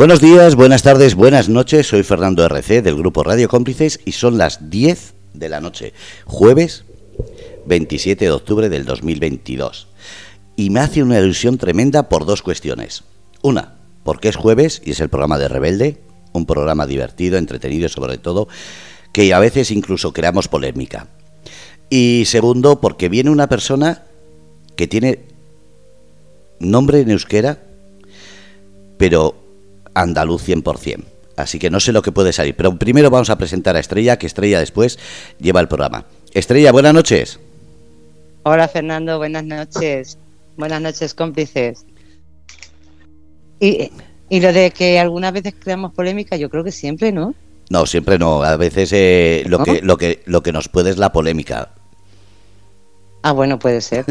Buenos días, buenas tardes, buenas noches. Soy Fernando RC del grupo Radio Cómplices y son las 10 de la noche, jueves 27 de octubre del 2022. Y me hace una ilusión tremenda por dos cuestiones. Una, porque es jueves y es el programa de Rebelde, un programa divertido, entretenido sobre todo que a veces incluso creamos polémica. Y segundo, porque viene una persona que tiene nombre en euskera, pero andaluz 100%. Así que no sé lo que puede salir. Pero primero vamos a presentar a Estrella, que Estrella después lleva el programa. Estrella, buenas noches. Hola Fernando, buenas noches. Buenas noches, cómplices. Y, lo de que algunas veces creamos polémica, yo creo que siempre, ¿no? No, siempre no. A veces eh, lo, que, lo, que, lo que nos puede es la polémica. Ah, bueno, puede ser.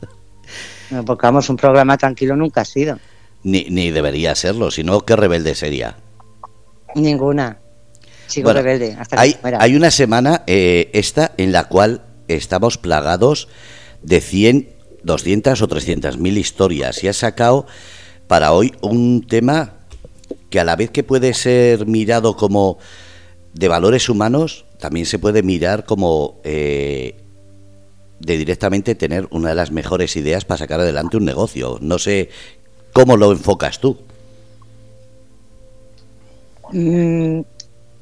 no, porque vamos, un programa tranquilo nunca ha sido. Ni, ni debería serlo, sino qué rebelde sería. Ninguna. Sigo rebelde. Hasta hay, hay una semana, eh, esta, en la cual estamos plagados de 100, 200 o 300 mil historias y ha sacado para hoy un tema que a la vez que puede ser mirado como de valores humanos, también se puede mirar como eh, de directamente tener una de las mejores ideas para sacar adelante un negocio. No sé ¿Cómo lo enfocas tú? Mm,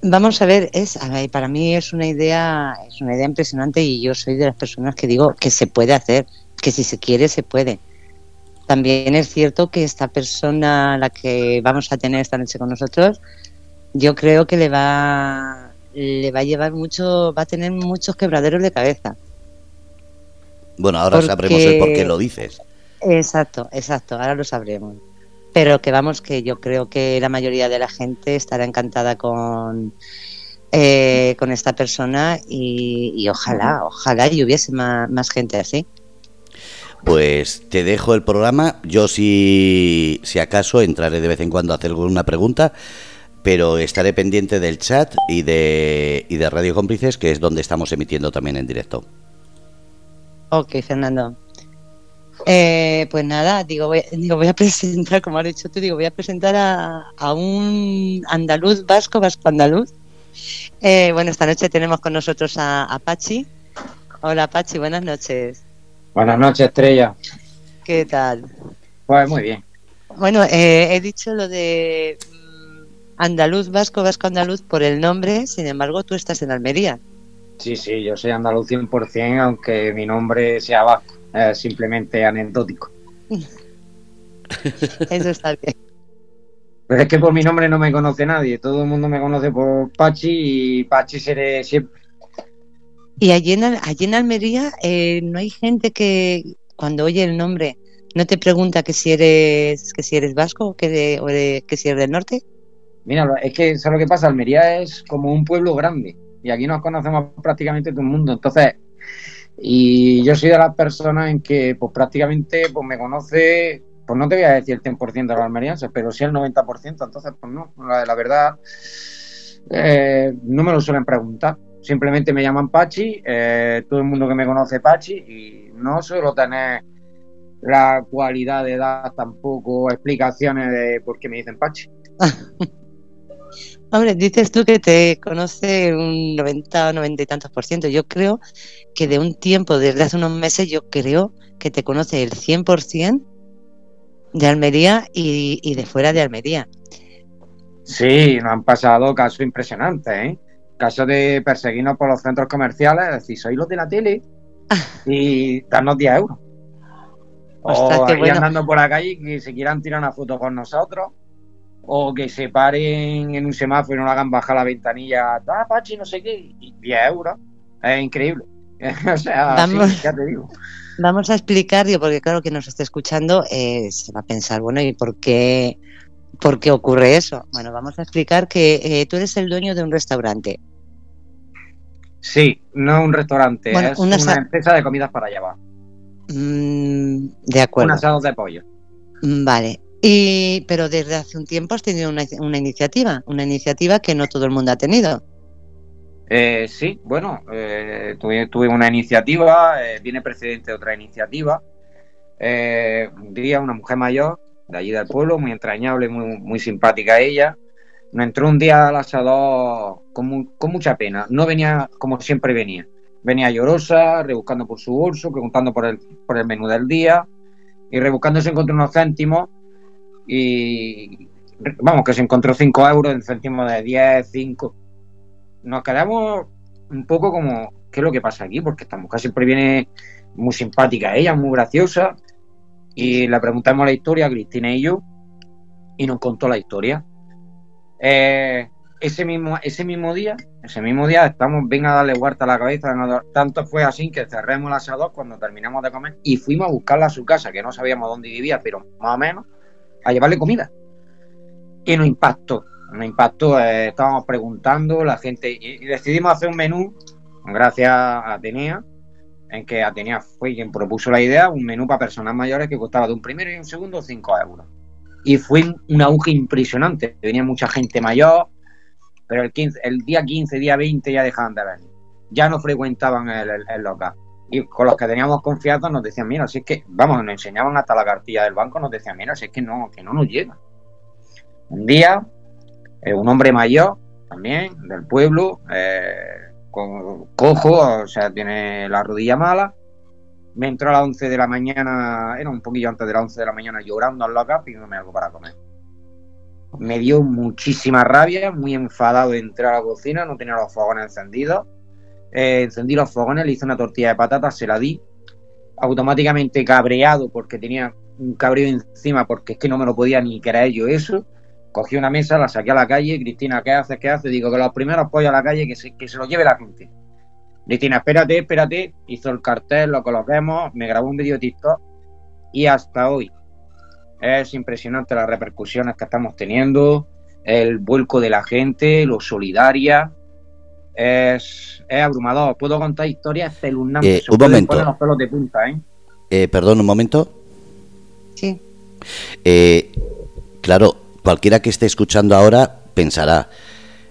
vamos a ver, es para mí es una idea, es una idea impresionante y yo soy de las personas que digo que se puede hacer, que si se quiere se puede. También es cierto que esta persona, la que vamos a tener esta noche con nosotros, yo creo que le va le va a llevar mucho, va a tener muchos quebraderos de cabeza. Bueno, ahora sabremos el por qué lo dices. Exacto, exacto, ahora lo sabremos. Pero que vamos, que yo creo que la mayoría de la gente estará encantada con, eh, con esta persona y, ojalá, ojalá y hubiese más, gente así. Pues te dejo el programa. Yo si, si acaso entraré de vez en cuando a hacer alguna pregunta, pero estaré pendiente del chat y de, y de Radio Cómplices, que es donde estamos emitiendo también en directo. Ok, Fernando. Eh, pues nada, digo voy, digo, voy a presentar, como has dicho tú, digo, voy a presentar a, un andaluz vasco, vasco andaluz. Eh, bueno, esta noche tenemos con nosotros a, Apache Hola Pachi, buenas noches. Buenas noches, Estrella. ¿Qué tal? Pues muy bien. Bueno, eh, he dicho lo de mm, andaluz, vasco, vasco andaluz por el nombre, sin embargo tú estás en Almería. Sí, sí, yo soy andaluz 100%, aunque mi nombre sea vasco simplemente anecdótico. Eso está bien. Pero es que por mi nombre no me conoce nadie, todo el mundo me conoce por Pachi y Pachi seré siempre. Y allí en, allí en Almería eh, no hay gente que cuando oye el nombre no te pregunta que si eres que si eres vasco o que, que si eres del norte. Mira, es que eso lo que pasa, Almería es como un pueblo grande y aquí nos conocemos prácticamente todo el mundo, entonces y yo soy de las personas en que pues prácticamente pues me conoce, pues no te voy a decir el 100% de los almerienses, pero sí el 90%, entonces pues no, la, verdad eh, no me lo suelen preguntar. Simplemente me llaman Pachi, eh, todo el mundo que me conoce Pachi y no suelo tener la cualidad de dar tampoco explicaciones de por qué me dicen Pachi. Hombre, dices tú que te conoce un 90 90 y tantos por ciento. Yo creo que de un tiempo, desde hace unos meses, yo creo que te conoce el 100% de Almería y, de fuera de Almería. Sí, nos han pasado casos impresionantes, ¿eh? Casos de perseguirnos por los centros comerciales, es decir, soy los de la tele y darnos 10 euros. o ir andando por la calle y que se quieran tirar una foto con nosotros o que se paren en un semáforo y no hagan bajar la ventanilla, ah, Pachi, no sé qué, y 10 euros. Es increíble. o sea, vamos, ya te digo. Vamos a explicar, porque claro que nos esté escuchando eh, se va a pensar, bueno, ¿y por qué, por qué ocurre eso? Bueno, vamos a explicar que eh, tú eres el dueño de un restaurante. Sí, no un restaurante, es una, empresa de comidas para llevar. Mm, de acuerdo. Un asado de pollo. Mm, vale. Y, pero desde hace un tiempo has tenido una, iniciativa, una iniciativa que no todo el mundo ha tenido. Eh, sí, bueno, eh, tuve, una iniciativa, eh, viene precedente de otra iniciativa. un día una mujer mayor de allí del pueblo, muy entrañable, muy, muy simpática ella. Nos entró un día al asador con, con mucha pena. No venía como siempre venía. Venía llorosa, rebuscando por su bolso, preguntando por el, por el menú del día y rebuscando se encontró unos céntimos y vamos, que se encontró 5 euros en céntimos de 10, 5. Nos quedamos un poco como, ¿qué es lo que pasa aquí? Porque esta mujer siempre viene muy simpática ella, muy graciosa. Y le preguntamos la historia a Cristina y yo y nos contó la historia. Eh, ese mismo, ese mismo día, ese mismo día estamos bien a darle vuelta a la cabeza. Tanto fue así que cerremos el asador cuando terminamos de comer y fuimos a buscarla a su casa, que no sabíamos dónde vivía, pero más o menos, a llevarle comida. Y nos impactó, nos impactó, eh, estábamos preguntando, la gente, y, decidimos hacer un menú, gracias a Atenea, en que Atenea fue quien propuso la idea, un menú para personas mayores que costaba de un primero y un segundo 5 euros. Y fue un auge impresionante, venía mucha gente mayor, pero el, 15, el día 15, día 20 ya dejaban de venir. Ya no frecuentaban el, local. Y con los que teníamos confianza nos decían, mira, si es que, vamos, nos enseñaban hasta la cartilla del banco, nos decían, mira, si es que no, que no nos llega. Un día, eh, un hombre mayor, también, del pueblo, eh, cojo, o sea, tiene la rodilla mala, me entró a las 11 de la mañana, era un poquillo antes de las 11 de la mañana, llorando al local pidiéndome algo para comer me dio muchísima rabia, muy enfadado de entrar a la cocina, no tenía los fogones encendidos. Eh, encendí los fogones, le hice una tortilla de patatas, se la di. Automáticamente cabreado porque tenía un cabreo encima porque es que no me lo podía ni creer yo eso. Cogí una mesa, la saqué a la calle. Cristina, ¿qué haces? ¿Qué haces? Digo que los primeros pollos a la calle que se, que se lo lleve la gente. Cristina, espérate, espérate. Hizo el cartel, lo coloquemos, me grabó un vídeo de TikTok y hasta hoy es impresionante las repercusiones que estamos teniendo, el vuelco de la gente, lo solidaria. Es, abrumador. Puedo contar historias espeluznantes. Eh, un momento. Los pelos de punta, ¿eh? ¿eh? perdón, un momento. Sí. Eh, claro, cualquiera que esté escuchando ahora pensará,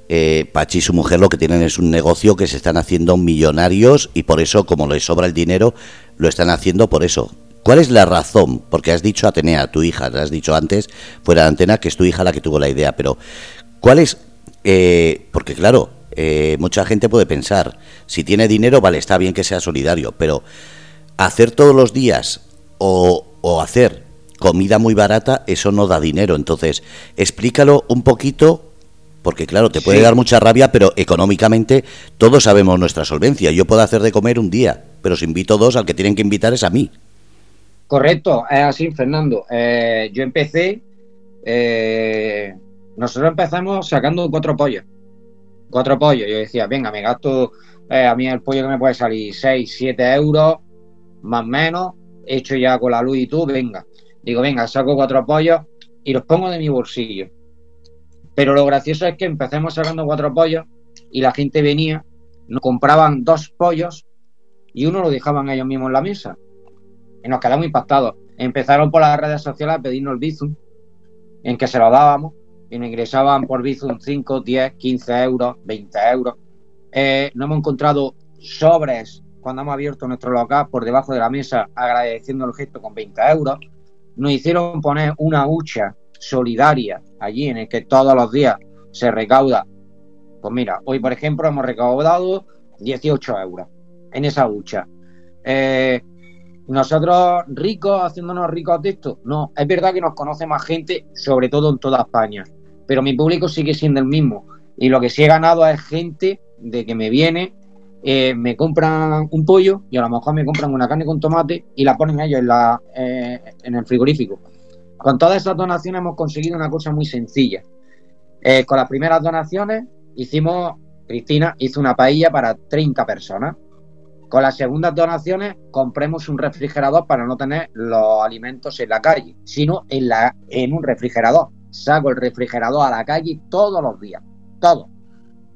eh, Pachi y su mujer lo que tienen es un negocio que se están haciendo millonarios y por eso, como les sobra el dinero, lo están haciendo por eso. ¿Cuál es la razón? Porque has dicho Atenea, tu hija, te has dicho antes, fuera de antena, que es tu hija la que tuvo la idea, pero ¿cuál es? Eh, porque claro, eh, mucha gente puede pensar, si tiene dinero, vale, está bien que sea solidario, pero hacer todos los días o, o hacer comida muy barata, eso no da dinero. Entonces, explícalo un poquito porque claro, te puede dar mucha rabia, pero económicamente todos sabemos nuestra solvencia. Yo puedo hacer de comer un día, pero si invito dos, al que tienen que invitar es a mí. Correcto, es así, Fernando. Eh, yo empecé, eh, nosotros empezamos sacando cuatro pollos. Cuatro pollos. Yo decía, venga, me gasto eh, a mí el pollo que me puede salir 6, 7 euros, más o menos, hecho ya con la luz y tú, venga. Digo, venga, saco cuatro pollos y los pongo de mi bolsillo. Pero lo gracioso es que empecemos sacando cuatro pollos y la gente venía, nos compraban dos pollos y uno lo dejaban ellos mismos en la mesa y nos quedamos impactados. Empezaron por las redes sociales a pedirnos el Bizum, en que se lo dábamos y ingresaban por Bizum 5, 10, 15 euros, 20 euros. Eh, no hemos encontrado sobres cuando hemos abierto nuestro local por debajo de la mesa agradeciendo el gesto con 20 euros. Nos hicieron poner una hucha solidaria allí en el que todos los días se recauda. Pues mira, hoy por ejemplo hemos recaudado 18 euros en esa hucha. Eh, nosotros ricos, haciéndonos ricos de esto. No, es verdad que nos conoce más gente, sobre todo en toda España, pero mi público sigue siendo el mismo. Y lo que sí he ganado es gente de que me viene, eh, me compran un pollo y a lo mejor me compran una carne con tomate y la ponen ellos en, eh, el frigorífico. Con todas esas donaciones hemos conseguido una cosa muy sencilla. Eh, con las primeras donaciones hicimos, Cristina hizo una paella para 30 personas con las segundas donaciones compremos un refrigerador para no tener los alimentos en la calle, sino en un refrigerador. Saco el refrigerador a la calle todos los días, todos.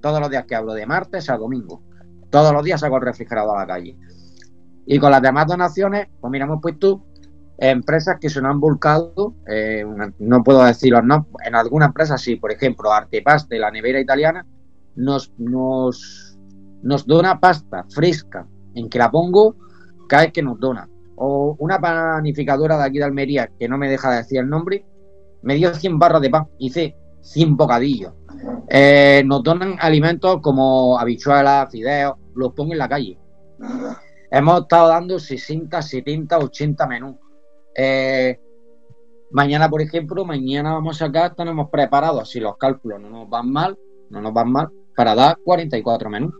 Todos los días que hablo de martes a domingo. Todos los días saco el refrigerador a la calle. Y con las demás donaciones, pues mira, hemos puesto empresas que se nos han volcado, eh, no puedo decirlo, no, en algunas empresas sí, por ejemplo, Artepaste, la nevera italiana, nos, nos, nos dona pasta fresca en que la pongo cada vez que nos dona. O una panificadora de aquí de Almería, que no me deja de decir el nombre, me dio 100 barras de pan, hice 100 bocadillos. Eh, nos donan alimentos como habichuelas, fideos, los pongo en la calle. Hemos estado dando 60, 70, 80 menús. Eh, mañana, por ejemplo, mañana vamos a sacar, tenemos preparados, si los cálculos no nos van mal, no nos van mal, para dar 44 menús.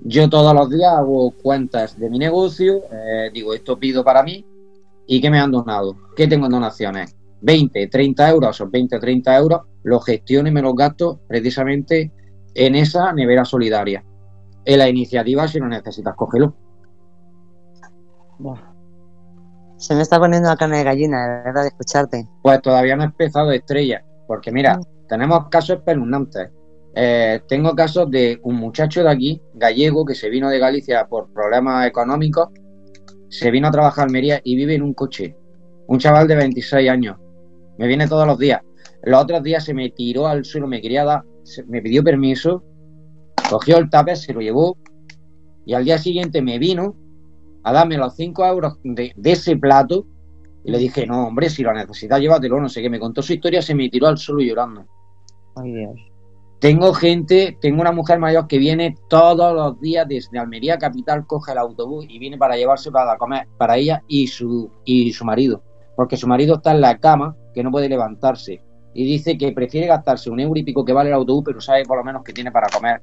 Yo todos los días hago cuentas de mi negocio, eh, digo, esto pido para mí y qué me han donado, qué tengo en donaciones. 20, 30 euros o 20, 30 euros, los gestiono y me los gasto precisamente en esa nevera solidaria. En la iniciativa, si lo necesitas, cógelo. Se me está poniendo la carne de gallina, de verdad, de escucharte. Pues todavía no he empezado estrella, porque mira, mm. tenemos casos espeluznantes. Eh, tengo casos de un muchacho de aquí, gallego, que se vino de Galicia por problemas económicos, se vino a trabajar a Almería y vive en un coche. Un chaval de 26 años. Me viene todos los días. Los otros días se me tiró al suelo, me quería dar, me pidió permiso, cogió el tape, se lo llevó y al día siguiente me vino a darme los 5 euros de, ese plato y le dije, no, hombre, si lo necesitas, llévatelo, no sé qué. Me contó su historia, se me tiró al suelo llorando. Ay, Dios. Tengo gente, tengo una mujer mayor que viene todos los días desde Almería Capital, coge el autobús y viene para llevarse para comer para ella y su, y su marido. Porque su marido está en la cama, que no puede levantarse. Y dice que prefiere gastarse un euro y pico que vale el autobús, pero sabe por lo menos que tiene para comer.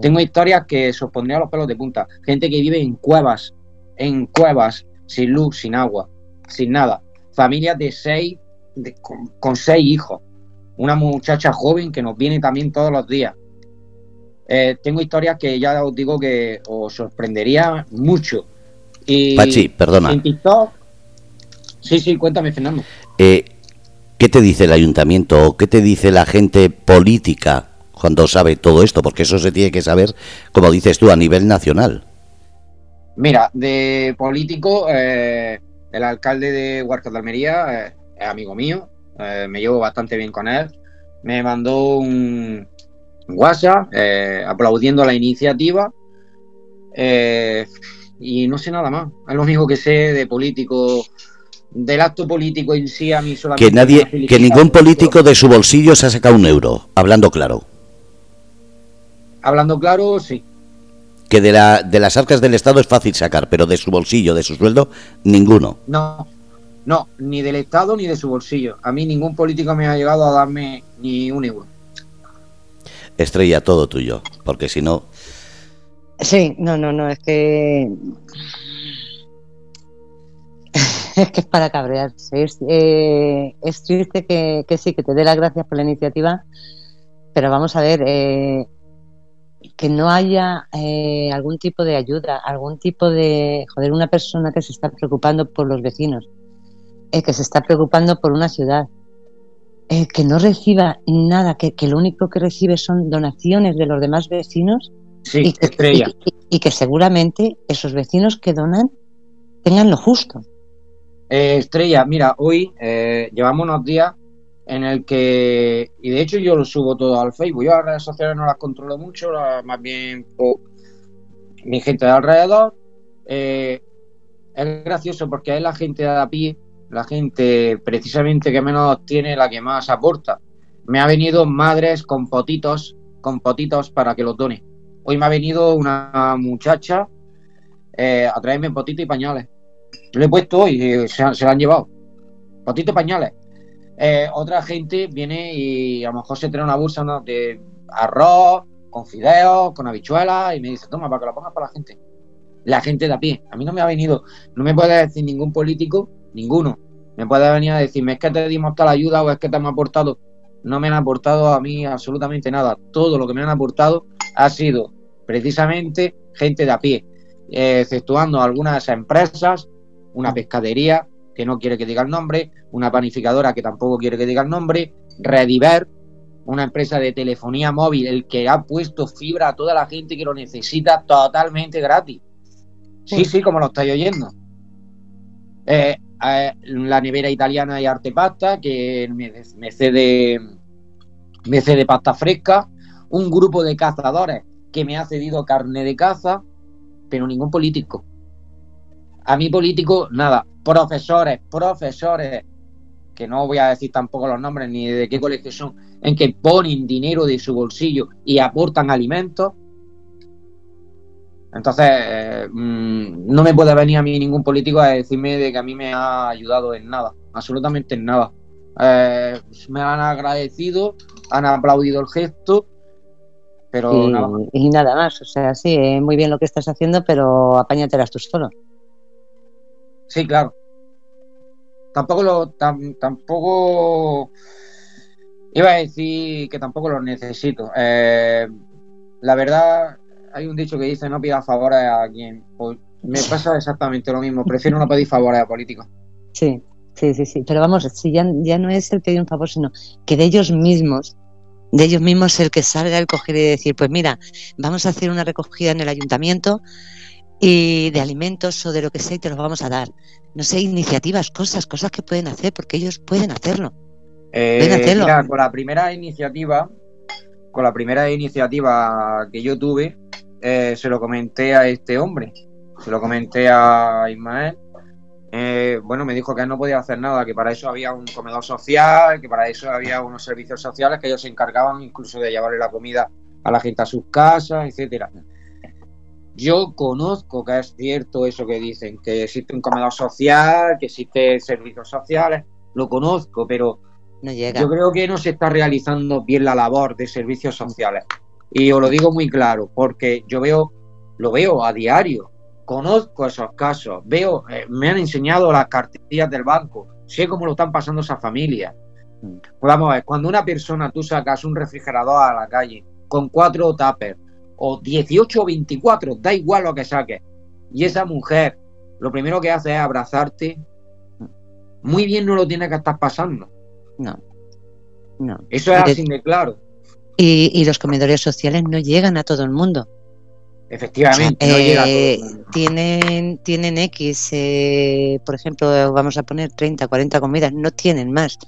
Tengo historias que se a los pelos de punta. Gente que vive en cuevas, en cuevas, sin luz, sin agua, sin nada. Familias de seis, con seis hijos una muchacha joven que nos viene también todos los días. Eh, tengo historias que ya os digo que os sorprendería mucho. Y Pachi, perdona. Sí, sí, cuéntame, Fernando. Eh, ¿Qué te dice el ayuntamiento o qué te dice la gente política cuando sabe todo esto? Porque eso se tiene que saber, como dices tú, a nivel nacional. Mira, de político, eh, el alcalde de Huarcas de Almería es amigo mío, eh, me llevo bastante bien con él. Me mandó un WhatsApp eh, aplaudiendo la iniciativa eh, y no sé nada más. Es lo único que sé de político, del acto político en sí a mí solamente. Que nadie, que ningún político de su bolsillo se ha sacado un euro, hablando claro. Hablando claro, sí. Que de, la, de las arcas del Estado es fácil sacar, pero de su bolsillo, de su sueldo, ninguno. No, no, ni del Estado ni de su bolsillo. A mí ningún político me ha llegado a darme ni un euro. Estrella, todo tuyo, porque si no... Sí, no, no, no, es que... es que es para cabrearse. Es, eh, triste que, sí, que te dé las gracias por la iniciativa, pero vamos a ver, eh, que no haya eh, algún tipo de ayuda, algún tipo de, joder, una persona que se está preocupando por los vecinos que se está preocupando por una ciudad, que no reciba nada, que, lo único que recibe son donaciones de los demás vecinos y, que, y, que seguramente esos vecinos que donan tengan lo justo. Eh, estrella, mira, hoy eh, llevamos unos días en el que, y de hecho yo lo subo todo al Facebook, yo las redes sociales no las controlo mucho, más bien mi gente de alrededor. Eh, es gracioso porque es la gente de a pie la gente precisamente que menos tiene la que más aporta. Me ha venido madres con potitos, con potitos para que los done. Hoy me ha venido una muchacha a traerme potitos y pañales. Lo he puesto y se, lo han llevado. Potitos y pañales. Eh, otra gente viene y a lo mejor se trae una bolsa de arroz, con fideos, con habichuelas y me dice, toma, para que lo pongas para la gente. La gente de a pie. A mí no me ha venido, no me puede decir ningún político Ninguno. Me puede venir a decirme, es que te dimos tal ayuda o es que te hemos aportado. No me han aportado a mí absolutamente nada. Todo lo que me han aportado ha sido precisamente gente de a pie, exceptuando algunas empresas, una pescadería que no quiere que diga el nombre, una panificadora que tampoco quiere que diga el nombre, Rediver, una empresa de telefonía móvil, el que ha puesto fibra a toda la gente que lo necesita totalmente gratis. Sí, sí, como lo estáis oyendo. Eh, la nevera italiana y arte pasta, que me, cede, me cede pasta fresca, un grupo de cazadores que me ha cedido carne de caza, pero ningún político. A mí político, nada. profesores, profesores, que no voy a decir tampoco los nombres ni de qué colegio son, en que ponen dinero de su bolsillo y aportan alimentos. Entonces, eh, mm, no me puede venir a mí ningún político a decirme de que a mí me ha ayudado en nada, absolutamente en nada. Eh, me han agradecido, han aplaudido el gesto, pero y, nada más. y nada más. O sea, sí, eh, muy bien lo que estás haciendo, pero apáñatelas tú solo. Sí, claro. Tampoco lo, tam- tampoco iba a decir que tampoco los necesito. Eh, la verdad, hay un dicho que dice no pidas favores a quien. Pues me pasa exactamente lo mismo. Prefiero no pedir favores a políticos. Sí, sí, sí, sí. Pero vamos, si ya, ya no es el pedir un favor, sino que de ellos mismos, de ellos mismos el que salga el coger y decir, pues mira, vamos a hacer una recogida en el ayuntamiento y de alimentos o de lo que sea y te los vamos a dar. No sé, iniciativas, cosas, cosas que pueden hacer, porque ellos pueden hacerlo. Eh, a hacerlo. mira, con la primera iniciativa, con la primera iniciativa que yo tuve, eh, se lo comenté a este hombre, se lo comenté a Ismael. Eh, bueno, me dijo que él no podía hacer nada, que para eso había un comedor social, que para eso había unos servicios sociales que ellos se encargaban incluso de llevarle la comida a la gente a sus casas, etcétera. Yo conozco que es cierto eso que dicen, que existe un comedor social, que existe servicios sociales, lo conozco, pero No llega. yo creo que no se está realizando bien la labor de servicios sociales. Y os lo digo muy claro, porque yo veo, lo veo a diario, conozco esos casos, veo, eh, me han enseñado las cartillas del banco, sé cómo lo están pasando esas familias. Mm. Vamos a ver, cuando una persona tú sacas un refrigerador a la calle con cuatro tuppers, o 18 o 24, da igual lo que saques, y esa mujer lo primero que hace es abrazarte, muy bien no lo tiene que estar pasando. No. No. Eso es de- así de claro. Y, y los comedores sociales no llegan a todo el mundo. Efectivamente, llega a todo eh, el mundo. tienen, tienen X, eh, por ejemplo, vamos a poner 30, 40 comidas, no tienen más.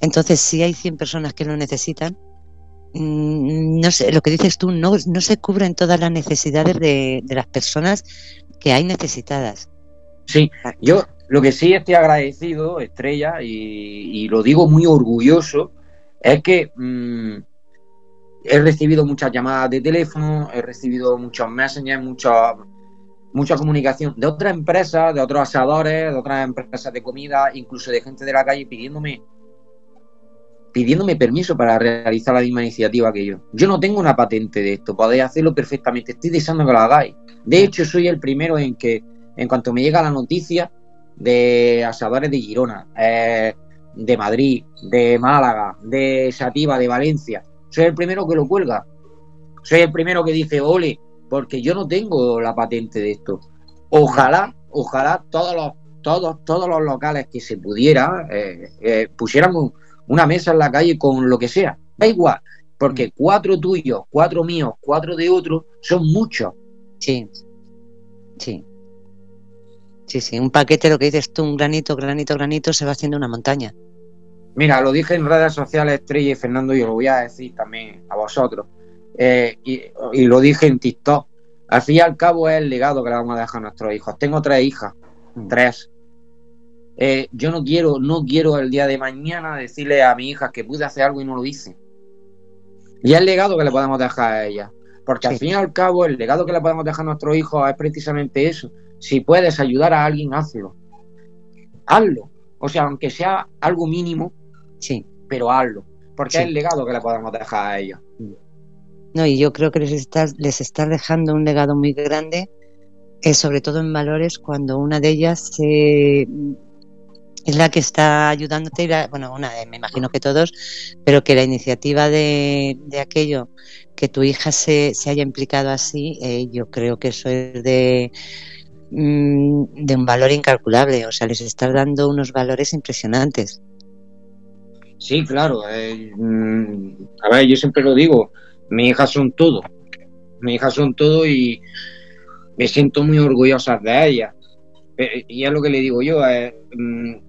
Entonces, si hay 100 personas que lo necesitan, no sé, lo que dices tú, no, no se cubren todas las necesidades de, de las personas que hay necesitadas. Sí, yo lo que sí estoy agradecido, Estrella, y, y lo digo muy orgulloso, es que mm, he recibido muchas llamadas de teléfono, he recibido muchos messengers, mucha, mucha comunicación de otras empresas, de otros asadores, de otras empresas de comida, incluso de gente de la calle pidiéndome pidiéndome permiso para realizar la misma iniciativa que yo. Yo no tengo una patente de esto, podéis hacerlo perfectamente, estoy deseando que lo hagáis. De hecho, soy el primero en que, en cuanto me llega la noticia de asadores de Girona, eh, de Madrid, de Málaga, de Sativa, de Valencia, soy el primero que lo cuelga. Soy el primero que dice, ole, porque yo no tengo la patente de esto. Ojalá, ojalá todos los, todos, todos los locales que se pudiera eh, eh, pusieran un- una mesa en la calle con lo que sea. Da igual, porque cuatro tuyos, cuatro míos, cuatro de otros, son muchos. Sí, sí. Sí, sí, un paquete, lo que dices tú, un granito, granito, granito, se va haciendo una montaña. Mira, lo dije en redes sociales, Estrella y Fernando, y lo voy a decir también a vosotros. Eh, y, y lo dije en TikTok. Al fin y al cabo es el legado que le vamos a dejar a nuestros hijos. Tengo tres hijas, tres. Eh, yo no quiero, no quiero el día de mañana decirle a mi hija que pude hacer algo y no lo hice. Y es el legado que le podemos dejar a ella. Porque al fin y al cabo, el legado que le podemos dejar a nuestros hijos es precisamente eso. Si puedes ayudar a alguien, hazlo. Hazlo. O sea, aunque sea algo mínimo, Sí. pero hazlo. Porque Sí. es el legado que le podemos dejar a ellos. No, y yo creo que les estás, les estás dejando un legado muy grande, eh, sobre todo en valores, cuando una de ellas eh, es la que está ayudándote, y la- bueno, una, me imagino que todos, pero que la iniciativa de, de aquello, que tu hija se, se haya implicado así, eh, yo creo que eso es de, mm, de un valor incalculable, o sea, les estás dando unos valores impresionantes. Sí, claro. eh, mm, a ver, yo siempre lo digo. Mis hijas son todo. Mis hijas son todo y me siento muy orgullosa de ellas. Eh, Y es lo que le digo yo. mm,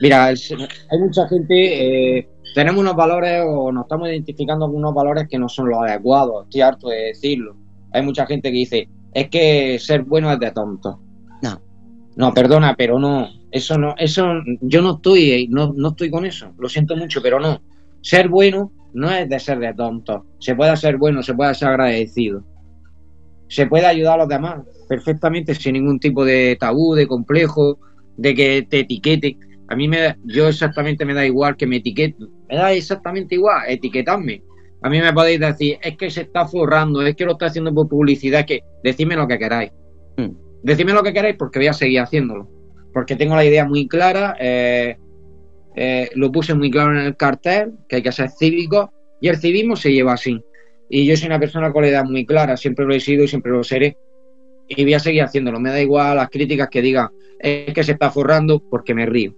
mira, es- hay mucha gente. eh, tenemos unos valores o nos estamos identificando con unos valores que no son los adecuados. Estoy harto de decirlo. Hay mucha gente que dice: es que ser bueno es de tonto. No. No, perdona, pero no. Eso no, eso, yo no estoy, no, no estoy con eso. Lo siento mucho, pero no. Ser bueno no es de ser de tonto. Se puede ser bueno, se puede ser agradecido. Se puede ayudar a los demás perfectamente sin ningún tipo de tabú, de complejo, de que te etiquete. A mí me yo exactamente me da igual que me etiqueten. Me da exactamente igual, etiquetarme. A mí me podéis decir, es que se está forrando, es que lo está haciendo por publicidad, que decidme lo que queráis. Hmm. Decidme lo que queráis porque voy a seguir haciéndolo. Porque tengo la idea muy clara, eh, eh, lo puse muy claro en el cartel, que hay que ser cívico, y el civismo se lleva así. Y yo soy una persona con la idea muy clara, siempre lo he sido y siempre lo seré. Y voy a seguir haciéndolo. Me da igual las críticas que digan, es que se está forrando porque me río.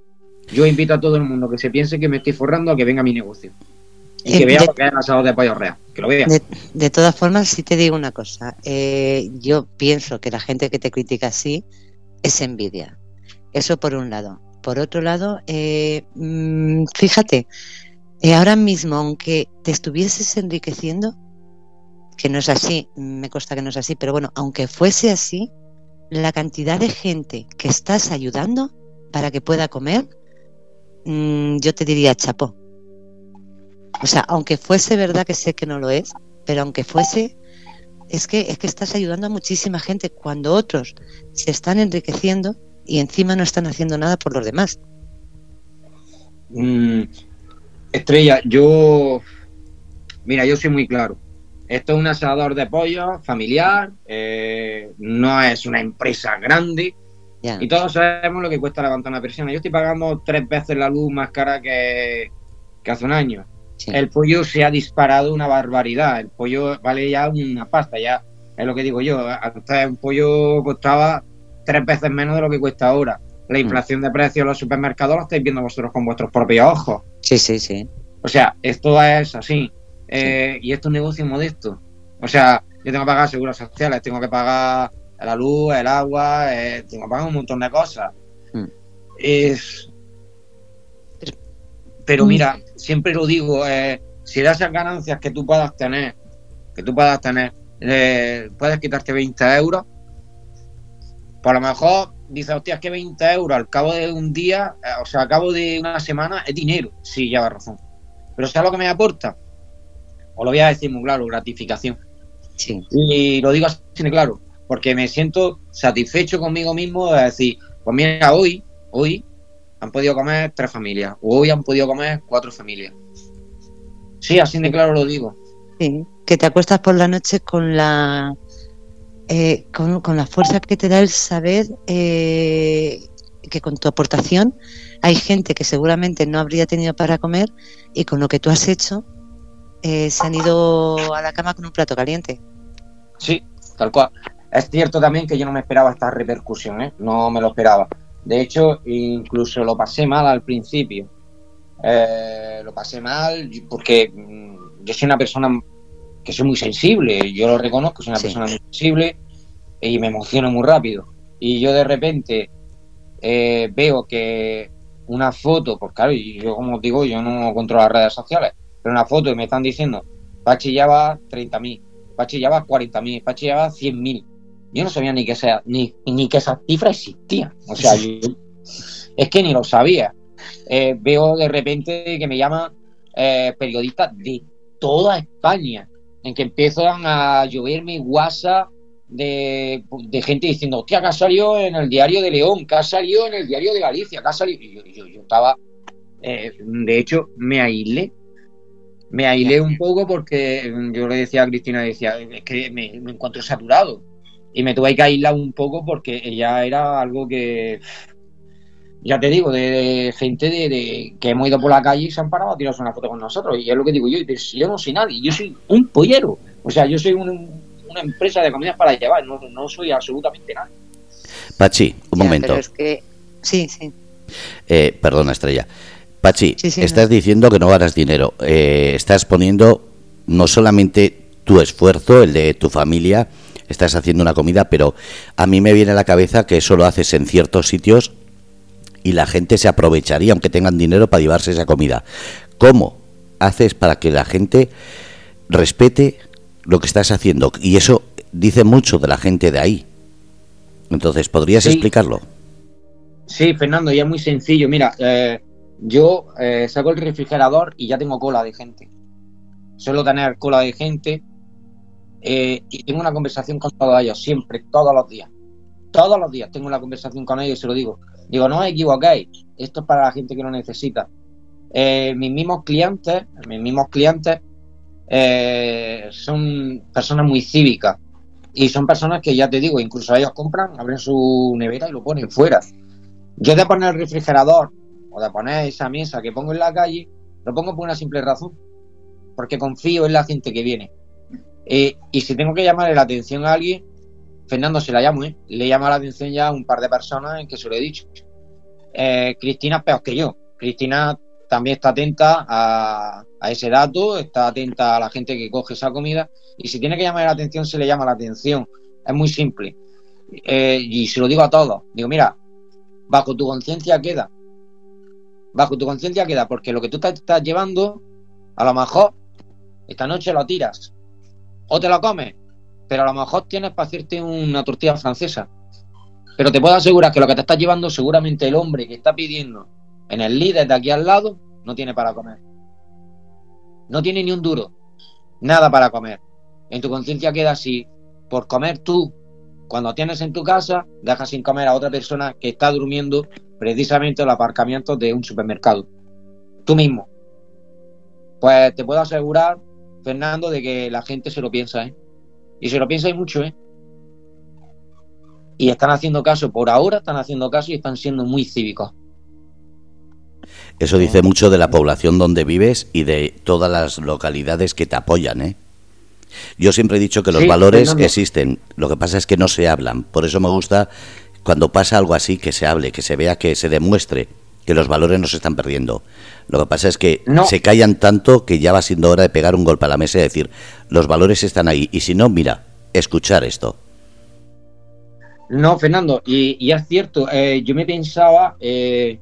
Yo invito a todo el mundo que se piense que me estoy forrando a que venga a mi negocio. Y que eh, vea lo que es el asado de pollo real. Que lo vea. De, todas formas, sí te digo una cosa. Eh, yo pienso que la gente que te critica así es envidia. Eso por un lado. Por otro lado, eh, mm, fíjate, eh, ahora mismo, aunque te estuvieses enriqueciendo, que no es así, me consta que no es así, pero bueno, aunque fuese así, la cantidad de gente que estás ayudando para que pueda comer, mm, yo te diría chapó. O sea, aunque fuese verdad que sé que no lo es, pero aunque fuese, es que, es que estás ayudando a muchísima gente cuando otros se están enriqueciendo y encima no están haciendo nada por los demás. Mm, estrella, yo. Mira, yo soy muy claro. Esto es un asador de pollo familiar, eh, no es una empresa grande. Y todos sabemos lo que cuesta levantar una persona. Yo estoy pagando tres veces la luz más cara que, hace un año. El pollo se ha disparado una barbaridad. El pollo vale ya una pasta, ya es lo que digo yo. Antes un pollo costaba tres veces menos de lo que cuesta ahora. La mm. inflación de precios en los supermercados lo estáis viendo vosotros con vuestros propios ojos. Sí, sí, sí. O sea, esto es así. Eh, y esto es un negocio modesto. O sea, yo tengo que pagar seguros sociales, tengo que pagar la luz, el agua, eh, tengo que pagar un montón de cosas. Mm. Es... Pero mm. mira, siempre lo digo, eh, si de esas ganancias que tú puedas tener, que tú puedas tener, puedes quitarte 20 euros, por lo mejor dices, hostia, es que 20 euros al cabo de un día, eh, o sea, al cabo de una semana, es dinero. Sí, lleva razón. Pero ¿sabes lo que me aporta? Os lo voy a decir muy claro, gratificación. Sí. Y lo digo así de claro, porque me siento satisfecho conmigo mismo de decir, pues mira, hoy, hoy han podido comer tres familias, o hoy han podido comer cuatro familias. Sí, así de claro lo digo. Sí, que te acuestas por la noche con la eh, con, la fuerza que te da el saber eh, que con tu aportación hay gente que seguramente no habría tenido para comer y con lo que tú has hecho eh, se han ido a la cama con un plato caliente. Sí, tal cual. Es cierto también que yo no me esperaba esta repercusión, no me lo esperaba. De hecho, incluso lo pasé mal al principio. lo pasé mal porque mm, yo soy una persona que soy muy sensible, yo lo reconozco, soy una persona muy sensible y me emociono muy rápido. Y yo de repente eh, veo que una foto, pues claro, yo como os digo, yo no controlo las redes sociales, pero una foto y me están diciendo, Pachi ya va 30.000, Pachi ya va 40.000, Pachi ya va 100.000. Yo no sabía ni que, sea, ni, ni que esa cifra existía. O sea, es que ni lo sabía. Eh, veo de repente que me llaman eh, periodistas de toda España en que empiezan a llover mi WhatsApp de, gente diciendo, hostia, que ha salido en el diario de León, que ha salido en el diario de Galicia, que ha salido. Y yo, yo, estaba, eh, de hecho, me aislé. Me aislé un poco porque yo le decía a Cristina, decía, es que me, encuentro saturado. Y me tuve que aislar un poco porque ya era algo que, ya te digo, de, gente de, que hemos ido por la calle y se han parado a tirarse una foto con nosotros. Y es lo que digo yo, yo no soy nadie, yo soy un pollero. O sea, yo soy una empresa de comidas para llevar, no, soy absolutamente nadie. Pachi, un momento. Sí, sí. Eh, perdona, Estrella. Pachi, estás diciendo que no ganas dinero. Eh, estás poniendo no solamente tu esfuerzo, el de tu familia, estás haciendo una comida, pero a mí me viene a la cabeza que eso lo haces en ciertos sitios y la gente se aprovecharía, aunque tengan dinero, para llevarse esa comida. ¿Cómo haces para que la gente respete lo que estás haciendo? Y eso dice mucho de la gente de ahí. Entonces, ¿podrías explicarlo? Sí, Fernando, y es muy sencillo. Mira, eh, yo eh, saco el refrigerador y ya tengo cola de gente. Suelo tener cola de gente eh, y tengo una conversación con todos ellos, siempre, todos los días. Todos los días tengo una conversación con ellos y se lo digo. Digo, no os equivoquéis, esto es para la gente que lo necesita. mis mismos clientes, mis mismos clientes son personas muy cívicas y son personas que ya te digo, incluso ellos compran, abren su nevera y lo ponen fuera. Yo de poner el refrigerador o de poner esa mesa que pongo en la calle, lo pongo por una simple razón, porque confío en la gente que viene. Eh, y si tengo que llamarle la atención a alguien, Fernando se la llamo, ¿eh? le llama la atención ya a un par de personas en que se lo he dicho. Eh, Cristina es peor que yo. Cristina también está atenta a, ese dato, está atenta a la gente que coge esa comida y si tiene que llamar la atención, se le llama la atención. Es muy simple. Eh, y se lo digo a todos. Digo, mira, bajo tu conciencia queda. Bajo tu conciencia queda, porque lo que tú te estás llevando, a lo mejor esta noche lo tiras o te lo comes, pero a lo mejor tienes para hacerte una tortilla francesa. Pero te puedo asegurar que lo que te estás llevando, seguramente el hombre que está pidiendo en el líder de aquí al lado, no tiene para comer. No tiene ni un duro. Nada para comer. En tu conciencia queda así. Por comer tú, cuando tienes en tu casa, dejas sin comer a otra persona que está durmiendo precisamente en el aparcamiento de un supermercado. Tú mismo. Pues te puedo asegurar, Fernando, de que la gente se lo piensa, ¿eh? Y se lo piensa y mucho, ¿eh? Y están haciendo caso, por ahora están haciendo caso y están siendo muy cívicos. Eso dice mucho de la población donde vives y de todas las localidades que te apoyan, ¿eh? Yo siempre he dicho que los valores existen, lo que pasa es que no se hablan. Por eso me gusta cuando pasa algo así que se hable, que se vea, que se demuestre que los valores no se están perdiendo. Lo que pasa es que se callan tanto que ya va siendo hora de pegar un golpe a la mesa y decir, los valores están ahí. Y si no, mira, escuchar esto. No, Fernando, y, es cierto, eh, yo me pensaba, eh,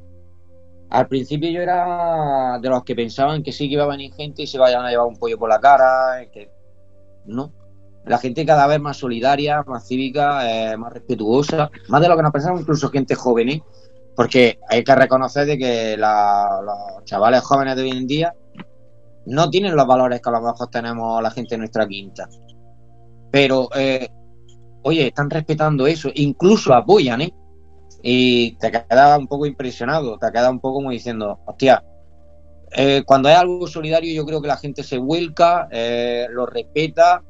al principio yo era de los que pensaban que sí que iba a venir gente y se vayan a llevar un pollo por la cara, que no. La gente cada vez más solidaria, más cívica, eh, más respetuosa, más de lo que nos pensamos incluso gente joven, ¿eh? porque hay que reconocer de que los chavales jóvenes de hoy en día no tienen los valores que a lo mejor tenemos la gente de nuestra quinta. Pero, eh, oye, están respetando eso, incluso apoyan, ¿eh? y te queda un poco impresionado, te queda un poco como diciendo, hostia, cuando hay algo solidario yo creo que la gente se vuelca, lo respeta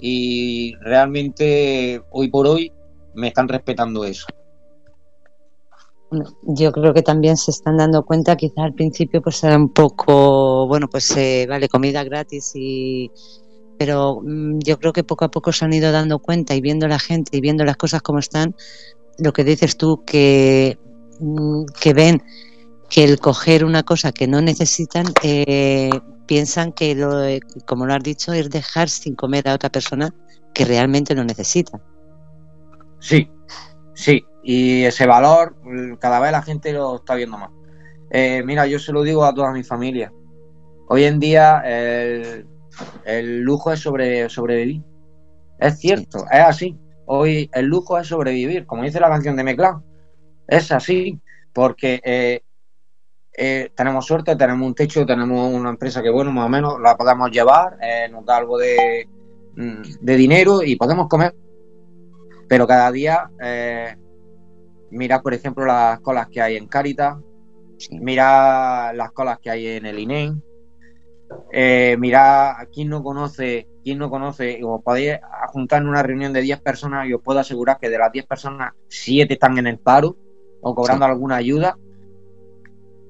y realmente hoy por hoy me están respetando eso. Yo creo que también se están dando cuenta, quizás al principio pues era un poco, bueno, pues eh, vale, comida gratis y, pero mm, yo creo que poco a poco se han ido dando cuenta y viendo la gente y viendo las cosas como están, lo que dices tú, que, mm, que ven que el coger una cosa que no necesitan, eh, piensan que, lo, como lo has dicho, es dejar sin comer a otra persona que realmente lo necesita. Sí, sí, y ese valor cada vez la gente lo está viendo más. Eh, mira, yo se lo digo a toda mi familia. Hoy en día el, lujo es sobre, sobrevivir. Es cierto, es así. Hoy el lujo es sobrevivir, como dice la canción de Meclán. Es así, porque eh, eh, tenemos suerte, tenemos un techo, tenemos una empresa que, bueno, más o menos la podemos llevar, eh, nos da algo de, mm, de, dinero y podemos comer. Pero cada día, mira, por ejemplo, las colas que hay en Caritas, mira las colas que hay en el INEM, mira a quién no conoce ¿Quién no conoce? Os podéis juntar en una reunión de 10 personas y os puedo asegurar que de las 10 personas, 7 están en el paro o cobrando alguna ayuda.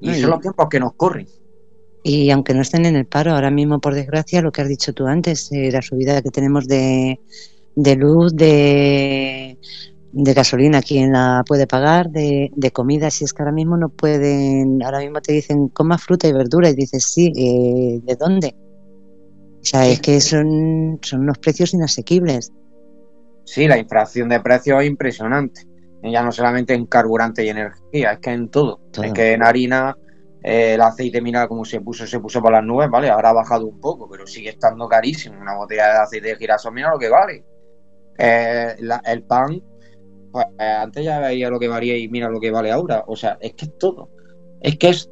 Y son los tiempos que nos corren. Y aunque no estén en el paro, ahora mismo, por desgracia, lo que has dicho tú antes, eh, la subida que tenemos de, de luz, de, de gasolina, quién la puede pagar, de, de, comida, si es que ahora mismo no pueden, ahora mismo te dicen coma fruta y verdura y dices, sí, eh, ¿de dónde? O sea, es que son, son unos precios inasequibles. Sí, la inflación de precios es impresionante. Ya no solamente en carburante y energía, es que en todo. Es que en harina eh, el aceite, mira cómo se puso, se puso por las nubes, ¿vale? Ahora ha bajado un poco, pero sigue estando carísimo. Una botella de aceite de girasol, mira lo que vale. Eh, el pan, pues antes ya veía lo que valía y mira lo que vale ahora. O sea, es que es todo. Es que es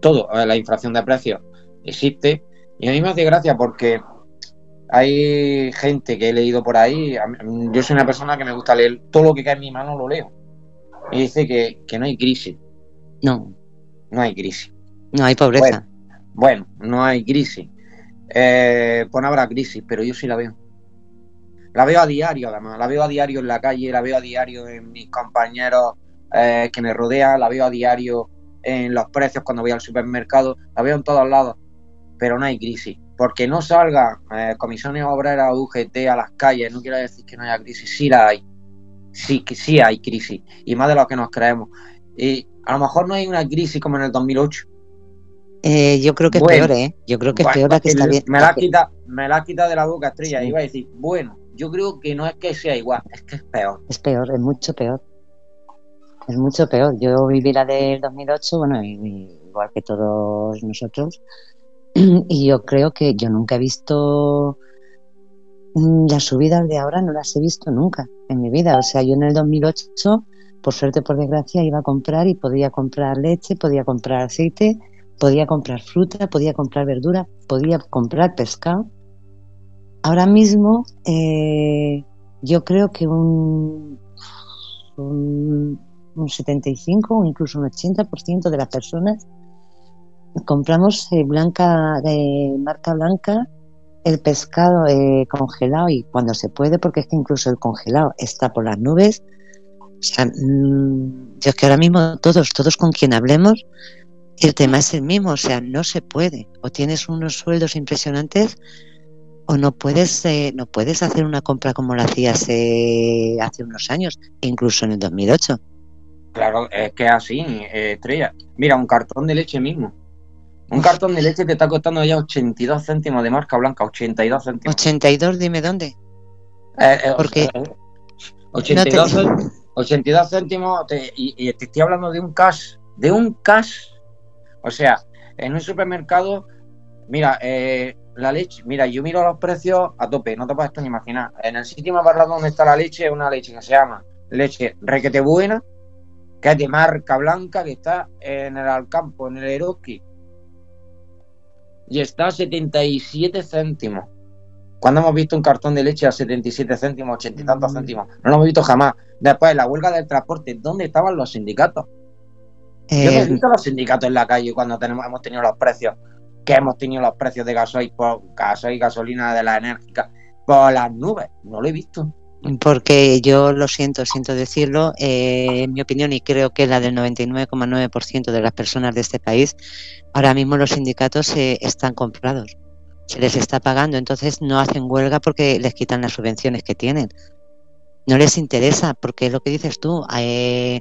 todo. la inflación de precios existe. Y a mí me hace gracia porque hay gente que he leído por ahí. Yo soy una persona que me gusta leer todo lo que cae en mi mano, lo leo. Y dice que, no hay crisis. No. No hay crisis. No hay pobreza. Bueno, no hay crisis. Eh, pues no habrá crisis, pero yo sí la veo. La veo a diario, además. La veo a diario en la calle, la veo a diario en mis compañeros eh, que me rodean, la veo a diario en los precios cuando voy al supermercado, la veo en todos lados. Pero no hay crisis. Porque no salgan eh, comisiones obreras UGT a las calles, no quiero decir que no haya crisis, sí la hay. Sí, que sí hay crisis. Y más de lo que nos creemos. Y a lo mejor no hay una crisis como en el 2008. Eh, yo creo que es peor, ¿eh? Yo creo que es peor la que está bien. Me la, quita, me la quita de la boca, Estrella. Iba a decir, bueno, yo creo que no es que sea igual, es que es peor. Es peor, es mucho peor. Es mucho peor. Yo viví la del 2008, bueno, igual que todos nosotros, y yo creo que yo nunca he visto mm, las subidas de ahora, no las he visto nunca en mi vida. O sea, yo en el 2008, por suerte, por desgracia, iba a comprar y podía comprar leche, podía comprar aceite, podía comprar fruta, podía comprar verdura, podía comprar pescado Ahora mismo eh, yo creo que un, un, 75 o incluso un 80% de las personas compramos eh, blanca de marca blanca el pescado eh, congelado y cuando se puede porque es que incluso el congelado está por las nubes o sea, mm, yo es que ahora mismo todos todos con quien hablemos el tema es el mismo o sea no se puede o tienes unos sueldos impresionantes o no puedes eh, no puedes hacer una compra como la hacías eh, hace unos años, incluso en el 2008. Claro, es que así, eh, Estrella. Mira, un cartón de leche mismo. Un cartón de leche te está costando ya 82 céntimos de marca blanca, 82 céntimos. 82, dime dónde. Porque 82, 82 céntimos y, y, te estoy hablando de un cash, de un cash. O sea, en un supermercado, mira, eh, la leche, mira, yo miro los precios a tope, no te puedes ni imaginar. En el sitio más barato donde está la leche es una leche que se llama leche requete buena, que es de marca blanca, que está en el Alcampo, en el Eroski. Y está a 77 céntimos. Cuando hemos visto un cartón de leche a 77 céntimos, 80 y tantos mm. céntimos? No lo hemos visto jamás. Después, la huelga del transporte, ¿dónde estaban los sindicatos? Yo no he eh, visto los sindicatos en la calle cuando tenemos, hemos tenido los precios que hemos tenido los precios de gasoil, por gasoil gasolina de la enérgica por las nubes. No lo he visto. Porque yo lo siento, siento decirlo, eh, en mi opinión, y creo que la del 99,9% de las personas de este país, ahora mismo los sindicatos eh, están comprados. Se les está pagando, entonces no hacen huelga porque les quitan las subvenciones que tienen. No les interesa, porque lo que dices tú. Eh,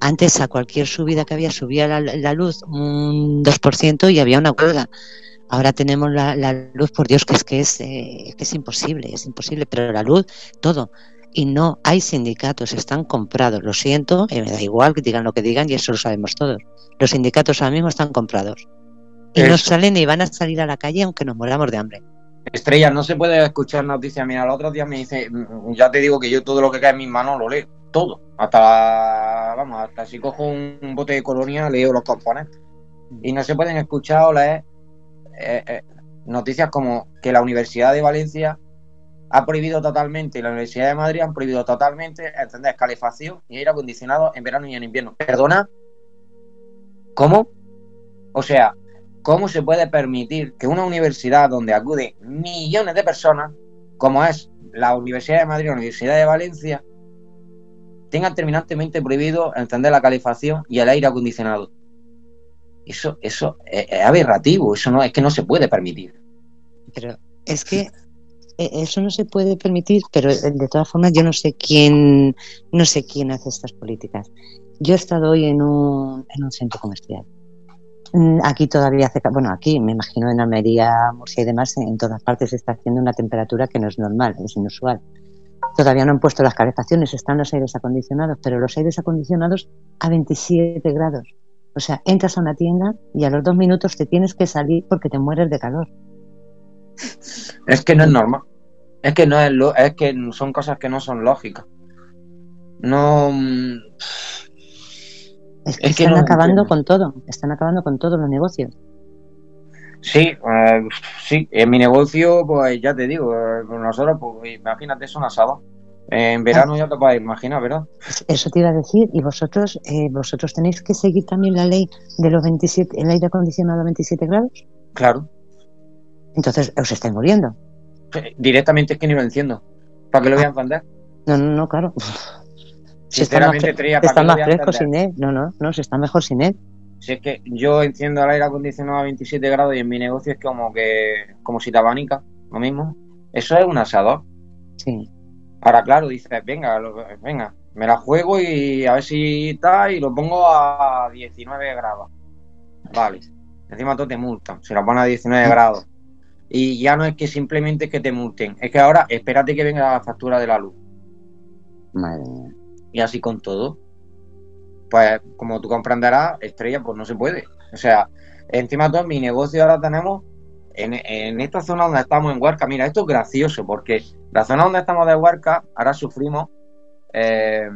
antes a cualquier subida que había subía la, luz un 2% y había una huelga. Ahora tenemos la, luz, por Dios, que es que es, eh, que es imposible, es imposible, pero la luz, todo. Y no hay sindicatos, están comprados. Lo siento, eh, me da igual que digan lo que digan y eso lo sabemos todos. Los sindicatos ahora mismo están comprados. Y no salen ni van a salir a la calle aunque nos moramos de hambre. Estrella, no se puede escuchar noticias. Mira, el otro día me dice, mm, ya te digo que yo todo lo que cae en mis manos lo leo, todo. Hasta, vamos, hasta si cojo un, bote de colonia, leo los componentes. Y no se pueden escuchar o leer eh, eh, noticias como que la Universidad de Valencia ha prohibido totalmente, y la Universidad de Madrid han prohibido totalmente, entender, calefacción y aire acondicionado en verano y en invierno. ¿Perdona? ¿Cómo? O sea, ¿Cómo se puede permitir que una universidad donde acuden millones de personas, como es la Universidad de Madrid o la Universidad de Valencia, tenga terminantemente prohibido encender la calefacción y el aire acondicionado? Eso, eso es, aberrativo, eso no es que no se puede permitir. Pero es que eh, eso no se puede permitir, pero eh, de todas formas yo no sé quién, no sé quién hace estas políticas. Yo he estado hoy en un, en un centro comercial Mm, aquí todavía hace, bueno, aquí me imagino en Almería, Murcia y demás, en todas partes se está haciendo una temperatura que no es normal, es inusual. Todavía no han puesto las calefacciones, están los aires acondicionados, pero los aires acondicionados a 27 grados. O sea, entras a una tienda y a los dos minutos te tienes que salir porque te mueres de calor. Es que no es normal. Es que no es, lo, es que son cosas que no son lógicas. No. mm, Es que Es que están no acabando entiendo. con todo, están acabando con todos los negocios. Sí, eh, sí, en mi negocio, pues ya te digo, eh, nosotros, pues imagínate, es un asado. En verano ya te puedes imaginar, ¿verdad? Eso te iba a decir, y vosotros eh, vosotros tenéis que seguir también la ley de los 27, el aire acondicionado a 27 grados, Claro. entonces os estáis muriendo. Eh, Directamente es que ni lo enciendo. ¿Para qué lo voy a encender? No, no, no, claro. Si está más, Sinceramente, fre- Tría, ¿para está más voy a fresco sin él. No, no, no, se está mejor sin él. Si es que yo enciendo el aire acondicionado a 27 grados y en mi negocio es como que, como si te abanica, lo mismo. Eso es un asador. Sí. Ahora, claro, dices, venga, lo- venga, me la juego y a ver si está y lo pongo a 19 grados. Vale. Encima todo te multan, se lo pones a 19 grados. Y ya no es que simplemente es que te multen, es que ahora espérate que venga la factura de la luz. Madre mía. Y así con todo. Pues como tú comprenderás, estrella, pues no se puede. O sea, encima todo, mi negocio ahora tenemos en, esta zona donde estamos en Huarca. Mira, esto es gracioso porque la zona donde estamos de Huarca, ahora sufrimos eh,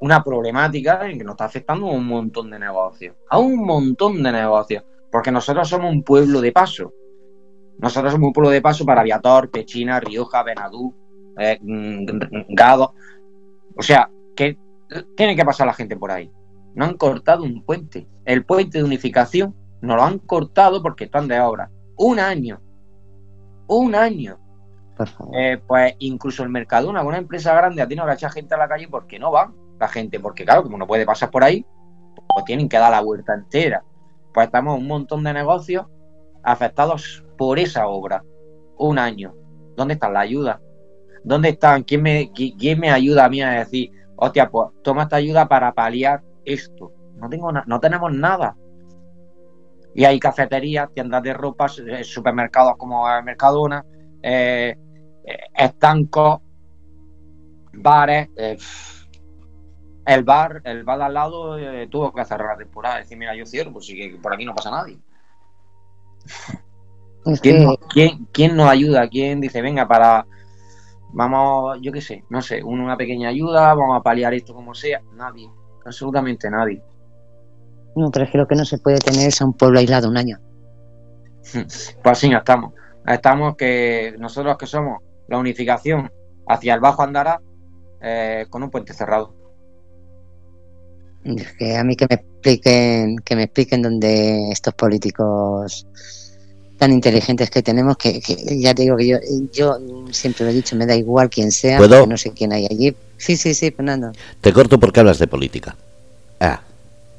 una problemática en que nos está afectando un montón de negocios. A un montón de negocios. Porque nosotros somos un pueblo de paso. Nosotros somos un pueblo de paso para Viator, Pechina, Rioja, Benadú, eh, Gado. O sea, que tiene que pasar la gente por ahí. No han cortado un puente. El puente de unificación no lo han cortado porque están de obra. Un año. Un año. Por favor. Eh, pues incluso el Mercadona, una empresa grande, a ti no que echar gente a la calle porque no va la gente. Porque claro, como no puede pasar por ahí, pues tienen que dar la vuelta entera. Pues estamos un montón de negocios afectados por esa obra. Un año. ¿Dónde está la ayuda? ¿Dónde están? ¿Quién me, qui- quién me ayuda a mí a decir, hostia, pues toma esta ayuda para paliar esto? No, tengo no tenemos nada. Y hay cafeterías, tiendas de ropa, eh, supermercados como Mercadona, eh, eh, estancos, bares. eh, el bar, el bar de al lado eh, tuvo que cerrar la temporada. Decir, mira, yo cierro, pues sí que por aquí no pasa nadie. Es ¿Quién, que quién- quién nos ayuda? ¿Quién dice, venga, para. Vamos, yo qué sé, no sé, una pequeña ayuda, vamos a paliar esto como sea? Nadie, absolutamente nadie. No, pero es que lo que no se puede tener es a un pueblo aislado un año. Pues así no estamos. Estamos que nosotros que somos la unificación hacia el Bajo Andara eh, con un puente cerrado. Es que a mí que me expliquen, que me expliquen dónde estos políticos tan inteligentes que tenemos, que, que ya te digo que yo, yo siempre lo he dicho, me da igual quién sea, no sé quién hay allí. Sí, sí, sí, Fernando. Te corto porque hablas de política. Ah.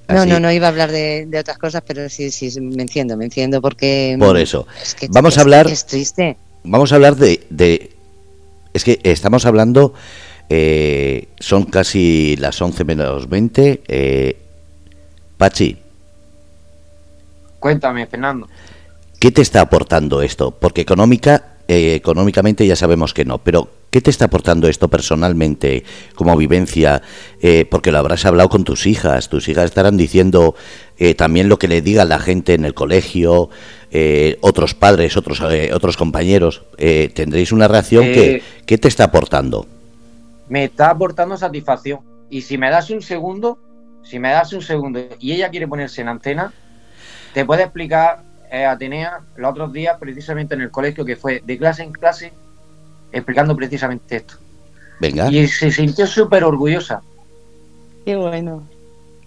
No, así. no, no iba a hablar de, de otras cosas, pero sí, sí, sí, me enciendo, me enciendo porque... Por eso. es que Vamos a es- hablar- Es triste. Vamos a hablar de. de- es que estamos hablando. eh, son casi las 11 menos 20. eh, Pachi, Cuéntame, Fernando. ¿qué te está aportando esto? Porque económica, eh, económicamente ya sabemos que no, pero ¿qué te está aportando esto personalmente como vivencia? Eh, porque lo habrás hablado con tus hijas, tus hijas estarán diciendo eh, también lo que le diga la gente en el colegio, eh, otros padres, otros, eh, otros compañeros. Tendréis una reacción que, ¿qué te está aportando? me está aportando satisfacción. Y si me das un segundo, si me das un segundo y ella quiere ponerse en antena, te puede explicar, eh, Atenea, los otros días, precisamente en el colegio, que fue de clase en clase, explicando precisamente esto. Venga, Y se sintió súper orgullosa. Qué bueno.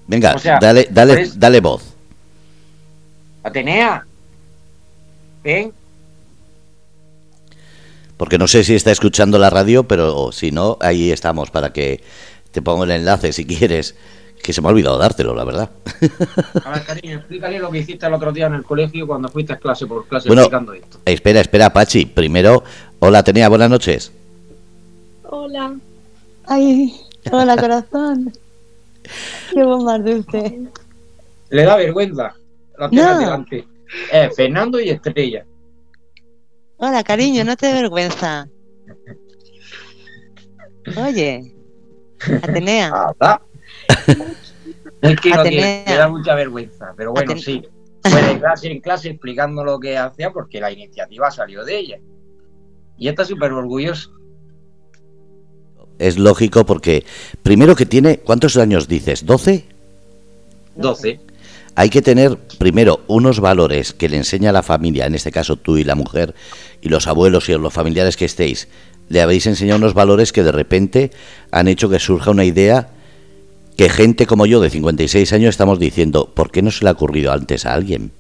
venga, o sea, dale, dale, pues- dale voz. Atenea, ven, Porque no sé si está escuchando la radio, pero si no, ahí estamos para que te pongo el enlace si quieres. Que se me ha olvidado dártelo, la verdad. a ver, cariño, explícale lo que hiciste el otro día en el colegio cuando fuiste clase por clase Bueno. explicando esto. Espera, espera, Pachi. Primero, hola, tenía buenas noches. Hola. Ay, hola corazón. Qué bomba dulce. Le da vergüenza. La tienes No. delante. Eh, Fernando y Estrella. Hola cariño, no te dé vergüenza. Oye, Atenea, Ah, Es que no tiene, me da mucha vergüenza, pero bueno, Aten- sí. Fue de clase en clase explicando lo que hacía porque la iniciativa salió de ella. Y está súper orgulloso. es lógico porque primero que tiene, ¿cuántos años dices? ¿12? 12. Hay que tener primero unos valores que le enseña la familia, en este caso tú y la mujer y los abuelos y los familiares que estéis. Le habéis enseñado unos valores que de repente han hecho que surja una idea que gente como yo de 56 años estamos diciendo, ¿por qué no se le ha ocurrido antes a alguien?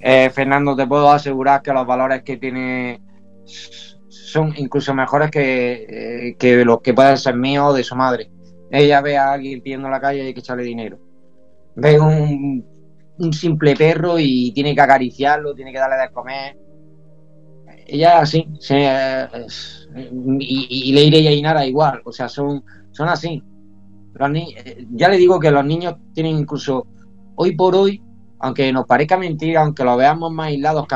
Eh, Fernando, te puedo asegurar que los valores que tiene son incluso mejores que, eh, que los que pueden ser míos de su madre. Ella ve a alguien pidiendo en la calle y hay que echarle dinero. Ve un, un simple perro y tiene que acariciarlo, tiene que darle de comer. Ella así, se, y, y Leire y Ainara igual, o sea, son, son así. Los ni- eh, ya le digo que los niños tienen incluso, hoy por hoy, aunque nos parezca mentira, aunque lo veamos más aislados, que,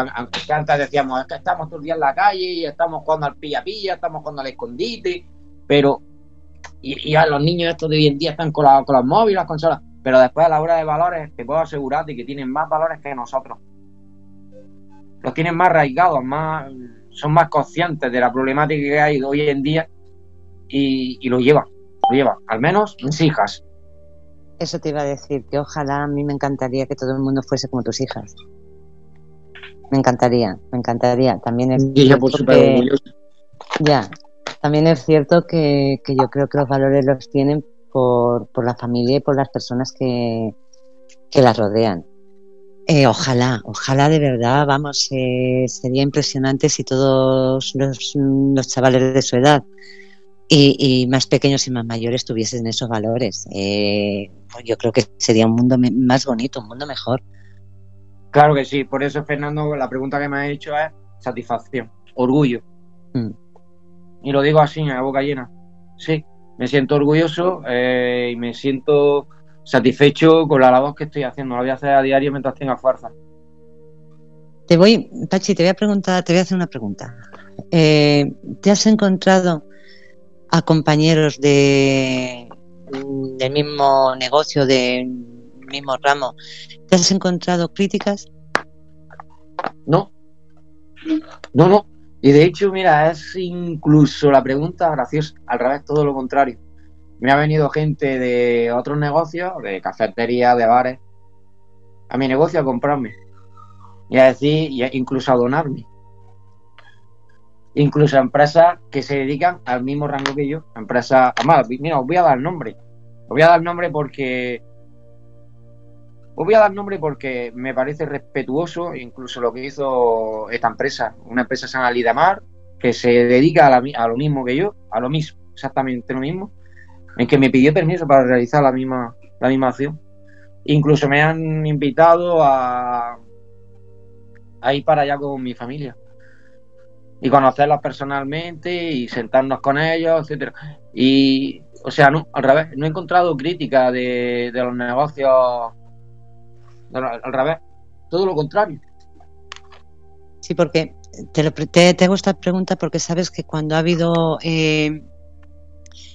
antes decíamos, es que estamos todo el día en la calle y estamos jugando al pilla-pilla, estamos jugando al escondite, pero, y, y a los niños estos de hoy en día están con, la- con los móviles, las consolas, pero después a la hora de valores, te puedo asegurar de que tienen más valores que nosotros. Los tienen más arraigados, más, son más conscientes de la problemática que hay hoy en día y, y lo llevan, lo llevan, al menos mis hijas. Eso te iba a decir, que ojalá a mí me encantaría que todo el mundo fuese como tus hijas. Me encantaría, me encantaría. También es Y que-. Ya, también es cierto que, que yo creo que los valores los tienen por, por la familia y por las personas que, que las rodean. Eh, ojalá, ojalá de verdad, vamos, eh, sería impresionante si todos los, los chavales de su edad y, y más pequeños y más mayores tuviesen esos valores. Eh, pues yo creo que sería un mundo más bonito, un mundo mejor. Claro que sí, por eso Fernando, la pregunta que me has hecho es satisfacción, orgullo. Mm. Y lo digo así, a boca llena. Sí, me siento orgulloso eh, y me siento satisfecho con la labor que estoy haciendo. La voy a hacer a diario mientras tenga fuerza. Te voy, Pachi, te voy a preguntar, te voy a hacer una pregunta. Eh, ¿Te has encontrado a compañeros de mm, del mismo negocio, del mismo ramo? ¿Te has encontrado críticas? No, no, no. Y de hecho, mira, es incluso la pregunta graciosa, al revés, todo lo contrario. Me ha venido gente de otros negocios, de cafeterías, de bares, a mi negocio a comprarme. Y a decir, y incluso a donarme. Incluso empresas que se dedican al mismo rango que yo. Empresas, además, mira, os voy a dar nombre. Os voy a dar nombre porque os voy a dar nombre porque me parece respetuoso incluso lo que hizo esta empresa, una empresa que se llama Lidamar, que se dedica a, la a lo mismo que yo, a lo mismo, exactamente lo mismo, en que me pidió permiso para realizar la misma, la misma acción. Incluso me han invitado a ir para allá con mi familia y conocerlos personalmente y sentarnos con ellos, etcétera. Y, o sea, no, al revés, no he encontrado crítica de, de los negocios no, al revés, todo lo contrario. Sí, porque te, te, te hago esta pregunta porque sabes que cuando ha habido eh,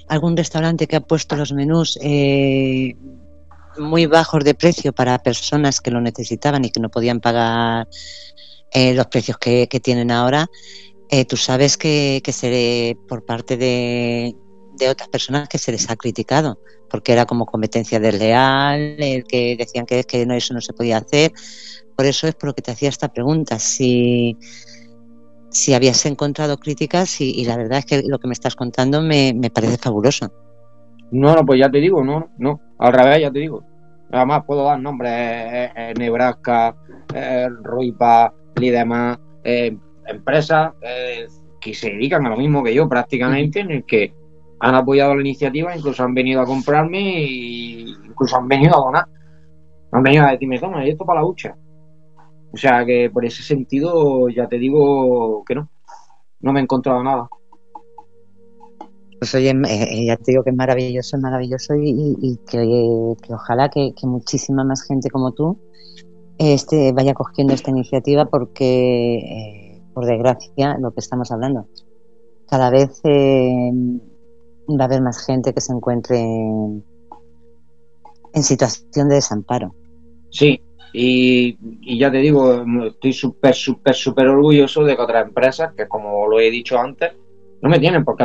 algún restaurante que ha puesto los menús eh, muy bajos de precio para personas que lo necesitaban y que no podían pagar eh, los precios que tienen ahora, eh, tú sabes que, que se, por parte de, de otras personas que se les ha criticado porque era como competencia desleal, el que decían que, que no, eso no se podía hacer. Por eso es por lo que te hacía esta pregunta, si, si habías encontrado críticas y, y la verdad es que lo que me estás contando me, me parece fabuloso. No, no, pues ya te digo, no, no, al revés, ya te digo. Además, puedo dar nombres: eh, eh, Nebraska, eh, Ruipa, Lidema, eh, empresas eh, que se dedican a lo mismo que yo prácticamente, en el que han apoyado la iniciativa, incluso han venido a comprarme y incluso han venido a donar. Han venido a decirme, toma, esto para la hucha. O sea que por ese sentido, ya te digo que no, no me he encontrado nada. Pues oye, eh, ya te digo que es maravilloso, es maravilloso y, que, ojalá que, muchísima más gente como tú este, vaya cogiendo esta iniciativa porque, eh, por desgracia, lo que estamos hablando, cada vez eh, va a haber más gente que se encuentre en, situación de desamparo. Sí, y, y ya te digo, estoy súper, súper, súper orgulloso de que otras empresas, que como lo he dicho antes, No me tienen por qué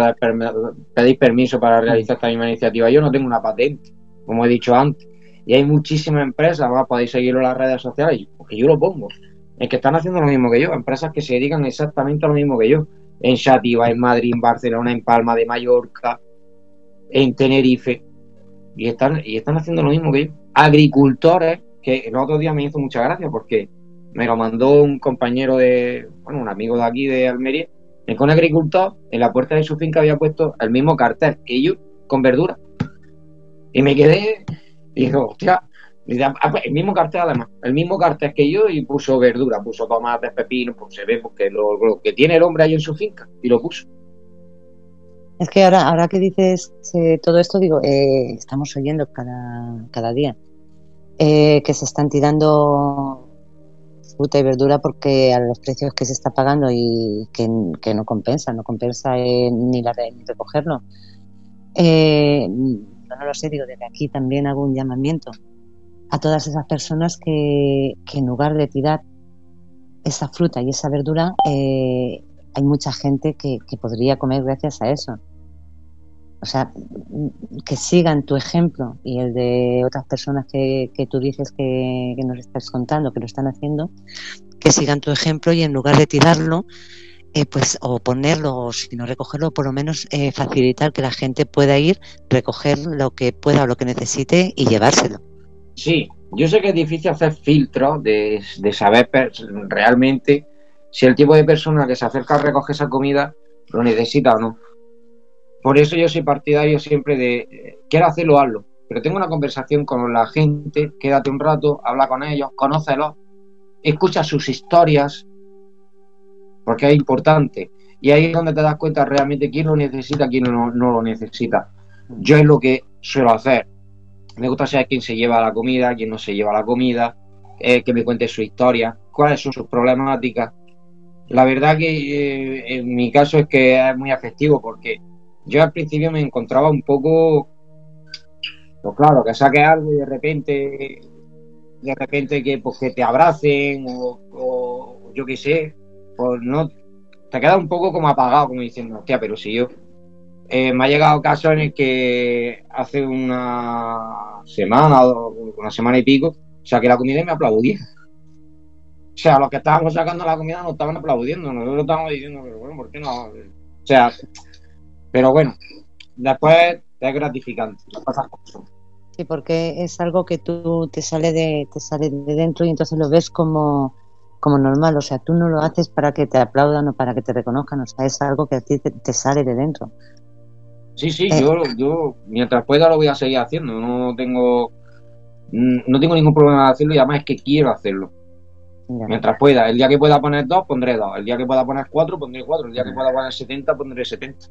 pedir permiso para realizar esta misma iniciativa. Yo no tengo una patente, como he dicho antes. Y hay muchísimas empresas, podéis seguirlo en las redes sociales, porque yo lo pongo, en que están haciendo lo mismo que yo, empresas que se dedican exactamente a lo mismo que yo, en Shativa, en Madrid, en Barcelona, en Palma de Mallorca, en Tenerife, y están, y están haciendo lo mismo que yo. Agricultores, que el otro día me hizo mucha gracia porque me lo mandó un compañero de, bueno, un amigo de aquí de Almería, en con agricultor, en la puerta de su finca había puesto el mismo cartel que yo, con verdura. Y me quedé, y dijo, hostia, el mismo cartel además, el mismo cartel que yo y puso verdura, puso tomates, pepino, pues se ve porque lo, que tiene el hombre ahí en su finca y lo puso. Es que ahora, ahora que dices eh, todo esto, digo, eh, estamos oyendo cada, cada día eh, que se están tirando fruta y verdura porque a los precios que se está pagando y que, no compensa, no compensa ni, la, ni recogerlo. no lo sé, digo, desde aquí también hago un llamamiento a todas esas personas que, en lugar de tirar esa fruta y esa verdura, hay mucha gente que, podría comer gracias a eso. O sea, que sigan tu ejemplo y el de otras personas que, tú dices que, nos estás contando, que lo están haciendo, que sigan tu ejemplo y en lugar de tirarlo, eh, pues o ponerlo o si no recogerlo, por lo menos eh, facilitar que la gente pueda ir, recoger lo que pueda o lo que necesite y llevárselo. Sí, yo sé que es difícil hacer filtros de, de saber realmente si el tipo de persona que se acerca a recoger esa comida lo necesita o no. Por eso yo soy partidario siempre de, eh, quiero hacerlo, hazlo. Pero tengo una conversación con la gente, quédate un rato, habla con ellos, conócelos, escucha sus historias, porque es importante. Y ahí es donde te das cuenta realmente quién lo necesita, quién no, lo necesita. Yo es lo que suelo hacer. Me gusta saber quién se lleva la comida, quién no se lleva la comida, eh, que me cuente su historia, cuáles son sus problemáticas. La verdad que eh, en mi caso es que es muy afectivo porque yo al principio me encontraba un poco, pues claro, que saque algo y de repente, de repente que, pues, que te abracen o, yo qué sé, pues no, te queda un poco como apagado, como diciendo, hostia, pero si yo, eh, me ha llegado casos en el que hace una semana, una semana y pico, saqué la comida y me aplaudí. O sea, los que estábamos sacando la comida nos estaban aplaudiendo, nosotros estábamos diciendo, pero bueno, ¿por qué no? O sea, pero bueno, después es gratificante, Sí, porque es algo que tú te sale de, te sale de dentro y entonces lo ves como, como normal. O sea, tú no lo haces para que te aplaudan o para que te reconozcan. O sea, es algo que a ti te, sale de dentro. Sí, sí, eh. yo, yo mientras pueda lo voy a seguir haciendo. No tengo, no tengo ningún problema de hacerlo y además es que quiero hacerlo. Mientras pueda. El día que pueda poner dos, pondré dos. El día que pueda poner cuatro, pondré cuatro. El día que pueda poner 70, pondré 70.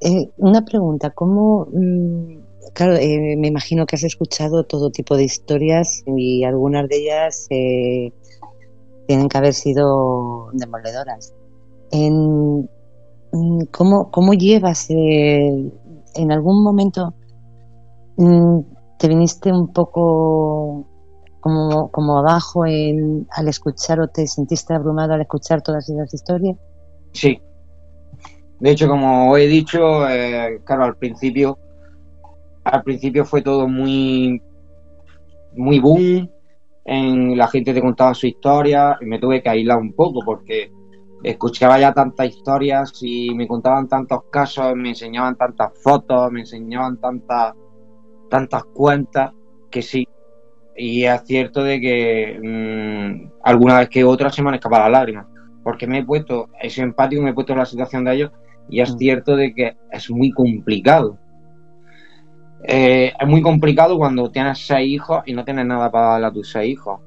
Eh, una pregunta, ¿cómo... Mm, claro, eh, me imagino que has escuchado todo tipo de historias y algunas de ellas eh, tienen que haber sido demoledoras. En, ¿cómo, ¿Cómo llevas en algún momento mm, te viniste un poco como, como abajo al escuchar o te sentiste abrumado al escuchar todas esas historias? Sí. De hecho, como he dicho, eh, claro, al principio, al principio fue todo muy, muy boom. En, la gente te contaba su historia y me tuve que aislar un poco porque escuchaba ya tantas historias y me contaban tantos casos, me enseñaban tantas fotos, me enseñaban tantas tantas cuentas que sí, y es cierto de que mm, alguna vez que otra se me han escapado las lágrimas, porque me he puesto, he sido empático, me he puesto en la situación de ellos y es mm. cierto de que es muy complicado. Eh, es muy complicado cuando tienes seis hijos y no tienes nada para darle a tus seis hijos.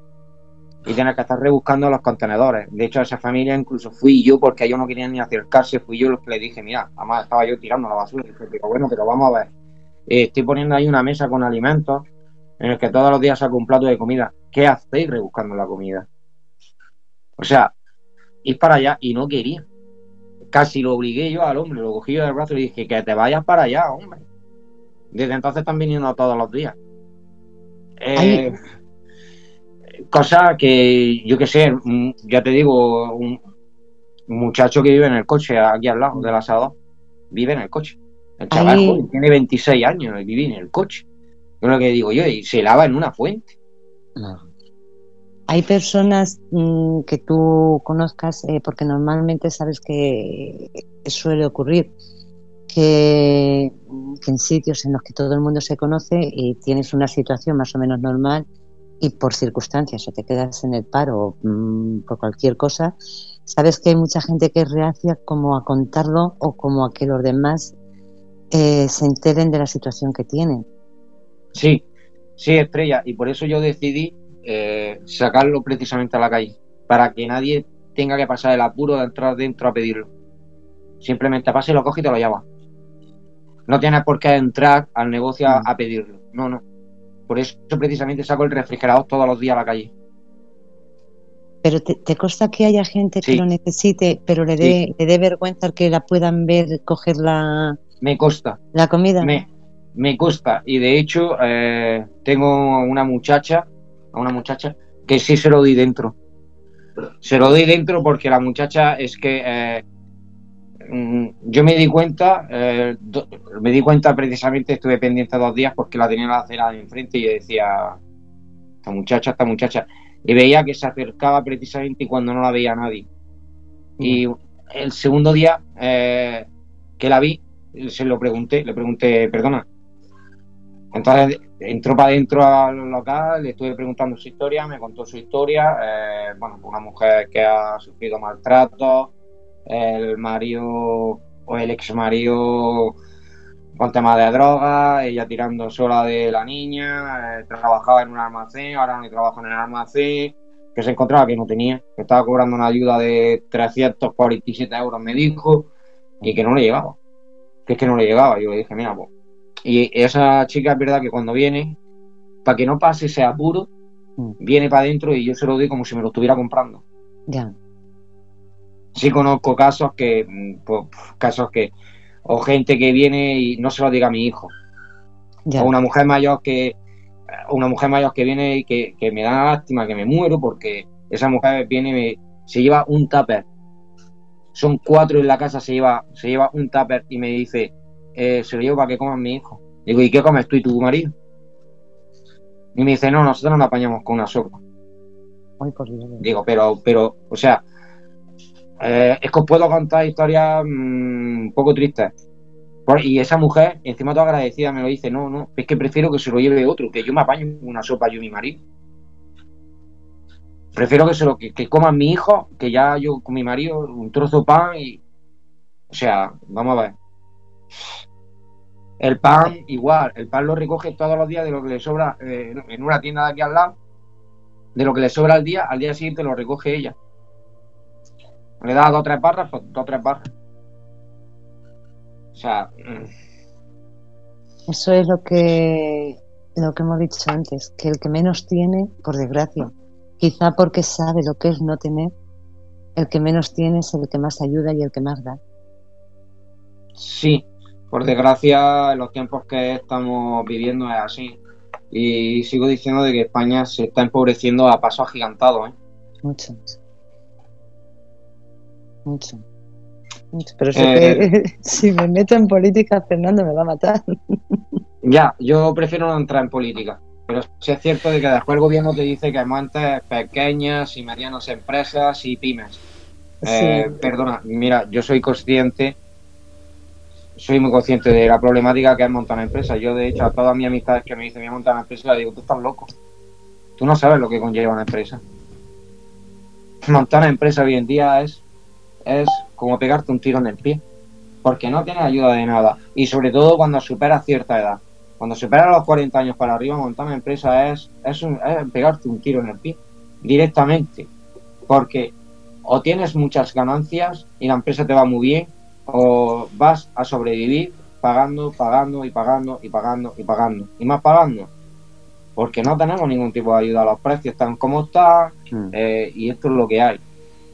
Y tienes que estar rebuscando los contenedores. De hecho, a esa familia incluso fui yo, porque ellos no querían ni acercarse, fui yo los que le dije, mira, además estaba yo tirando la basura. Y dije, bueno, pero vamos a ver. Eh, estoy poniendo ahí una mesa con alimentos en el que todos los días saco un plato de comida. ¿Qué hacéis rebuscando la comida? O sea, ir para allá y no quería. Casi lo obligué yo al hombre, lo cogí yo del brazo y le dije que te vayas para allá, hombre. Desde entonces están viniendo todos los días. Eh, cosa que, yo qué sé, ya te digo, muchacho que vive en el coche aquí al lado del asador, vive en el coche. El chaval joven, tiene 26 años y vive en el coche. Yo lo que digo yo, y se lava en una fuente. Hay personas mm, que tú conozcas, eh, porque normalmente sabes que suele ocurrir, que, en sitios en los que todo el mundo se conoce y tienes una situación más o menos normal y por circunstancias o te quedas en el paro mm, por cualquier cosa, sabes que hay mucha gente que es reacia como a contarlo o como a que los demás eh, se enteren de la situación que tienen. Sí, sí, Estrella, y por eso yo decidí eh, sacarlo precisamente a la calle, para que nadie tenga que pasar el apuro de entrar dentro a pedirlo. Simplemente pase, lo coge y te lo lleva. No tienes por qué entrar al negocio a, mm. pedirlo. No, no. Por eso precisamente saco el refrigerador todos los días a la calle. Pero te, consta que haya gente que lo necesite, pero le dé le dé vergüenza que la puedan ver coger la. Me. La comida. Me, me consta. Y de hecho, eh, tengo una muchacha, a una muchacha, que sí se lo doy dentro. Se lo doy dentro porque la muchacha es que eh, yo me di cuenta, eh, me di cuenta precisamente, estuve pendiente dos días porque la tenía la acera de enfrente y yo decía, esta muchacha, esta muchacha, y veía que se acercaba precisamente cuando no la veía nadie. Y el segundo día eh, que la vi, se lo pregunté, le pregunté, perdona. Entonces entró para adentro al local, le estuve preguntando su historia, me contó su historia, eh, bueno, una mujer que ha sufrido maltrato, el marido o el ex marido con tema de drogas, ella tirando sola de la niña, eh, trabajaba en un almacén, ahora no trabaja en el almacén, que se encontraba que no tenía, que estaba cobrando una ayuda de 347 euros, me dijo, y que no le llegaba, que es que no le llegaba. Yo le dije, mira, pues. Y esa chica es verdad que cuando viene, para que no pase ese apuro, mm. viene para adentro y yo se lo doy como si me lo estuviera comprando. Ya sí conozco casos que, mm, pues, casos que, o gente que viene y no se lo diga a mi hijo. O una mujer mayor que, una mujer mayor que viene y que, me da lástima, que me muero porque esa mujer viene y me, se lleva un tupper. Son cuatro en la casa, se lleva, se lleva un tupper y me dice, eh, se lo llevo para que coman mi hijo. Digo, ¿y qué comes tú y tu marido? Y me dice, no, nosotros nos apañamos con una sopa. Digo, pero, pero, o sea, eh, es que os puedo contar historias mm, un poco tristes. y esa mujer, encima toda agradecida, me lo dice, no, no, es que prefiero que se lo lleve otro, que yo me apaño una sopa yo y mi marido. Prefiero que se lo que, coman mi hijo, que ya yo con mi marido, un trozo de pan y. O sea, vamos a ver. El pan, igual, el pan lo recoge todos los días de lo que le sobra eh, en una tienda de aquí al lado. De lo que le sobra al día, al día siguiente lo recoge ella. Le da dos o tres barras, pues dos o tres barras. O sea. Mm. Eso es lo que, lo que hemos dicho antes, que el que menos tiene, por desgracia, quizá porque sabe lo que es no tener, el que menos tiene es el que más ayuda y el que más da. Sí, por desgracia, en los tiempos que estamos viviendo es así. Y sigo diciendo de que España se está empobreciendo a paso agigantado. ¿eh? Mucho mucho. Pero eh, si me meto en política, Fernando me va a matar. Ya, yo prefiero no entrar en política. Pero sí es cierto de que después el gobierno te dice que montes pequeñas y medianas empresas y pymes. Eh, perdona, mira, yo soy consciente, soy muy consciente de la problemática que es montar una empresa. Yo, de hecho, a todas mis amistades que me dicen, voy a montar una empresa, le digo, tú estás loco. Tú no sabes lo que conlleva una empresa. Montar una empresa hoy en día es es como pegarte un tiro en el pie, porque no tienes ayuda de nada. Y sobre todo cuando superas cierta edad. Cuando superas los 40 años para arriba, montar una empresa es, es, pegarte un tiro en el pie, directamente. Porque o tienes muchas ganancias y la empresa te va muy bien, o vas a sobrevivir pagando, pagando y pagando y pagando y pagando. Y más pagando. Porque no tenemos ningún tipo de ayuda. Los precios están como están hmm. eh, y esto es lo que hay.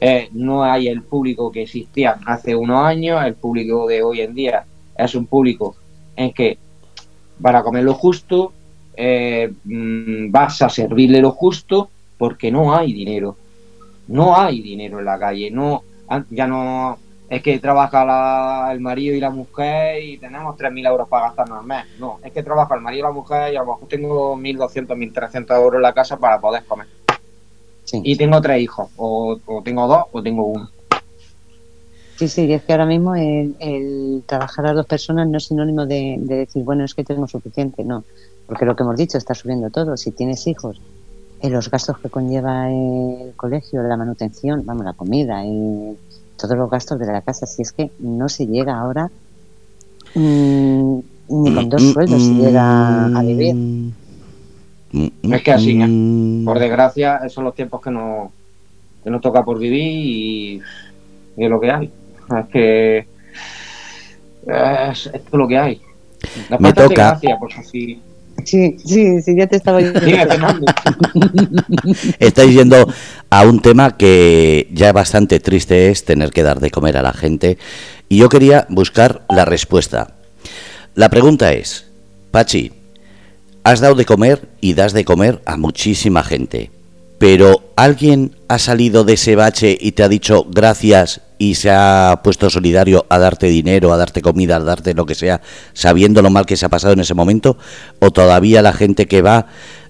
Eh, no hay el público que existía hace unos años, el público de hoy en día es un público en que para comer lo justo, eh, mm, vas a servirle lo justo porque no hay dinero. No hay dinero en la calle, no, An- Ya no es que trabaja la- el marido y la mujer y tenemos 3.000 euros para gastarnos al mes. No, es que trabaja el marido y la mujer y a lo mejor tengo 1.200, 1.300 euros en la casa para poder comer. Sí. Y tengo tres hijos, o, o tengo dos o tengo uno. Sí, sí, y es que ahora mismo el, el trabajar a dos personas no es sinónimo de, de decir, bueno, es que tengo suficiente, no. Porque lo que hemos dicho, está subiendo todo. Si tienes hijos, eh, los gastos que conlleva el colegio, la manutención, vamos, la comida, y todos los gastos de la casa, si es que no se llega ahora mm, ni con dos sueldos se llega a vivir. Es que así, ¿eh? Mm. Por desgracia, esos son los tiempos que nos, que nos toca por vivir y, y es lo que hay. Es que es, es lo que hay. Después Me toca. gracia, porque si... Sí, sí, sí, ya te estaba Fernando. Estáis yendo a un tema que ya bastante triste es tener que dar de comer a la gente. Y yo quería buscar la respuesta. La pregunta es, Pachi, has dado de comer y das de comer a muchísima gente. Pero ¿alguien ha salido de ese bache y te ha dicho gracias y se ha puesto solidario a darte dinero, a darte comida, a darte lo que sea, sabiendo lo mal que se ha pasado en ese momento? ¿O todavía la gente que va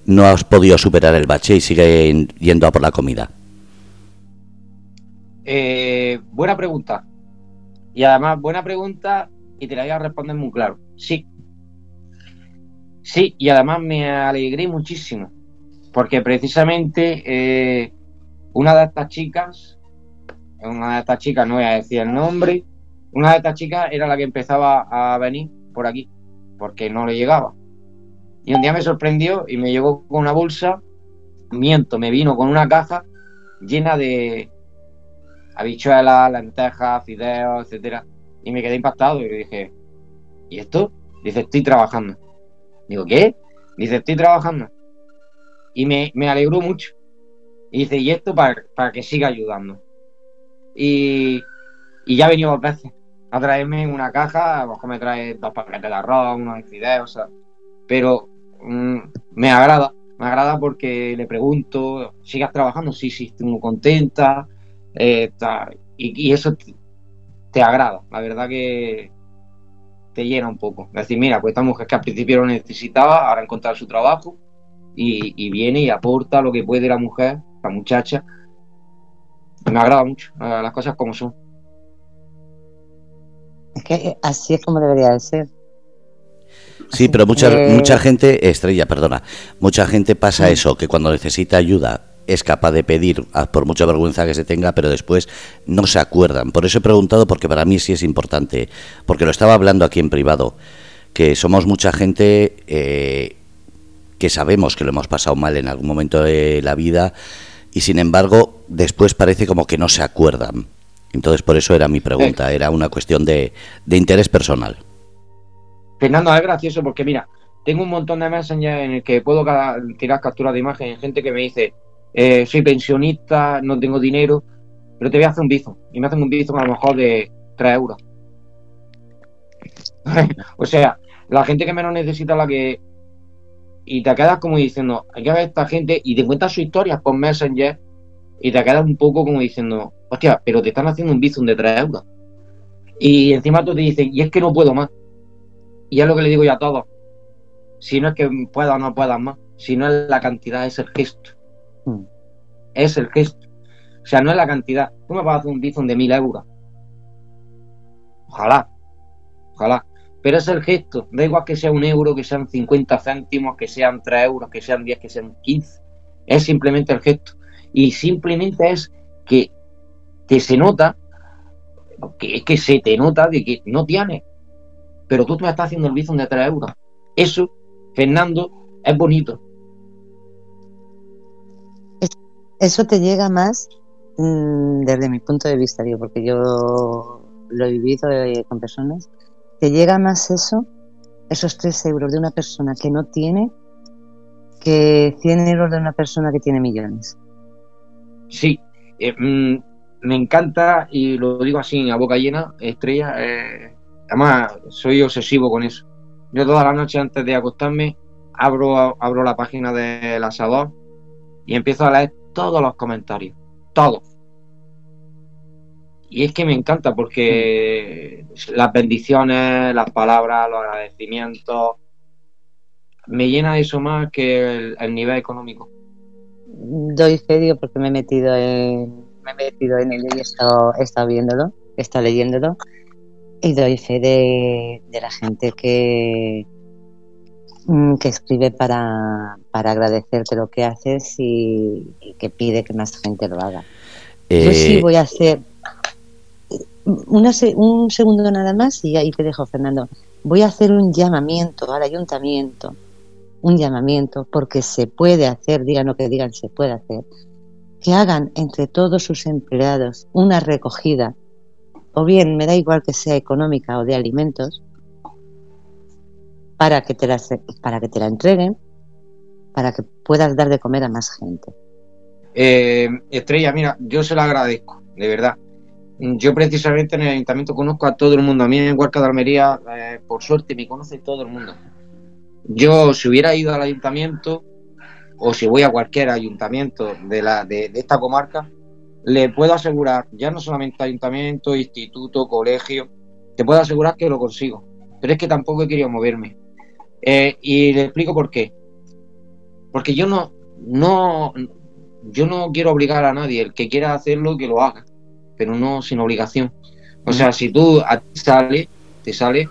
no has podido superar el bache y siguen yendo a por la comida? Eh, buena pregunta. Y además, buena pregunta y te la voy a responder muy claro. Sí. Sí, y además me alegré muchísimo. Porque precisamente eh, una de estas chicas, una de estas chicas, no voy a decir el nombre, una de estas chicas era la que empezaba a venir por aquí, porque no le llegaba. Y un día me sorprendió y me llegó con una bolsa, miento, me vino con una caja llena de, habichuelas, lentejas, fideos, etcétera. Y me quedé impactado y dije, ¿y esto? Dice, estoy trabajando. Digo, ¿qué? Dice, estoy trabajando. Y me, me alegró mucho. Y dice, ¿y esto para, para que siga ayudando? Y, y ya ha venido dos veces a traerme una caja, a lo mejor me trae dos paquetes de arroz, unos de fideos, o sea, pero mm, me agrada, me agrada porque le pregunto, ¿sigas trabajando? Sí, sí, estoy muy contenta, eh, y, y eso te agrada, la verdad que te llena un poco. Es decir, mira, pues esta mujer que al principio lo necesitaba, ahora ha encontrado su trabajo y, y viene y aporta lo que puede la mujer, la muchacha. Me agrada mucho, eh, las cosas como son. Es que eh, así es como debería de ser. Sí, pero mucha, Eh, mucha gente, Estrella, perdona, mucha gente pasa eso, que cuando necesita ayuda es capaz de pedir, ah, por mucha vergüenza que se tenga, pero después no se acuerdan. Por eso he preguntado, porque para mí sí es importante, porque lo estaba hablando aquí en privado, que somos mucha gente eh, que sabemos que lo hemos pasado mal en algún momento de la vida y sin embargo después parece como que no se acuerdan. Entonces por eso era mi pregunta, era una cuestión de, de interés personal. Fernando, es gracioso porque mira, tengo un montón de Messenger en el que puedo tirar capturas de imagen, gente que me dice, eh, soy pensionista, no tengo dinero, pero te voy a hacer un bizum. Y me hacen un bizum a lo mejor de 3 euros. o sea, la gente que menos necesita la que... Y te quedas como diciendo, hay que ver a esta gente y te cuentas sus historias por Messenger y te quedas un poco como diciendo, hostia, pero te están haciendo un bizum de 3 euros. Y encima tú te dicen, y es que no puedo más. Y es lo que le digo yo a todos. Si no es que pueda o no puedas más, si no es la cantidad, es el gesto. Mm. Es el gesto. O sea, no es la cantidad. Tú me vas a hacer un bizum de mil euros. Ojalá. Ojalá. Pero es el gesto. Da igual que sea un euro, que sean 50 céntimos, que sean 3 euros, que sean 10, que sean 15. Es simplemente el gesto. Y simplemente es que, que se nota, que que se te nota de que no tienes pero tú me estás haciendo el bizum de 3 euros. Eso, Fernando, es bonito. Eso te llega más mm, desde mi punto de vista, porque yo lo he vivido eh, con personas. Te llega más eso, esos 3 euros de una persona que no tiene, que 100 euros de una persona que tiene millones. Sí, eh, mm, me encanta y lo digo así a boca llena, estrella. eh, además, soy obsesivo con eso. Yo toda la noche antes de acostarme abro, abro la página del asador y empiezo a leer todos los comentarios. Todos. y es que me encanta porque las bendiciones, las palabras, los agradecimientos, me llena eso más que el, nivel económico. Doy fe, porque me he metido en, me he metido en él y he estado, he estado viéndolo, he estado leyéndolo y doy fe de, la gente que, mm, que escribe para, para agradecerte lo que haces y, que pide que más gente lo haga. Yo sí eh, voy a hacer una, un segundo nada más y ahí te dejo, Fernando. Voy a hacer un llamamiento al ayuntamiento, un llamamiento, porque se puede hacer, digan lo que digan, se puede hacer, que hagan entre todos sus empleados una recogida o bien me da igual que sea económica o de alimentos, para que te la, para que te la entreguen, para que puedas dar de comer a más gente. Eh, Estrella, mira, yo se lo agradezco, de verdad. Yo precisamente en el ayuntamiento conozco a todo el mundo. A mí en Huarca de Almería, eh, por suerte, me conoce todo el mundo. Yo, si hubiera ido al ayuntamiento, o si voy a cualquier ayuntamiento de, la, de esta comarca, le puedo asegurar, ya no solamente ayuntamiento, instituto, colegio, te puedo asegurar que lo consigo. Pero es que tampoco he querido moverme. Eh, y le explico por qué. Porque yo no, no, yo no quiero obligar a nadie. El que quiera hacerlo, que lo haga. Pero no sin obligación. O sea, si tú a ti sale, te sale,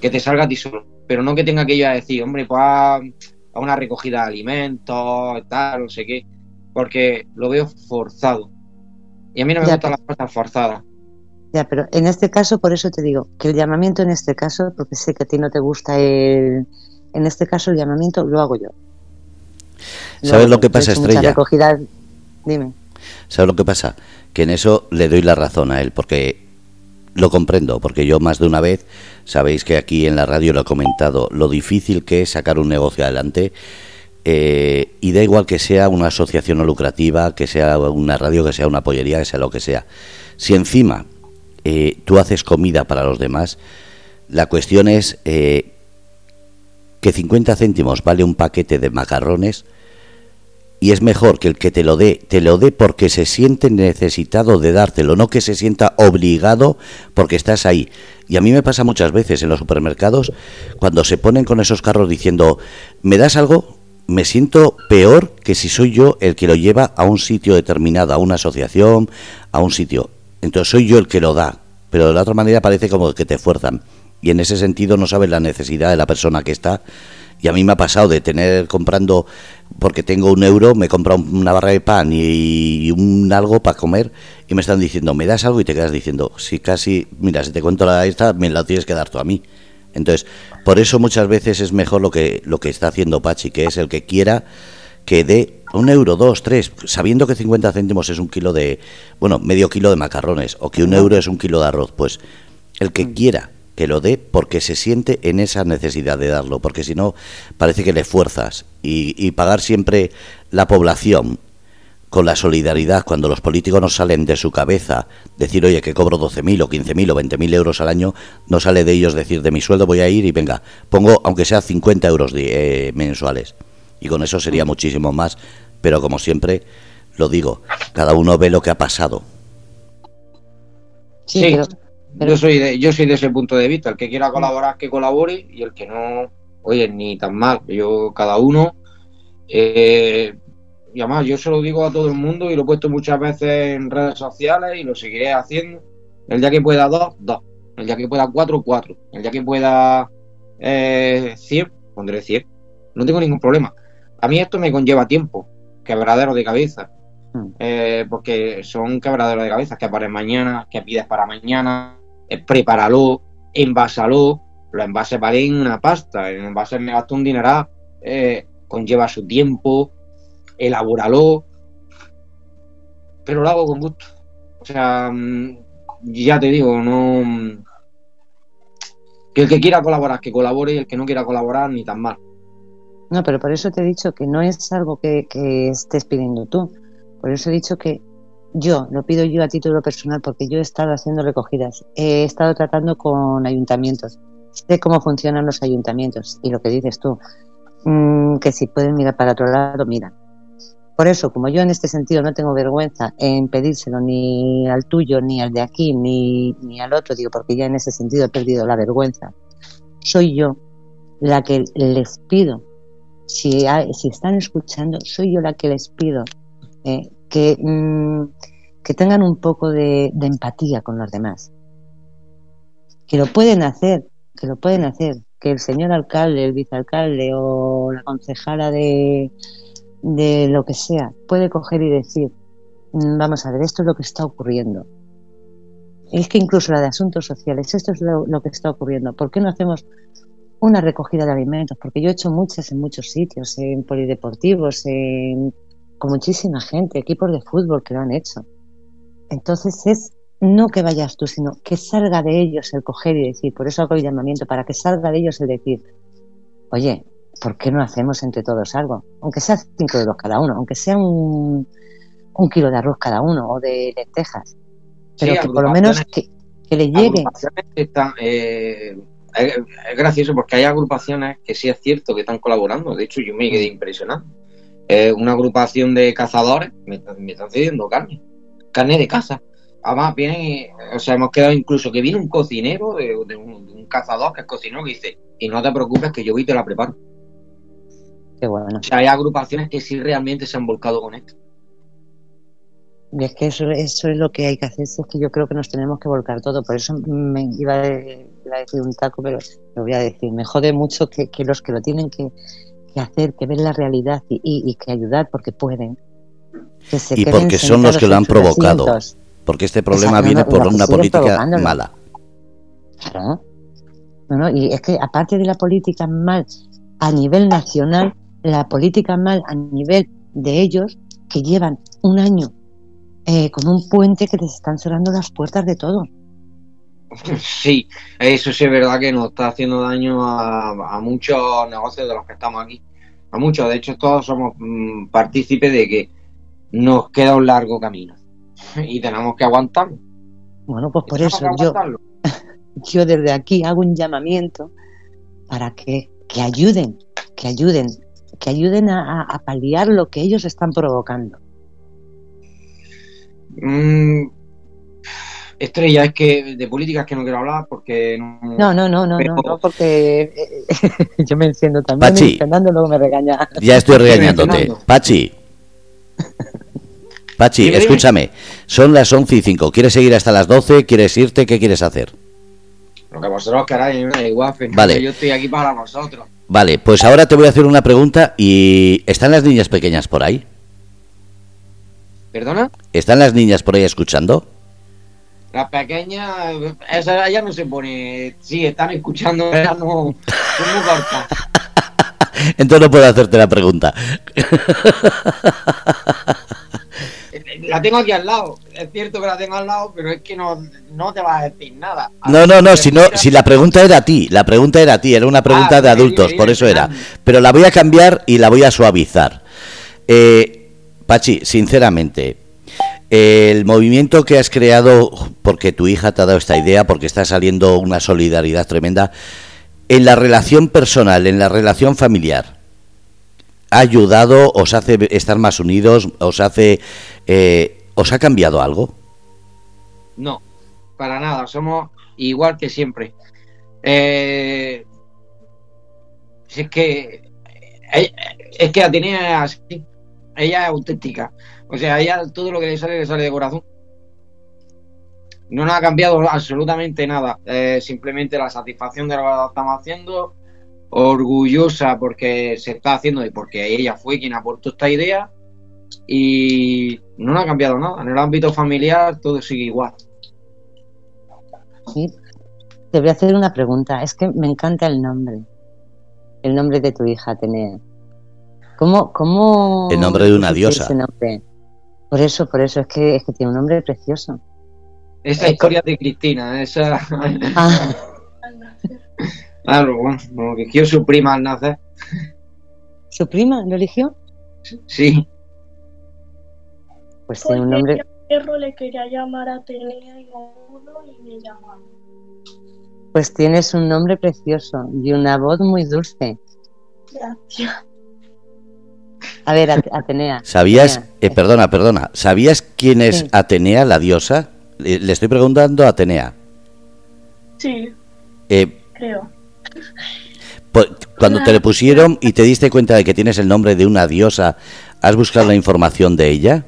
que te salga a ti solo. Pero no que tenga que ir a decir, hombre, pues a, a una recogida de alimentos, tal, no sé qué. Porque lo veo forzado. Y a mí no me gustan las cosas forzadas. Ya, pero en este caso, por eso te digo, que el llamamiento en este caso, porque sé que a ti no te gusta el... En este caso, el llamamiento lo hago yo. ¿Sabes lo que pasa, Estrella? Recogida... Dime. ¿Sabes lo que pasa? Que en eso le doy la razón a él, porque lo comprendo, porque yo más de una vez, sabéis que aquí en la radio lo he comentado, lo difícil que es sacar un negocio adelante eh, y da igual que sea una asociación no lucrativa, que sea una radio, que sea una pollería, que sea lo que sea. Si encima eh, tú haces comida para los demás, la cuestión es eh, que 50 céntimos vale un paquete de macarrones y es mejor que el que te lo dé, te lo dé porque se siente necesitado de dártelo, no que se sienta obligado porque estás ahí. Y a mí me pasa muchas veces en los supermercados cuando se ponen con esos carros diciendo, ¿me das algo? me siento peor que si soy yo el que lo lleva a un sitio determinado, a una asociación, a un sitio. Entonces soy yo el que lo da, pero de la otra manera parece como que te fuerzan. Y en ese sentido no sabes la necesidad de la persona que está. Y a mí me ha pasado de tener comprando, porque tengo un euro, me compra una barra de pan y, un algo para comer y me están diciendo, ¿me das algo? Y te quedas diciendo, si casi, mira, si te cuento la esta, me la tienes que dar tú a mí. Entonces, por eso muchas veces es mejor lo que, lo que está haciendo Pachi, que es el que quiera que dé un euro, dos, tres, sabiendo que 50 céntimos es un kilo de, bueno, medio kilo de macarrones, o que un euro es un kilo de arroz, pues el que mm. quiera que lo dé porque se siente en esa necesidad de darlo, porque si no parece que le fuerzas y, y pagar siempre la población con la solidaridad, cuando los políticos no salen de su cabeza decir, oye, que cobro 12.000 o 15.000 o 20.000 euros al año, no sale de ellos decir, de mi sueldo voy a ir y venga, pongo aunque sea 50 euros eh, mensuales. Y con eso sería muchísimo más, pero como siempre, lo digo, cada uno ve lo que ha pasado. Sí, yo, soy de, yo soy de ese punto de vista, el que quiera colaborar, que colabore, y el que no, oye, ni tan mal, yo cada uno... Eh, y además yo se lo digo a todo el mundo y lo he puesto muchas veces en redes sociales y lo seguiré haciendo. El día que pueda dos, dos. El día que pueda cuatro, cuatro. El día que pueda eh, cien, pondré cien. No tengo ningún problema. A mí esto me conlleva tiempo, quebradero de cabeza. Hmm. Eh, porque son quebraderos de cabeza que para mañana, que pides para mañana, eh, prepáralo, envásalo. Los envases valen una pasta, el envase me gasto un dineral, eh, conlleva su tiempo, elabóralo, pero lo hago con gusto. O sea, mm, ya te digo, no. Mm, que el que quiera colaborar, que colabore, y el que no quiera colaborar, ni tan mal. No, pero por eso te he dicho que no es algo que, que estés pidiendo tú. Por eso he dicho que yo, lo pido yo a título personal, porque yo he estado haciendo recogidas, he estado tratando con ayuntamientos, sé cómo funcionan los ayuntamientos y lo que dices tú, mm, que si pueden mirar para otro lado, mira. Por eso, como yo en este sentido no tengo vergüenza en pedírselo ni al tuyo, ni al de aquí, ni, ni al otro, digo, porque ya en ese sentido he perdido la vergüenza, soy yo la que les pido, si, están escuchando, soy yo la que les pido eh, que, mm, que tengan un poco de, de empatía con los demás. Que lo pueden hacer, que lo pueden hacer, que el señor alcalde, el vicealcalde o la concejala de, de lo que sea puede coger y decir, mm, vamos a ver, esto es lo que está ocurriendo. Es que incluso la de asuntos sociales, esto es lo, lo que está ocurriendo. ¿Por qué no hacemos una recogida de alimentos? Porque yo he hecho muchas en muchos sitios, en polideportivos, en, con muchísima gente, equipos de fútbol que lo han hecho. Entonces es no que vayas tú, sino que salga de ellos el coger y decir, por eso hago el llamamiento, para que salga de ellos el decir, oye, ¿por qué no hacemos entre todos algo? Aunque sea cinco euros cada uno, aunque sea un, un kilo de arroz cada uno o de lentejas, pero Sí, que por lo menos que, que le llegue. están, eh, es, es gracioso porque hay agrupaciones que sí es cierto que están colaborando. De hecho, yo me quedé impresionado. Eh, una agrupación de cazadores me, están- me están cediendo carne, carne de caza. Además, vienen, y- o sea, hemos quedado incluso que viene un cocinero de, de un, de un cazador que es cocinero que dice: Y no te preocupes, que yo voy y te la preparo. Qué bueno. O sea, hay agrupaciones que sí realmente se han volcado con esto. Y es que eso, eso es lo que hay que hacer, es que yo creo que nos tenemos que volcar todo. Por eso me iba a, iba a decir un taco, pero lo voy a decir. Me jode mucho que, que los que lo tienen que, que hacer, que ven la realidad y, y- y que ayudar porque pueden. que se Y porque son los que lo han provocado. Porque este problema viene no, por una política mala. Claro. No, no, y es que aparte de la política mal a nivel nacional, la política mal a nivel de ellos que llevan un año eh, con un puente que les están cerrando las puertas de todo. Sí, eso sí es verdad que nos está haciendo daño a, a muchos negocios de los que estamos aquí. A muchos, de hecho, todos somos mm, partícipes de que nos queda un largo camino y tenemos que aguantarlo. Bueno, pues por eso yo, yo desde aquí hago un llamamiento para que, que ayuden, que ayuden, que ayuden a, a- a paliar lo que ellos están provocando. Mm, estrella, es que de políticas que no quiero hablar porque no, No, no, no, no, Pero- no, no, porque eh, yo me enciendo también Pachi. y Fernando luego me regaña. Ya estoy regañándote. Pachi. Pachi, Dime, dime. escúchame. Son las 11 y 5. ¿Quieres seguir hasta las 12? ¿Quieres irte? ¿Qué quieres hacer? Lo que vosotros queráis, igual, Fernando, Vale. yo estoy aquí para vosotros. Vale, pues ahora te voy a hacer una pregunta y... ¿Están las niñas pequeñas por ahí? ¿Perdona? ¿Están las niñas por ahí escuchando? La pequeña, esa ya no se pone. Sí, están escuchando, no. Son muy cortas. Entonces no puedo hacerte la pregunta. La tengo aquí al lado. Es cierto que la tengo al lado, pero es que no, no te vas a decir nada. No, no, no, si, no, si la pregunta era a ti, la pregunta era a ti, era una pregunta Ah, de adultos, por eso era. Pero la voy a cambiar y la voy a suavizar. Eh, Pachi, sinceramente, el movimiento que has creado, porque tu hija te ha dado esta idea, porque está saliendo una solidaridad tremenda, en la relación personal, en la relación familiar, ¿ha ayudado, os hace estar más unidos, os hace... eh, ¿Os ha cambiado algo? No, para nada. Somos igual que siempre. Eh, es que. eh, Es que Atenea es así. Ella es auténtica. O sea, ella todo lo que le sale, le sale de corazón. No nos ha cambiado absolutamente nada. Eh, simplemente la satisfacción de lo que estamos haciendo. Orgullosa porque se está haciendo y porque ella fue quien aportó esta idea. Y no nos ha cambiado nada. En el ámbito familiar todo sigue igual. ¿sí? Te voy a hacer una pregunta. Es que me encanta el nombre. El nombre de tu hija, Atenea. ¿Cómo, cómo El nombre de una diosa. ese nombre? Por eso, por eso, es que, es que tiene un nombre precioso. Esa Eh, historia de Cristina, esa. Ah, Claro, bueno, como que quiero su prima al nacer. ¿Su prima lo eligió? Sí, Pues tiene un nombre... perro le quería llamar a Atenea y y me llamaron. Pues tienes un nombre precioso y una voz muy dulce. Gracias. A ver, At- Atenea. ¿Sabías, Atenea. eh, perdona, perdona, ¿sabías quién es Sí. Atenea, la diosa? Le, le estoy preguntando a Atenea. Sí, Eh, creo. po- cuando te le pusieron y te diste cuenta de que tienes el nombre de una diosa, ¿has buscado la información de ella?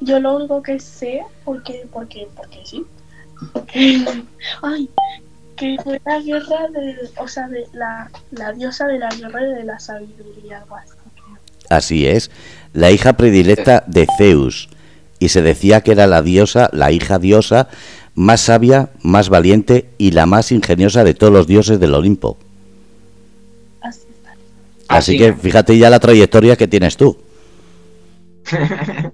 Yo lo único que sé, porque, porque, porque sí, que, ay, que fue la guerra de, o sea, de la, la diosa de la guerra y de la sabiduría, algo así. Así es, la hija predilecta de Zeus. Y se decía que era la diosa, la hija diosa, más sabia, más valiente y la más ingeniosa de todos los dioses del Olimpo. Así está. Así Así que fíjate ya la trayectoria que tienes tú.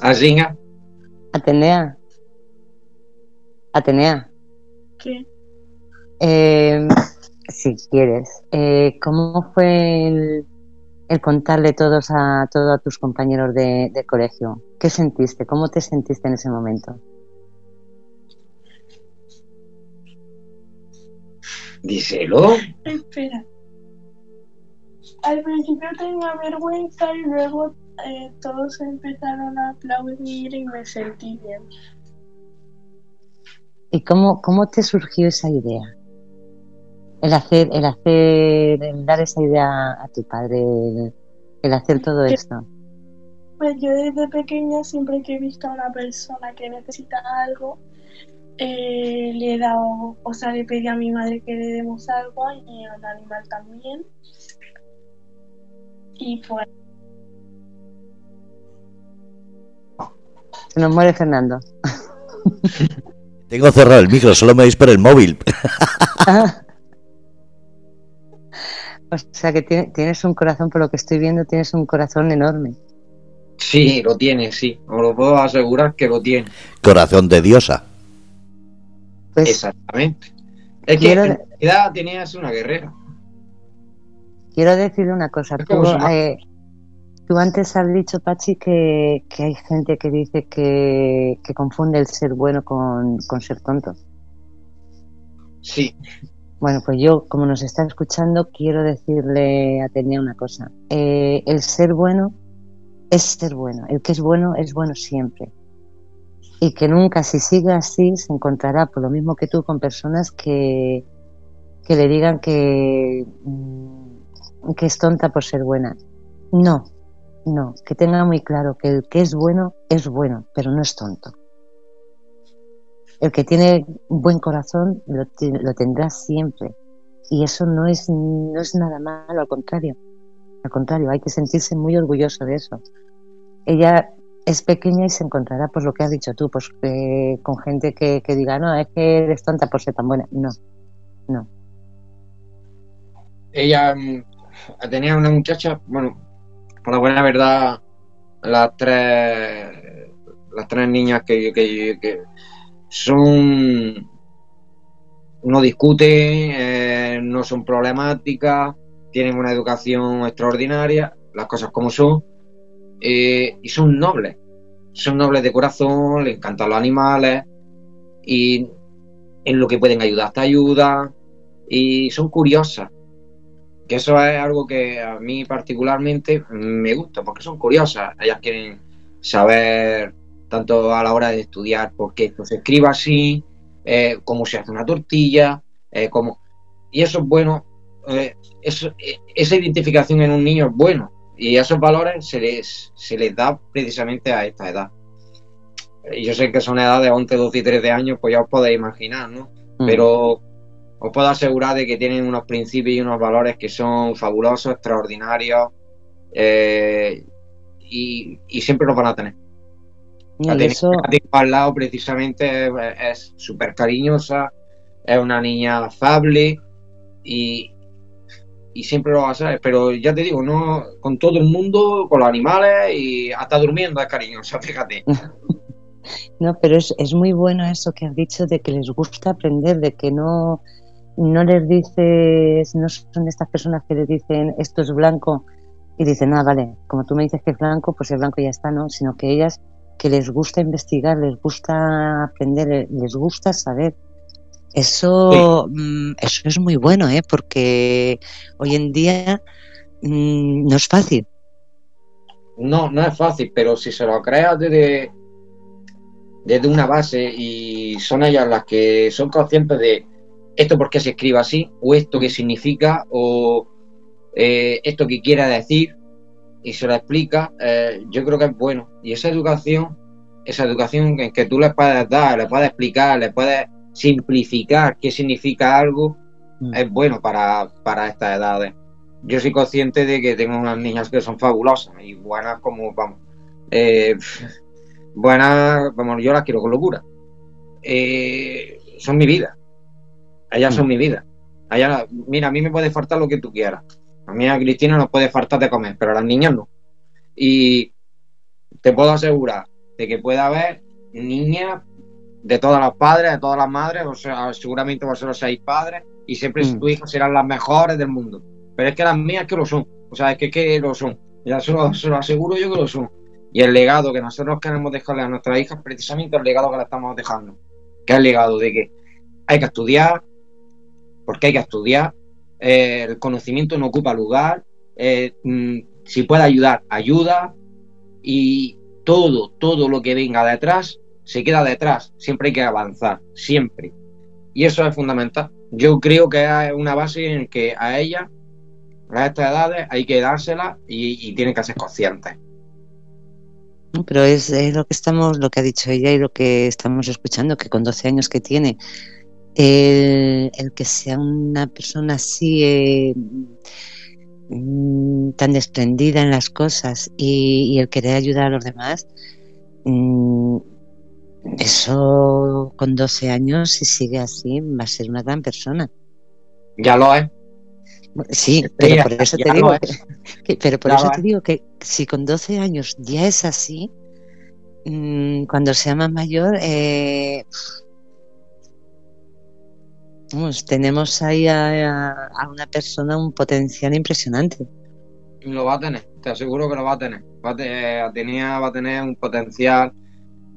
Así que, Atenea. Atenea. ¿Qué? Eh, si quieres, eh, ¿cómo fue el, el contarle todos a todos a tus compañeros de, de colegio? ¿Qué sentiste? ¿Cómo te sentiste en ese momento? díselo. Espera. Al principio tenía vergüenza y luego eh, todos empezaron a aplaudir y me sentí bien. ¿Y cómo, cómo te surgió esa idea? El hacer, el hacer, el dar esa idea a tu padre, el, el hacer todo ¿Qué? esto. Pues yo desde pequeña siempre que he visto a una persona que necesita algo, eh, le he dado, o sea, le pedí a mi madre que le demos algo y al animal también. Y pues Se nos muere Fernando. Tengo cerrado el micro, solo me veis por el móvil. o sea que tiene- tienes un corazón, por lo que estoy viendo, tienes un corazón enorme. Sí, lo tiene, sí. Os lo puedo asegurar que lo tiene. Corazón de diosa. Pues Exactamente. Es que Quiero- en realidad tenías una guerrera. quiero decirle una cosa. Tú, eh, tú antes has dicho, Pachi, que, que hay gente que dice que, que confunde el ser bueno con, con ser tonto. Sí, Bueno, pues yo, como nos está escuchando, quiero decirle a Tenia una cosa. Eh, el ser bueno es ser bueno. El que es bueno es bueno siempre. Y que nunca, si sigue así, se encontrará, por lo mismo que tú, con personas que, que le digan que, mm, que es tonta por ser buena. No, no. Que tenga muy claro que el que es bueno es bueno, pero no es tonto. El que tiene buen corazón lo, tendrá siempre. Y eso no es, no es nada malo, al contrario. Al contrario, hay que sentirse muy orgulloso de eso. Ella es pequeña y se encontrará, pues lo que has dicho tú, pues con gente que, que diga, no, es que eres tonta por ser tan buena. No, no. ella mm, tenía una muchacha, bueno, por la buena verdad, las tres, las tres niñas que son, no discuten, eh, no son problemáticas, tienen una educación extraordinaria, las cosas como son, eh, y son nobles, son nobles de corazón, les encantan los animales, y en lo que pueden ayudar te ayuda, y son curiosas que eso es algo que a mí particularmente me gusta, porque son curiosas. Ellas quieren saber, tanto a la hora de estudiar, por qué esto se escribe así, eh, cómo se hace una tortilla, eh, cómo... Y eso es bueno, eh, eso- eh, esa identificación en un niño es bueno, y esos valores se les, se les da precisamente a esta edad. Yo sé que son edades de 11, 12 y 13 años, pues ya os podéis imaginar, ¿no? Mm. pero os puedo asegurar de que tienen unos principios y unos valores que son fabulosos, extraordinarios eh, y, y siempre los van a tener. La eso, al lado precisamente es- es súper cariñosa, es una niña afable y, y siempre lo va a ser. Pero ya te digo, no con todo el mundo, con los animales y hasta durmiendo es cariñosa, fíjate. No, pero es, es muy bueno eso que has dicho de que les gusta aprender, de que no, no les dices, no son de estas personas que les dicen esto es blanco y dicen, ah, vale, como tú me dices que es blanco, pues es blanco y ya está, ¿no? Sino que ellas que les gusta investigar, les gusta aprender, les gusta saber. Eso, mm, eso es muy bueno, ¿eh? porque hoy en día mm, no es fácil. No, no es fácil, pero si se lo creas desde, desde una base y son ellas las que son conscientes de esto por qué se escribe así, o esto qué significa, o eh, esto que quiere decir, y se lo explica, eh, yo creo que es bueno. Y esa educación, esa educación en que tú le puedes dar, le puedes explicar, le puedes simplificar qué significa algo, mm. es bueno para, para estas edades. Yo soy consciente de que tengo unas niñas que son fabulosas y buenas como, vamos, eh, buenas, vamos, yo las quiero con locura. Son mi vida. Ellas son mi vida. Allá, mira, a mí me puede faltar lo que tú quieras. A mí a Cristina nos puede faltar de comer, pero a las niñas no. Y te puedo asegurar de que puede haber niñas de todas las padres, de todas las madres, o sea, seguramente vosotros seis padres, y siempre mm. tus hijos serán las mejores del mundo. Pero es que las mías que lo son, o sea, es que, que lo son. Ya se lo, aseguro yo que lo son. Y el legado que nosotros queremos dejarle a nuestras hijas, precisamente el legado que le estamos dejando, que es el legado de que hay que estudiar, porque hay que estudiar, eh, el conocimiento no ocupa lugar, eh, mm, si puede ayudar, ayuda, y todo, todo lo que venga detrás se queda detrás. Siempre hay que avanzar, siempre. Y eso es fundamental. Yo creo que es una base en que a ella, a estas edades, hay que dársela y, y tienen que ser conscientes. Pero es, lo que estamos, lo que ha dicho ella y lo que estamos escuchando, que con 12 años que tiene, el, que sea una persona así eh, mm, tan desprendida en las cosas y, el querer ayudar a los demás, mm, eso con 12 años, si sigue así, va a ser una gran persona. Ya lo es. Sí, pero por eso te digo, que, pero por eso te digo que si con 12 años ya es así, mm, cuando sea más mayor, eh, tenemos ahí a, una persona un potencial impresionante. Lo va a tener, te aseguro que lo va a tener. Va a, va a tener un potencial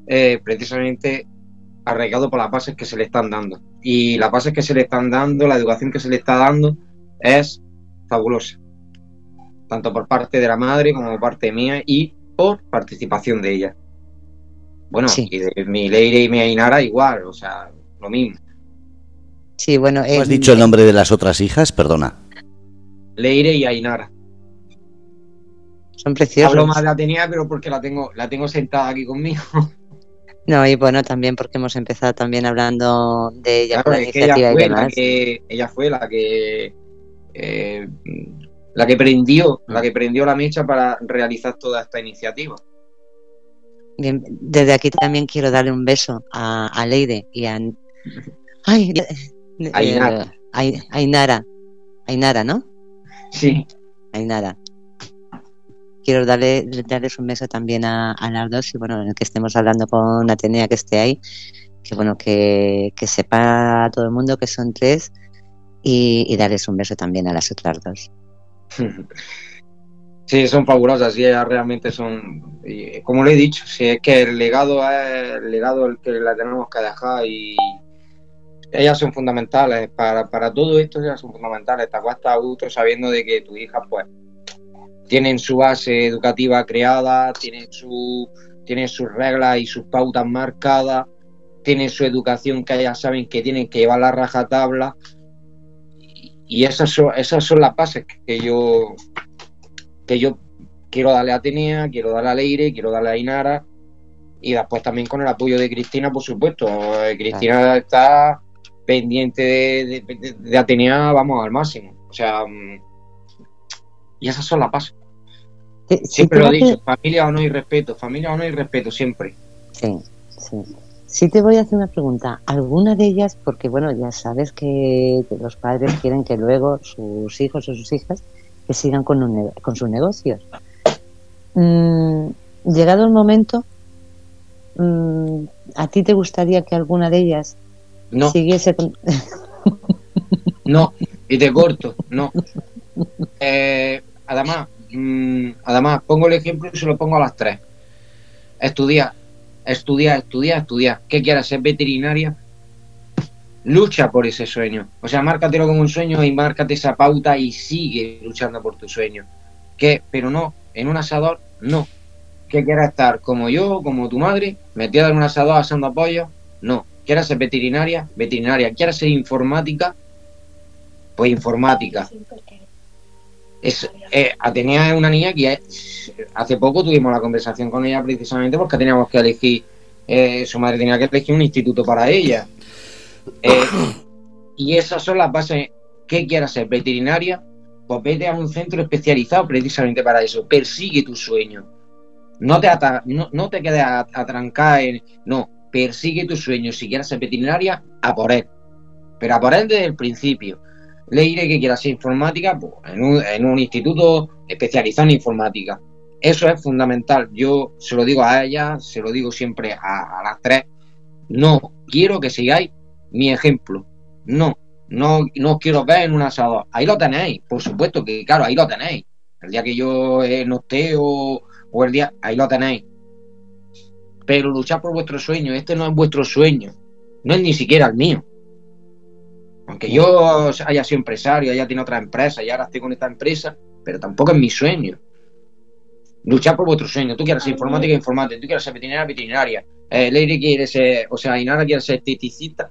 eh, precisamente arraigado por las bases que se le están dando. Y las bases que se le están dando, la educación que se le está dando, es fabulosa. Tanto por parte de la madre como por parte mía y por participación de ella. Bueno, y de mi Leire y mi Ainara igual, o sea, lo mismo. Sí, bueno. has dicho el nombre de las otras hijas? Perdona. Leire y Ainara. Son preciosas. Hablo más de Atenea, pero porque la tengo, la tengo sentada aquí conmigo. No, y bueno, también porque hemos empezado también hablando de ella la iniciativa ella fue, La que, ella fue la que eh, la que prendió, la que prendió la mecha para realizar toda esta iniciativa. Bien, desde aquí también quiero darle un beso a, a Leire y a ay, Ainara. Eh, Ainara. Ainara, ¿no? Sí. Ainara quiero darle, darles un beso también a, las dos y bueno, en el que estemos hablando con Atenea que esté ahí, que bueno, que, sepa todo el mundo que son tres y, darles un beso también a las otras dos. Sí, son fabulosas y ellas realmente son, como le he dicho, si es que el legado es el legado el que la tenemos que dejar y ellas son fundamentales para, para todo esto, ellas son fundamentales. Te acuestas a gusto sabiendo de que tu hija pues tienen su base educativa creada, tienen, su, tienen sus reglas y sus pautas marcadas, tienen su educación que ya saben que tienen que llevar la rajatabla. Y esas son, esas son las bases que yo, que yo quiero darle a Atenea, quiero darle a Leire, quiero darle a Inara. Y después también con el apoyo de Cristina, por supuesto. Eh, Cristina está pendiente de, de, Atenea, vamos, al máximo. O sea, mm, y esas son las bases. Siempre lo he dicho, familia o no hay respeto, familia o no hay respeto, siempre. Sí, sí. Sí te voy a hacer una pregunta. ¿Alguna de ellas, porque bueno, ya sabes que, los padres quieren que luego sus hijos o sus hijas que sigan con, con sus negocios? Mm, llegado el momento, mm, ¿a ti te gustaría que alguna de ellas no. siguiese con... no, y te corto, no. Eh, además, Mm, además, pongo el ejemplo y se lo pongo a las tres. Estudiar, estudiar, estudiar, estudiar. ¿Qué quieres ser veterinaria? lucha por ese sueño. O sea, márcatelo como un sueño y márcate esa pauta y sigue luchando por tu sueño. Que, pero no, en un asador, no. Que quieras estar como yo, como tu madre, metida en un asador asando apoyo, no. ¿Quieres ser veterinaria? Veterinaria. ¿Quieres ser informática? Pues informática. Es, eh, Atenea es una niña que es- hace poco tuvimos la conversación con ella precisamente porque teníamos que elegir, eh, su madre tenía que elegir un instituto para ella. Eh, y esas son las bases. ¿Qué quieras ser? ¿Veterinaria? Pues vete a un centro especializado precisamente para eso. Persigue tu sueño. No te, ata- no, no te quedes atrancada en... No, persigue tu sueño. Si quieres ser veterinaria, a por él. Pero a por él desde el principio. Le diré que quiera ser informática pues, en, un, instituto especializado en informática. Eso es fundamental. Yo se lo digo a ella, se lo digo siempre a, a las tres. No quiero que sigáis mi ejemplo. No, no, no os quiero ver en un asador. Ahí lo tenéis, por supuesto que, claro, ahí lo tenéis. El día que yo eh, no esté o, o el día, ahí lo tenéis. Pero luchar por vuestro sueño, este no es vuestro sueño, no es ni siquiera el mío. Aunque yo haya sido empresario, haya tenido otra empresa y ahora estoy con esta empresa, pero tampoco es mi sueño. Luchar por vuestro sueño. Tú quieres ser informática, informática. Tú quieres ser veterinaria, veterinaria. Eh, Leire quiere ser, o sea, Inara quiere ser esteticista.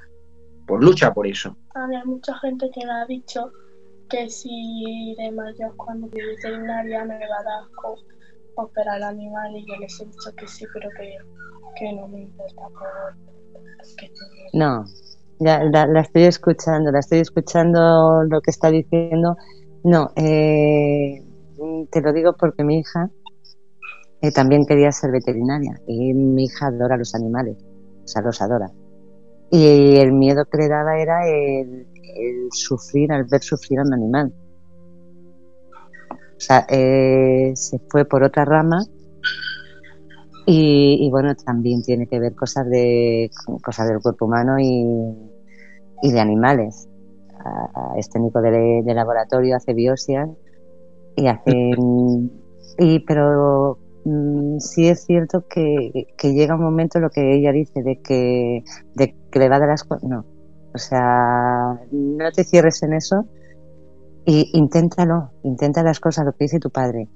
Pues lucha por eso. A mí hay mucha gente que me ha dicho que si de mayor cuando veterinaria me va a dar operar animales y yo les he dicho que sí, pero que, no me importa. No, la estoy escuchando, la estoy escuchando lo que está diciendo. No, eh, te lo digo porque mi hija eh, también quería ser veterinaria y mi hija adora los animales, o sea, los adora. Y el miedo que le daba era el, el sufrir, al ver sufrir a un animal. O sea, eh, se fue por otra rama y, y, bueno, también tiene que ver cosas de cosas del cuerpo humano y, y de animales. Es técnico de, de laboratorio, hace biopsias y hace y pero mm, sí es cierto que, llega un momento lo que ella dice de que de que le va dar asco, no. O sea, no te cierres en eso y inténtalo, intenta las cosas, lo que dice tu padre.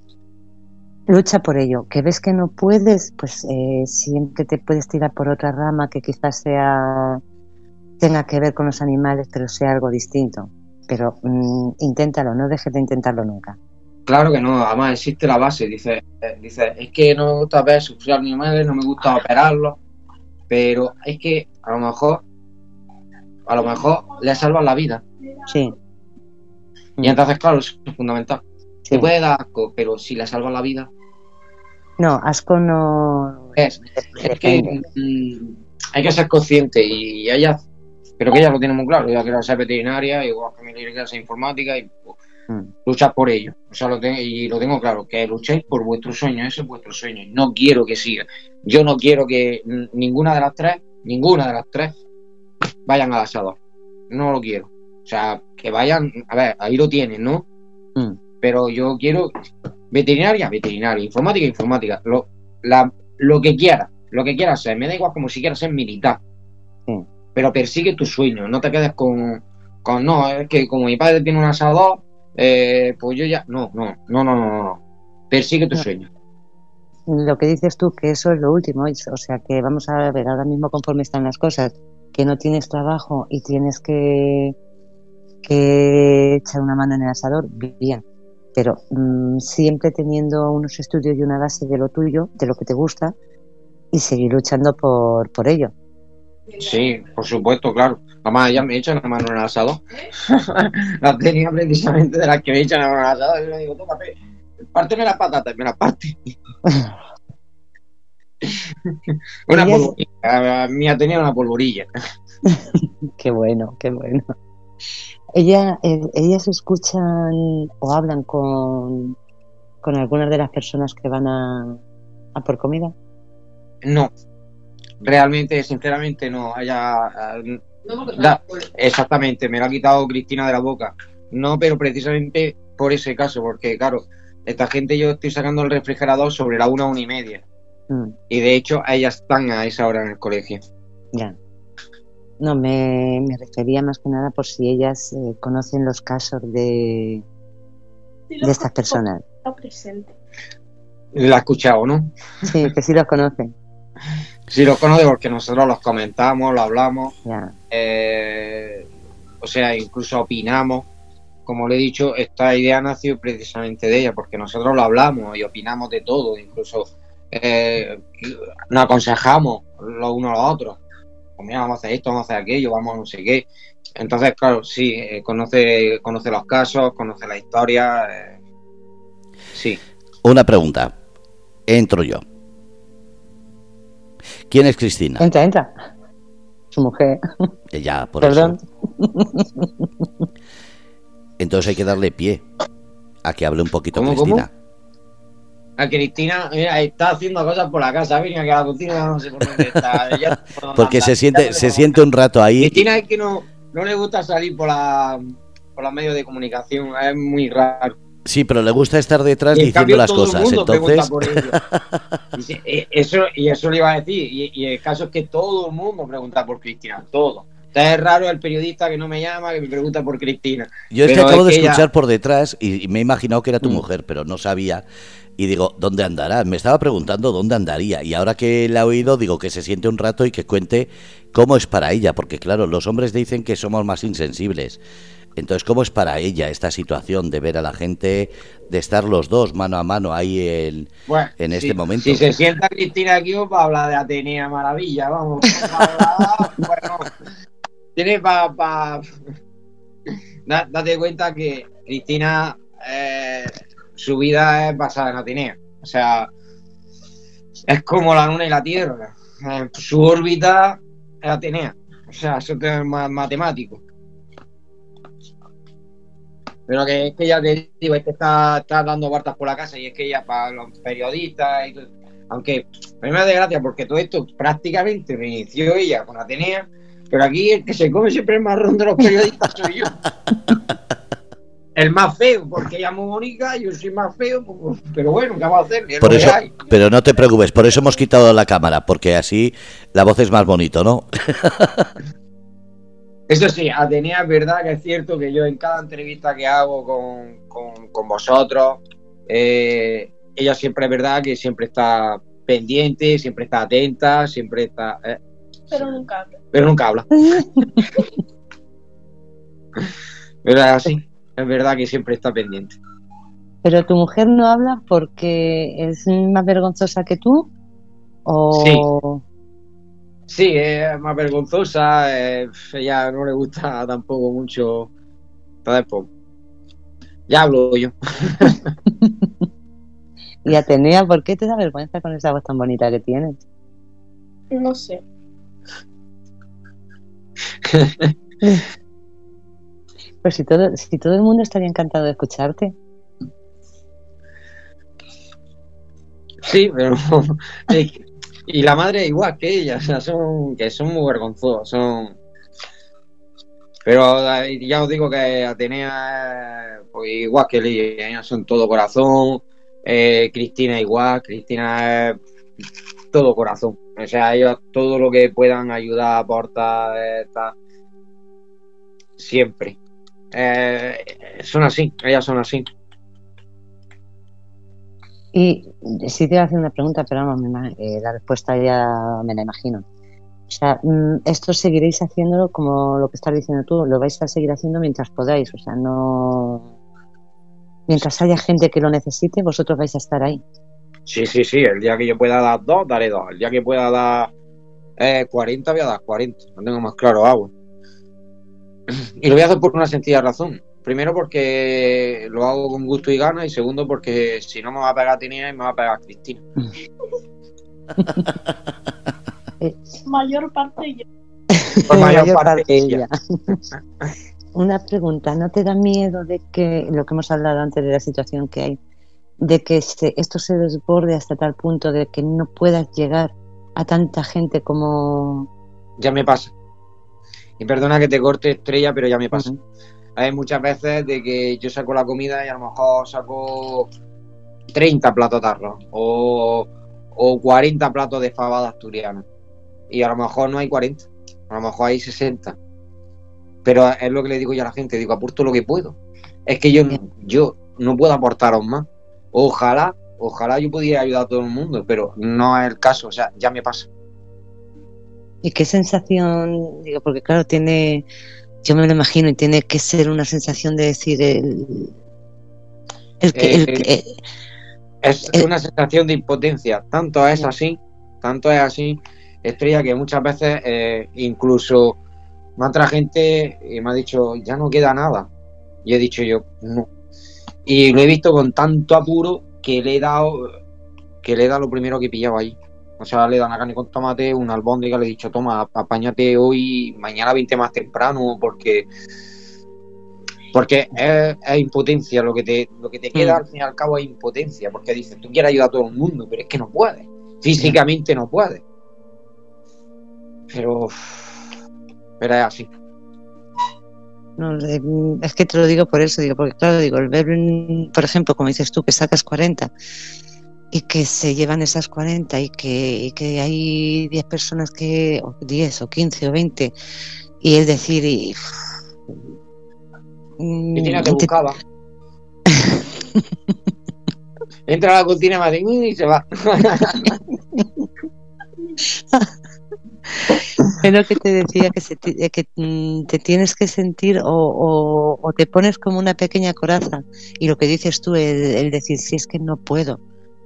Lucha por ello. Que ves que no puedes, pues eh, siempre te puedes tirar por otra rama que quizás sea tenga que ver con los animales, pero sea algo distinto. Pero mm, inténtalo, no dejes de intentarlo nunca. Claro que no, además existe la base. Dice, eh, dice es que no me gusta ver sufrir a animales, no me gusta operarlos, pero es que a lo mejor, a lo mejor le salvan la vida. Sí. Y entonces, claro, eso es fundamental. sí. Te puede dar asco, pero si le salvan la vida, No, asco no. es, es que mm, hay que ser consciente y ella, pero que ella lo tiene muy claro. Ella quiere ser veterinaria, igual que mi quiere ser informática y pues, Mm. luchar por ello. O sea, lo tengo, y lo tengo claro, que luchéis por vuestro sueño, ese es vuestro sueño. No quiero que siga. Yo no quiero que ninguna de las tres, ninguna de las tres, vayan al asador. No lo quiero. O sea, que vayan, a ver, ahí lo tienen, ¿no? Mm. Pero yo quiero veterinaria, veterinaria, informática, informática, lo, la, lo que quiera, lo que quieras ser, me da igual como si quieras ser militar. Sí. Pero persigue tu sueño, no te quedes con, con no, es que como mi padre tiene un asador, eh, pues yo ya, no, no, no, no, no, no. Persigue tu No. sueño. Lo que dices tú, que eso es lo último, o sea, que vamos a ver ahora mismo conforme están las cosas, que no tienes trabajo y tienes que, que echar una mano en el asador, bien, pero mm, siempre teniendo unos estudios y una base de lo tuyo, de lo que te gusta, y seguir luchando por, por ello. Sí, por supuesto, claro. Mamá, ya me echan la mano en el asador. la tenía precisamente de las que me echan la mano en el asador. Y le digo, tómate, párteme las patatas, y me las parte. una polvorilla. Mía tenía una polvorilla. Qué bueno, qué bueno. Ella, eh, ellas escuchan o hablan con, con algunas de las personas que van a, a por comida. No. Realmente, sinceramente, no. Haya, Da- exactamente, me lo ha quitado Cristina de la boca. No, pero precisamente por ese caso, porque claro, esta gente yo estoy sacando el refrigerador sobre la una, una y media. Mm, Y de hecho, ellas están a esa hora en el colegio. ya. No, me, me refería más que nada por si ellas eh, conocen los casos de, Sí, de lo estas personas. presente. La he escuchado, ¿no? Sí, que sí los conocen. Sí, los conoce porque nosotros los comentamos, lo hablamos, eh, o sea, incluso opinamos. Como le he dicho, esta idea nació precisamente de ella, porque nosotros lo hablamos y opinamos de todo, incluso eh, nos aconsejamos los unos a los otros. Pues mira, vamos a hacer esto, vamos a hacer aquello, vamos a no sé qué. Entonces, claro, sí, eh, conoce, conoce los casos, conoce la historia. eh, sí. Una pregunta. Entro yo. ¿Quién es Cristina? Entra, entra. Su mujer. Eh, Ya, por Perdón. eso. Entonces hay que darle pie a que hable un poquito ¿Cómo, Cristina. A Cristina, mira, está haciendo cosas por la casa, venía que a la cocina no sé por dónde está. ella- Porque se siente, se siente un rato ahí. Cristina es que no, no le gusta salir por la por los medios de comunicación, es muy raro. Sí, pero le gusta estar detrás Y diciendo cambio las todo el cosas. mundo Entonces, por. Y eh, eso, y eso le iba a decir. Y, y el caso es que todo el mundo pregunta por Cristina, todo. Entonces es raro el periodista que no me llama, que me pregunta por Cristina. yo es que acabo es de ella- escuchar por detrás y, y me he imaginado que era tu Mm. mujer, pero no sabía. Y digo, ¿dónde andará? Me estaba preguntando dónde andaría. Y ahora que la he oído, digo que se siente un rato y que cuente cómo es para ella. Porque claro, los hombres dicen que somos más insensibles. Entonces, ¿cómo es para ella esta situación de ver a la gente, de estar los dos mano a mano ahí en, Bueno, en si- este momento? Si se sienta Cristina aquí, va a hablar de Atenea Maravilla, vamos. hablar, bueno, tiene para. Pa, Da- date cuenta que Cristina, eh, su vida es basada en Atenea. O sea, es como la luna y la tierra. Eh, su órbita es Atenea. O sea, eso es más matemático. Pero que es que ya te digo, es que está, está dando vueltas por la casa y es que ella para los periodistas y todo, aunque a mí me da gracia porque todo esto prácticamente lo inició ella con Atenea, pero aquí el que se come siempre el marrón de los periodistas soy yo. El más feo, porque ella es muy bonita, yo soy más feo, pues, pero bueno, ¿qué vamos a hacer? Es Por eso, pero no te preocupes, por eso hemos quitado la cámara, porque así la voz es más bonito, ¿no? Eso sí, Atenea es verdad que es cierto que yo en cada entrevista que hago con, con- con vosotros, eh, ella siempre es verdad que siempre está pendiente, siempre está atenta, siempre está... eh, Pero nunca hablo. pero nunca habla. Pero es así, es verdad que siempre está pendiente. Pero tu mujer no habla porque es más vergonzosa que tú. O. Sí, es más vergonzosa, eh, ella no le gusta tampoco mucho. Entonces, pues, ya hablo yo. Y Atenea, ¿por qué te da vergüenza con esa voz tan bonita que tienes? No sé. Pues si todo, si todo el mundo estaría encantado de escucharte. Sí, pero y la madre igual que ella, o sea, son que son muy vergonzosos, son pero eh, ya os digo que Atenea es, pues, igual que ella, ellas son todo corazón, eh, Cristina igual, Cristina es todo corazón, o sea, ellos todo lo que puedan ayudar, aportar, eh, tal, siempre. Eh, son así, ellas son así. Y sí te iba a hacer una pregunta, pero vamos, eh, la respuesta ya me la imagino. O sea, mm, esto seguiréis haciéndolo como lo que estás diciendo tú, lo vais a seguir haciendo mientras podáis, o sea, no... Mientras haya gente que lo necesite, vosotros vais a estar ahí. Sí, sí, sí. El día que yo pueda dar dos, daré dos. El día que pueda dar eh, 40, voy a dar 40. No tengo más claro hago. Y lo voy a hacer por una sencilla razón. Primero porque lo hago con gusto y ganas. Y segundo porque si no me va a pegar Tinea y me va a pegar Cristina. Mayor parte yo. Por mayor parte ella. Una pregunta, ¿no te da miedo de que, lo que hemos hablado antes de la situación que hay, de que se- esto se desborde hasta tal punto de que no puedas llegar a tanta gente como... Ya me pasa. Y perdona que te corte estrella, pero ya me pasa. Hay muchas veces de que yo saco la comida y a lo mejor saco 30 platos tarros o, o 40 platos de fabada asturiana. Y a lo mejor no hay 40. a lo mejor hay 60. Pero es lo que le digo yo a la gente, digo, aporto lo que puedo. Es que yo, yo no puedo aportaros más. Ojalá, ojalá yo pudiera ayudar a todo el mundo, pero no es el caso, o sea, ya me pasa. ¿Y qué sensación? Digo, porque claro, tiene, yo me lo imagino, y tiene que ser una sensación de decir el, el que... el, Eh, que- Es Eh. una sensación de impotencia. Tanto es así, tanto es así, Estrella, que muchas veces eh, incluso me ha entrado gente y me ha dicho, ya no queda nada. Y he dicho yo, no. Y lo he visto con tanto apuro que le he dado, que le he dado lo primero que pillaba ahí. O sea, le dado una carne con tomate, una albóndiga, le he dicho, toma, apáñate hoy, mañana 20 más temprano, porque porque es, es impotencia, lo que te, lo que te queda Mm. al fin y al cabo es impotencia, porque dices, tú quieres ayudar a todo el mundo, pero es que no puedes, físicamente no puedes. Pero, pero es así. No, es que te lo digo por eso, digo, porque claro, digo, el ver, por ejemplo, como dices tú, que sacas 40 y que se llevan esas 40 y que, y que hay 10 personas que, o 10 o 15 o 20, y es decir, y, mm, que te- buscaba. Entra a la hace, "Mm", y se va. Es lo que te decía, que, se eh, que mm, te tienes que sentir o, o- o te pones como una pequeña coraza. Y lo que dices tú, el, el decir, si es que no puedo,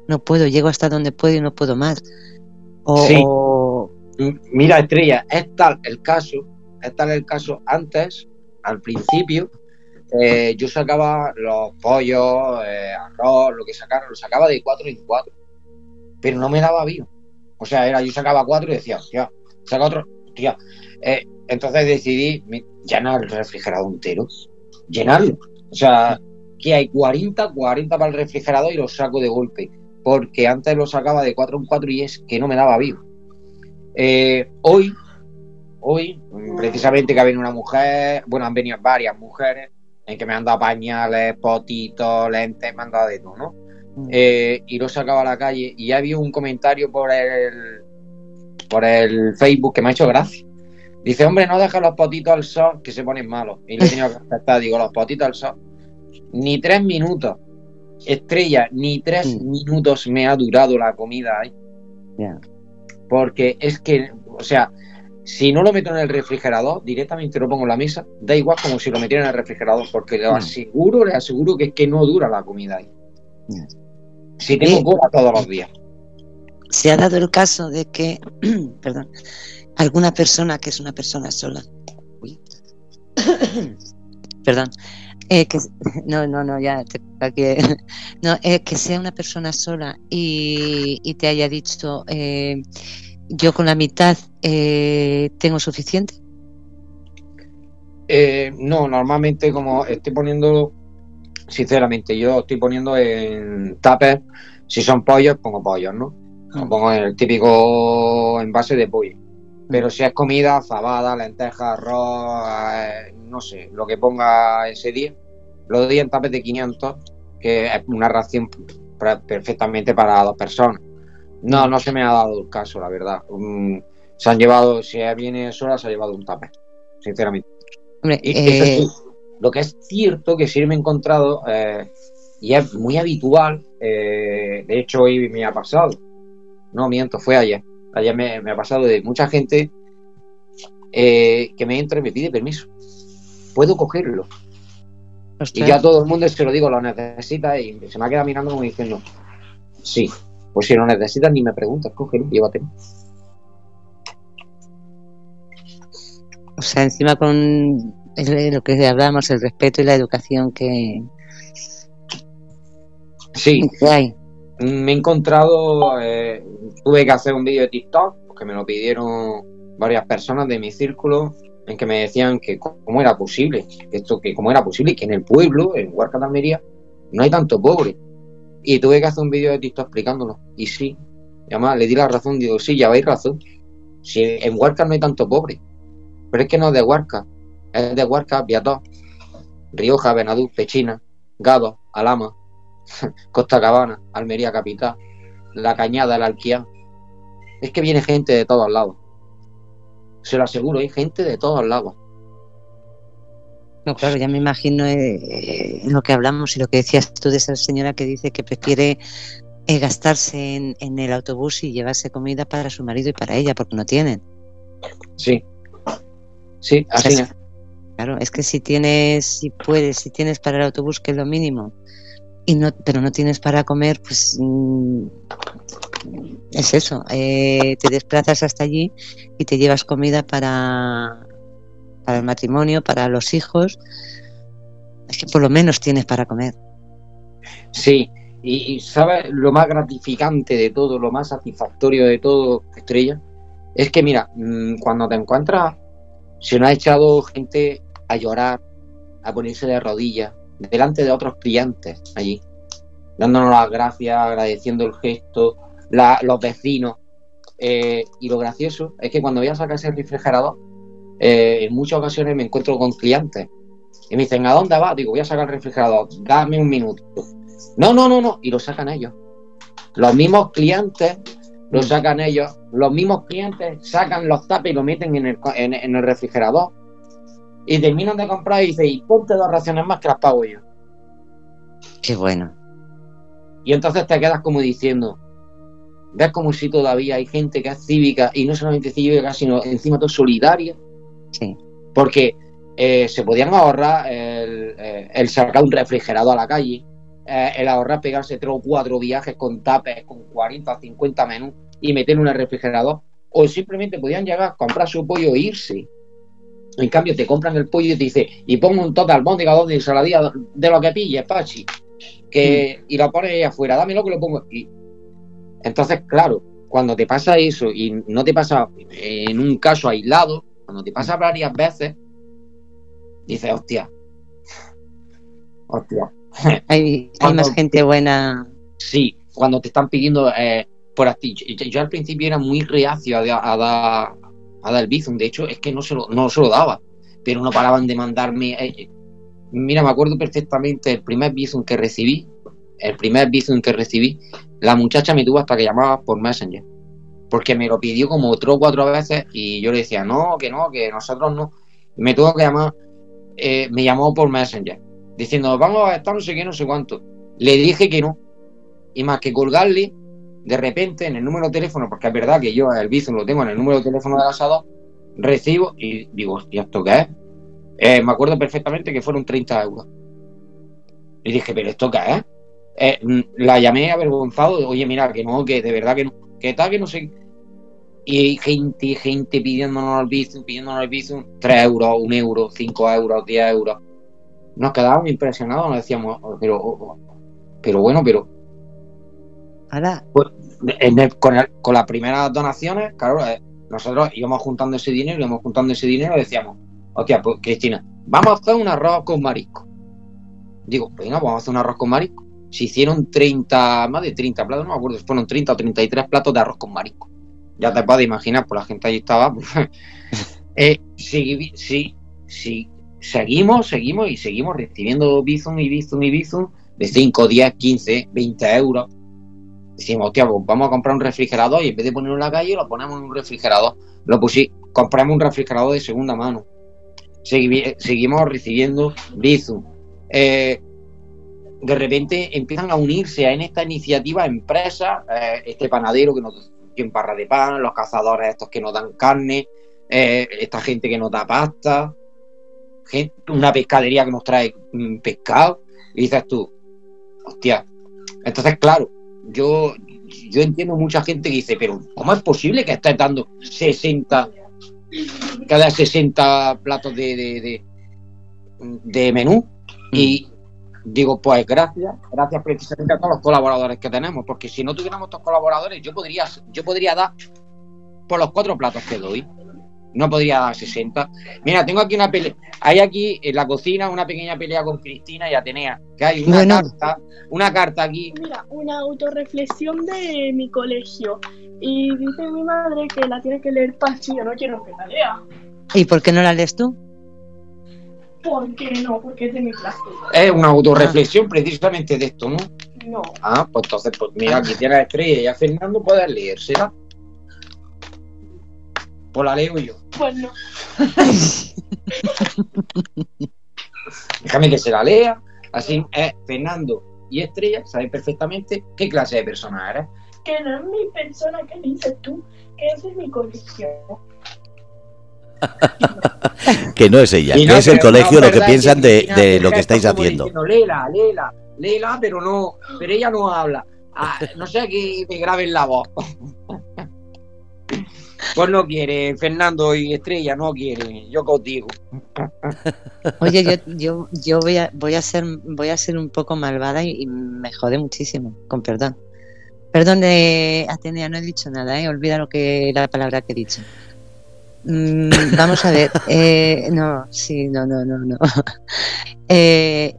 no puedo, llego hasta donde puedo y no puedo más. O, Sí. Mira, Estrella, es tal el caso, es tal el caso antes, al principio, eh, yo sacaba los pollos, eh, arroz, lo que sacara, lo sacaba de cuatro en cuatro, pero no me daba vino. O sea, era yo sacaba cuatro y decía, ya, saca otro, tía. Eh, entonces decidí llenar el refrigerador entero, llenarlo. O sea, que hay 40, 40 para el refrigerador y los saco de golpe, porque antes lo sacaba de cuatro en cuatro y es que no me daba vino. Eh, hoy, hoy, precisamente que ha venido una mujer, bueno, han venido varias mujeres en que me han dado pañales, potitos, lentes, me han dado de todo, ¿no? Eh, y lo sacaba a la calle y había un comentario por el por el Facebook que me ha hecho gracia. Dice, hombre, no dejes los potitos al sol que se ponen malos. Y le he tenido que digo, los potitos al sol. Ni tres minutos. Estrella, ni tres Mm. minutos me ha durado la comida ahí. Porque es que, o sea, si no lo meto en el refrigerador, directamente lo pongo en la mesa, da igual como si lo metiera en el refrigerador, porque le Mm. aseguro, le aseguro que es que no dura la comida ahí. Si tengo Sí. cola todos los días. se ha dado el caso de que, perdón, alguna persona que es una persona sola, uy, perdón, eh, que no, no, no, ya te- aquí, no, eh, que sea una persona sola y, y te haya dicho, eh, yo con la mitad eh, tengo suficiente. Eh, no, normalmente como estoy poniendo, sinceramente, yo estoy poniendo en tupper, si son pollos, pongo pollos, ¿no? Lo Mm. pongo en el típico envase de pollo. Pero si es comida, fabada, lentejas, arroz, eh, no sé, lo que ponga ese día, lo doy en tupper de 500, que es una ración perfectamente para dos personas. No, no se me ha dado el caso, la verdad. Mm, se han llevado, si viene sola, se ha llevado un tupper, sinceramente. Hombre, Y eso eh, sí, lo que es cierto que sí me he encontrado, eh, y es muy habitual, eh, de hecho hoy me ha pasado, no miento, fue ayer, ayer me, me ha pasado de mucha gente eh, que me entra y me pide permiso. Puedo cogerlo. Y ostras, yo a todo el mundo se lo digo, lo necesitas, y se me ha quedado mirando como diciendo, sí, pues si lo necesitas ni me preguntas, cógelo, llévatelo. o sea, encima con lo que hablábamos, el respeto y la educación que, Sí, que hay. Me he encontrado, eh, tuve que hacer un vídeo de TikTok, porque me lo pidieron varias personas de mi círculo, en que me decían que cómo era posible, esto que cómo era posible que en el pueblo, en Huarca de no hay tanto pobre. Y tuve que hacer un vídeo de TikTok explicándolo. Y sí, le di la razón, digo, sí, ya veis razón. Si en Huarca no hay tanto pobre. Pero es que no es de Huarca, es de Huarca, Viató, Rioja, Benadú, Pechina, Gado, Alama, Costa Cabana, Almería Capital, La Cañada, el Alquiá. Es que viene gente de todos lados. se lo aseguro, hay gente de todos lados. No, claro, ya me imagino eh, lo que hablamos y lo que decías tú de esa señora que dice que prefiere eh, gastarse en, en, el autobús y llevarse comida para su marido y para ella, porque no tienen. Sí, sí, así es. Claro, es que si tienes, si puedes, si tienes para el autobús, que es lo mínimo, y no, pero no tienes para comer, pues mm, es eso. Eh, te desplazas hasta allí y te llevas comida para, para el matrimonio, para los hijos. Es que por lo menos tienes para comer. Sí, y, ¿sabes lo más gratificante de todo, lo más satisfactorio de todo, Estrella? Es que, mira, mm, cuando te encuentras, se nos ha echado gente a llorar, a ponerse de rodillas, delante de otros clientes allí, dándonos las gracias, agradeciendo el gesto, la, los vecinos. Eh, y lo gracioso es que cuando voy a sacar ese refrigerador, eh, en muchas ocasiones me encuentro con clientes y me dicen, ¿a dónde vas? Digo, voy a sacar el refrigerador, dame un minuto. No, no, no, no, y lo sacan ellos. Los mismos clientes lo sacan ellos, los mismos clientes sacan los tapes y lo meten en el, en, en el refrigerador y terminan de comprar y dicen, y ponte dos raciones más que las pago yo. Qué bueno. Y entonces te quedas como diciendo, ves como si todavía hay gente que es cívica y no solamente cívica, sino encima todo solidaria. Sí. Porque eh, se podían ahorrar el, eh, el, sacar un refrigerador a la calle, eh, el ahorrar pegarse tres o cuatro viajes con tapes, con 40 o 50 menús y meterlo en el refrigerador, o simplemente podían llegar, comprar su pollo e irse. En cambio, te compran el pollo y te dice, y pongo un total albóndiga de ensaladilla de lo que pilles, Pachi, que, mm. y lo pones ahí afuera, dámelo que lo pongo. Y, entonces, claro, cuando te pasa eso y no te pasa en un caso aislado, cuando te pasa varias veces, dices, hostia, hostia. Hay, hay más gente buena. Sí, cuando te están pidiendo eh, por aquí. Yo, yo, al principio era muy reacio a, a, a dar a dar Bizum. De hecho, es que no se lo, no se lo daba, pero no paraban de mandarme. Eh, mira, me acuerdo perfectamente el primer Bizum que recibí, el primer Bizum que recibí, la muchacha me tuvo hasta que llamaba por Messenger, porque me lo pidió como tres o cuatro veces y yo le decía, no, que no, que nosotros no. Me tuvo que llamar, eh, me llamó por Messenger, diciendo, vamos a estar no sé qué, no sé cuánto. Le dije que no, y más que colgarle, de repente en el número de teléfono, porque es verdad que yo el Bizum lo tengo en el número de teléfono del asador, recibo y digo, hostia, ¿esto qué es? Eh, me acuerdo perfectamente que fueron 30 euros. Y dije, ¿pero esto qué es? Eh, la llamé avergonzado, oye, mira, que no, que de verdad que no, que tal, que no sé. Y gente, gente pidiéndonos el Bizum, pidiéndonos el Bizum, 3 euros, 1 euro, 5 euros, 10 euros. Nos quedábamos impresionados, nos decíamos, pero, pero bueno, pero pues, el, con, el, con, las primeras donaciones, claro, eh, nosotros íbamos juntando ese dinero, íbamos juntando ese dinero y decíamos, hostia, pues Cristina, vamos a hacer un arroz con marisco. Digo, pues venga, vamos a hacer un arroz con marisco. Se hicieron 30, más de 30 platos, no me acuerdo si fueron 30 o 33 platos de arroz con marisco. Ya te puedes imaginar, pues la gente allí estaba. Pues, eh, sí, sí, sí, seguimos, seguimos y seguimos recibiendo Bizum y Bizum y Bizum de 5, 10, 15, 20 euros decimos, hostia, pues vamos a comprar un refrigerador y en vez de ponerlo en la calle, lo ponemos en un refrigerador. Lo pusimos, compramos un refrigerador de segunda mano. Segui seguimos recibiendo Bizum. Eh, de repente empiezan a unirse en esta iniciativa empresas, eh, este panadero que nos tiene barra de pan, los cazadores estos que nos dan carne, eh, esta gente que nos da pasta, una pescadería que nos trae mm, pescado, y dices tú, hostia. Entonces, claro, yo, yo entiendo mucha gente que dice, pero ¿cómo es posible que estés dando 60, cada 60 platos de, de, de, de menú? Mm. Y digo, pues gracias, gracias precisamente a todos los colaboradores que tenemos, porque si no tuviéramos estos colaboradores, yo podría, yo podría dar por los cuatro platos que doy no podría dar 60. Mira, tengo aquí una pelea, hay aquí en la cocina una pequeña pelea con Cristina y Atenea, que hay una bueno. carta, una carta aquí. Mira, una autorreflexión de mi colegio. Y dice mi madre que la tiene que leer Pachi, yo no quiero que la lea. ¿Y por qué no la lees tú? ¿Por qué no? Porque es de mi clase. Es una autorreflexión ah. precisamente de esto, ¿no? No. Ah, pues entonces, pues mira, aquí tiene la estrella y a Fernando puedes leérsela. Pues la leo yo. Pues no. Déjame que se la lea. Así es, Fernando y Estrella, sabéis perfectamente qué clase de persona eres. Que no es mi persona que dices tú, que es mi colegio. Que no es ella, Y que no, es el no, colegio lo que piensan de, lo que estáis haciendo. diciendo, Léela, léela, léela, pero no, pero ella no habla. Ah, no sé que me graben la voz. Pues no quiere, Fernando y Estrella no quiere, yo contigo. Oye, yo, yo, yo voy a voy a ser voy a ser un poco malvada y, y me jode muchísimo, con perdón. Perdón de Atenea, no he dicho nada, ¿eh? olvida lo que la palabra que he dicho. Mm, vamos a ver, eh, no, sí, no, no, no, no. Eh,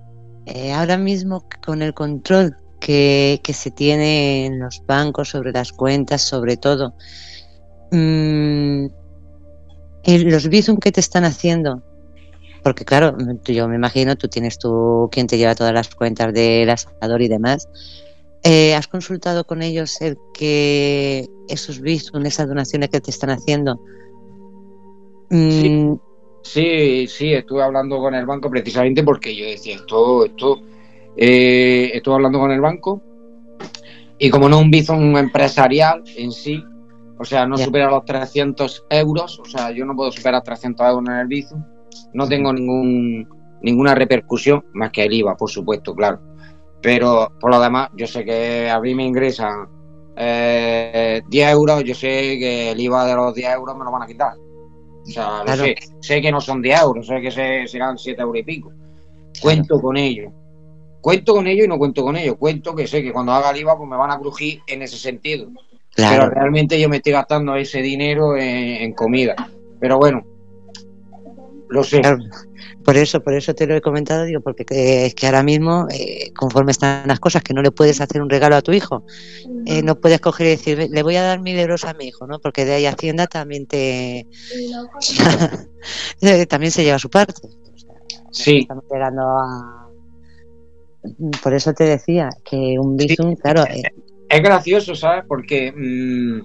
eh, ahora mismo con el control que, que se tiene en los bancos sobre las cuentas, sobre todo, mm, el- los bizum que te están haciendo, porque claro, tú- yo me imagino, tú tienes tu, quien te lleva todas las cuentas del asador y demás. Eh, ¿Has consultado con ellos el que esos bizum, esas donaciones que te están haciendo? mm, Sí, sí, estuve hablando con el banco precisamente porque yo decía, esto, esto, eh, estuve hablando con el banco y como no un bizum empresarial en sí, o sea, no supera los 300 euros, o sea, yo no puedo superar 300 euros en el bizum, no tengo ningún, ninguna repercusión, más que el IVA, por supuesto, claro. Pero por lo demás, yo sé que a mí me ingresan eh, 10 euros, yo sé que el IVA de los 10 euros me lo van a quitar. O sea, lo Claro. sé. Sé que no son 10 euros, sé que se- serán 7 euros y pico. Cuento con ello. Cuento con ello y no cuento con ello. Cuento que sé que cuando haga el IVA pues me van a crujir en ese sentido. Pero realmente yo me estoy gastando ese dinero en, en comida. Pero bueno, lo sé. claro. Por eso, por eso te lo he comentado, digo, porque eh, es que ahora mismo, eh, conforme están las cosas, que no le puedes hacer un regalo a tu hijo, eh, no puedes coger y decir, le voy a dar mil euros a mi hijo, ¿no? Porque de ahí Hacienda también te, también se lleva su parte. O sea, Sí. Estamos llegando a... Por eso te decía que un bizum, claro, eh, Es gracioso, ¿sabes? Porque mm,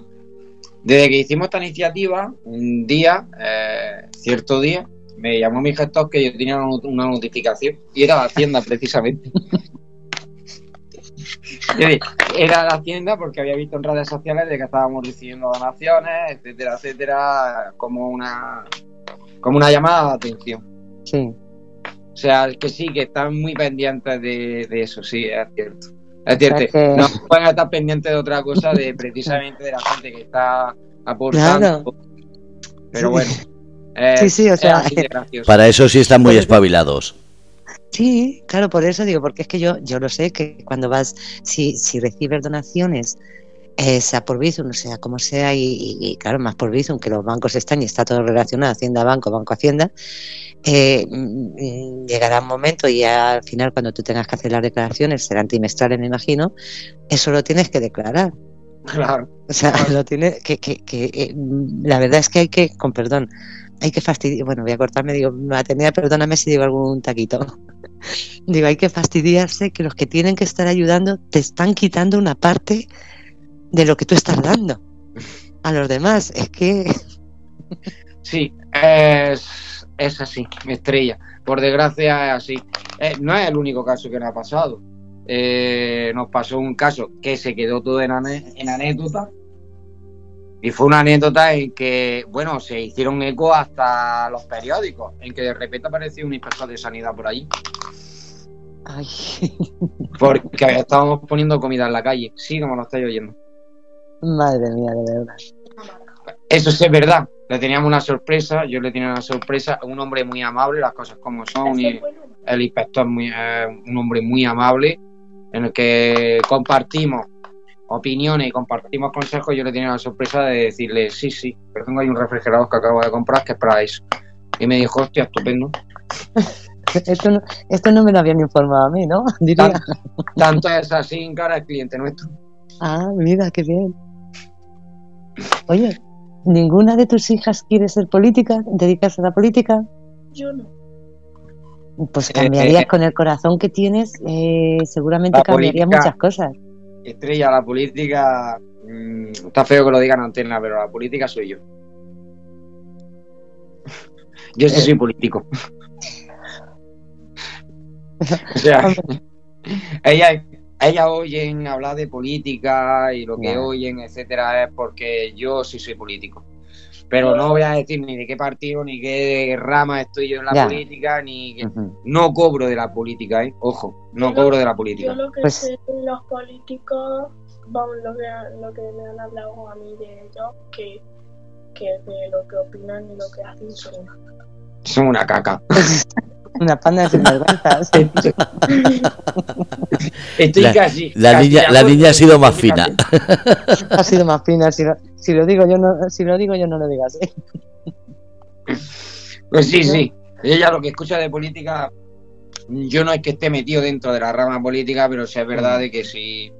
desde que hicimos esta iniciativa, un día, eh, cierto día, me llamó mi gestor que yo tenía una not- una notificación y era la Hacienda precisamente. Era la Hacienda porque había visto en redes sociales de que estábamos recibiendo donaciones, etcétera, etcétera, como una, como una llamada de atención. sí. O sea, que sí, que están muy pendientes de, de eso, sí, es cierto. Es cierto. Es que- No pueden estar pendientes de otra cosa, de precisamente de la gente que está aportando. Claro. Pero bueno. es- Sí, sí, o sea, gracioso. Para eso sí están muy espabilados. Sí, claro, por eso digo, porque es que yo, yo lo sé que cuando vas, si, si recibes donaciones, eh, sea por Bizum, o sea como sea, y, y- y claro, más por Bizum, que los bancos están y está todo relacionado, Hacienda Banco, Banco Hacienda, eh, mm, mm, llegará un momento y al final cuando tú tengas que hacer las declaraciones, serán trimestrales me imagino, eso lo tienes que declarar. Claro. O sea, lo tiene que, que, que eh, mm, la verdad es que hay que, con perdón, hay que fastidiar, bueno, voy a cortarme, digo, Atenea, perdóname si digo algún taquito. digo, hay que fastidiarse que los que tienen que estar ayudando te están quitando una parte de lo que tú estás dando a los demás. Es que, Sí, es, es así, estrella. Por desgracia es así. Eh, no es el único caso que nos ha pasado. Eh, nos pasó un caso que se quedó todo en, ane- en anécdota. Y fue una anécdota en que, bueno, se hicieron eco hasta los periódicos, en que de repente apareció un inspector de sanidad por allí. ay, Porque estábamos poniendo comida en la calle. Sí, como lo estáis oyendo. madre mía, de verdad. Eso sí es verdad. Le teníamos una sorpresa, yo le tenía una sorpresa. Un hombre muy amable, las cosas como son. Y, el inspector es muy, eh, un hombre muy amable en el que compartimos opiniones y compartimos consejos. Yo le tenía la sorpresa de decirle, sí, sí, pero tengo ahí un refrigerador que acabo de comprar que es para eso. Y me dijo, hostia, estupendo. Esto no, esto no me lo habían informado a mí, ¿no? Diría. Tanto, tanto es así ahora es cliente nuestro. Ah, mira, qué bien. Oye, ¿ninguna de tus hijas quiere ser política? ¿Dedicarse a la política? Yo no. Pues Eh, cambiarías eh, con el corazón que tienes, eh, seguramente cambiarías política- muchas cosas. Estrella, la política, mm, está feo que lo digan en antena, pero la política soy yo. Yo sí soy político. o sea, ella, ella oyen hablar de política y lo que oyen, etcétera, es porque yo sí soy político. Pero no voy a decir ni de qué partido, ni qué rama estoy yo en la Ya. política, ni que... No cobro de la política, ¿eh? Ojo, no Yo- cobro de la Yo política. lo que Pues- sé de los políticos, vamos, lo que, lo que me han hablado a mí de ellos, que, que de lo que opinan y lo que hacen son una Son una caca. Una panda de sinvergüenzas. Estoy La- casi... La casi niña, la niña ha sido más fina. ha sido más fina. Si lo, si lo digo yo no, si lo digo yo no lo digas. ¿eh? Pues sí, sí. Ella lo que escucha de política, yo no es que esté metido dentro de la rama política, pero sí es verdad de que sí,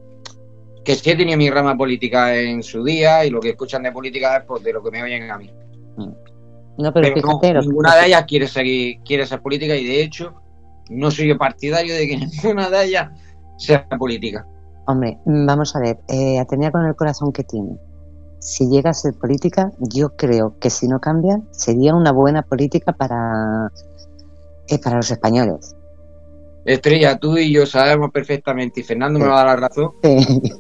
que sí he tenido mi rama política en su día y lo que escuchan de política es pues, de lo que me oyen a mí. No, pero, Pero fíjate. ninguna de ellas quiere seguir, quiere ser política y de hecho no soy yo partidario de que ninguna de ellas sea política. Hombre, vamos a ver. Eh, Atenea con el corazón que tiene. Si llega a ser política, yo creo que si no cambia, sería una buena política para, eh, para los españoles. Estrella, tú y yo sabemos perfectamente, y Fernando me va a dar la razón, Sí.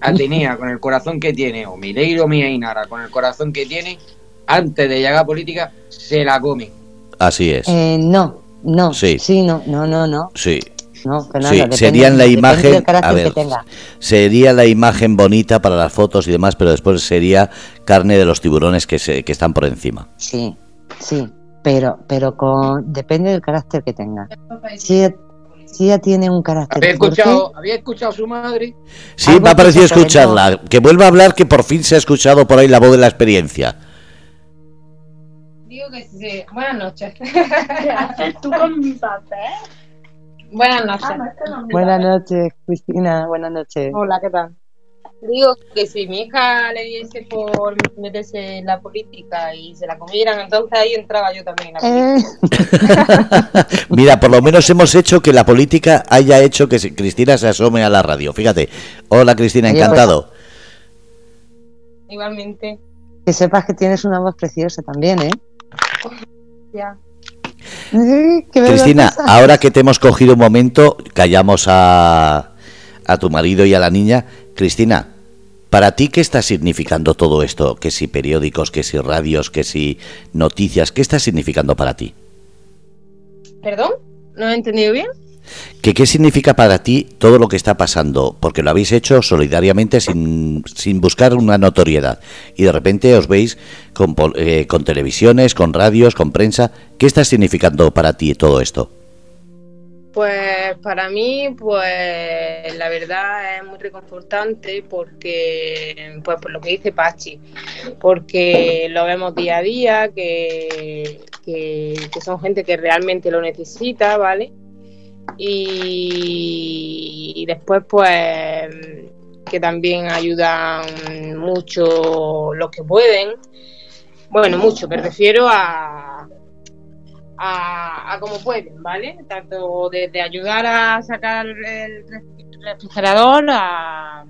Atenea con el corazón que tiene, o Mireiro Mía Inara con el corazón que tiene, antes de llegar a política, se la come. Así es. Eh, no, no. Sí. no, no, no, no. Sí. no Sí, depende- serían la imagen. del carácter A ver, que tenga. sería la imagen bonita para las fotos y demás, pero después sería carne de los tiburones que, se, que están por encima. Sí, sí, pero, pero con, depende del carácter que tenga. Si ella, si ella tiene un carácter ¿Había escuchado, ¿Había escuchado a su madre? Sí, me ha parecido escucharla. Que vuelva a hablar, que por fin se ha escuchado por ahí la voz de la experiencia. Digo que sí. Buenas noches. ¿Qué haces tú con mi papel? Buenas noches. Ah, no, este no es mi Buenas noches, Cristina, buenas noches. Hola, ¿qué tal? Digo que si mi hija le diese por meterse en la política y se la comieran, entonces ahí entraba yo también en la política. Eh, Mira, por lo menos hemos hecho que la política haya hecho que Cristina se asome a la radio. Fíjate. Hola Cristina, encantado. Igualmente, que sepas que tienes una voz preciosa también, ¿eh? Ya. Sí, qué Cristina, ahora que te hemos cogido un momento, callamos a, a tu marido y a la niña. Cristina, ¿para ti qué está significando todo esto? Que si periódicos, que si radios, que si noticias, ¿qué está significando para ti? ¿Perdón? ¿No he entendido bien? ¿Que ¿Qué significa para ti todo lo que está pasando? Porque lo habéis hecho solidariamente sin, sin buscar una notoriedad. Y de repente os veis con, eh, con televisiones, con radios, con prensa. ¿Qué está significando para ti todo esto? Pues para mí, pues la verdad es muy reconfortante porque, pues por lo que dice Pachi, porque lo vemos día a día, que, que son gente que realmente lo necesita, ¿vale? Y, después, pues, que también ayudan mucho los que pueden. Bueno, mucho, me refiero a, a, a como pueden, ¿vale? Tanto desde ayudar a sacar el refrigerador a,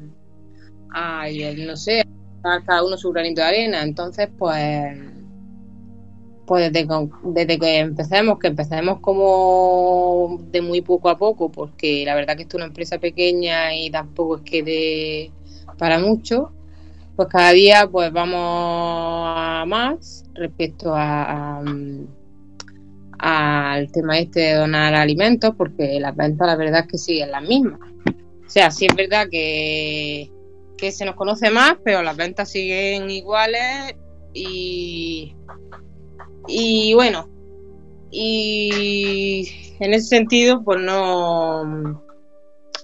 a no sé, a cada uno su granito de arena. Entonces, pues, pues desde, con- desde que empecemos, que empecemos como de muy poco a poco, porque la verdad que esto es una empresa pequeña y tampoco es que dé para mucho, pues cada día pues vamos a más respecto mm, al tema este de donar alimentos, porque las ventas la verdad es que siguen las mismas. O sea, sí es verdad que, que se nos conoce más, pero las ventas siguen iguales y, y bueno, y en ese sentido, pues no, no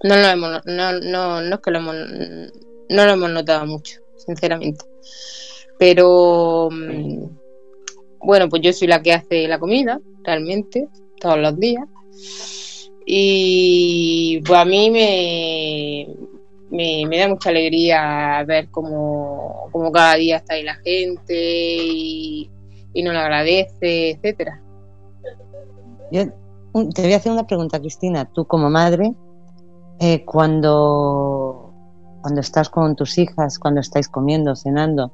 lo hemos, no, no, no no lo hemos notado mucho, sinceramente. Pero mm, bueno, pues yo soy la que hace la comida, realmente, todos los días. Y pues a mí me, me, da mucha alegría ver cómo, cómo cada día está ahí la gente y nos lo agradece, etcétera. Yo te voy a hacer una pregunta, Cristina. Tú como madre, eh, cuando, cuando estás con tus hijas, cuando estáis comiendo, cenando,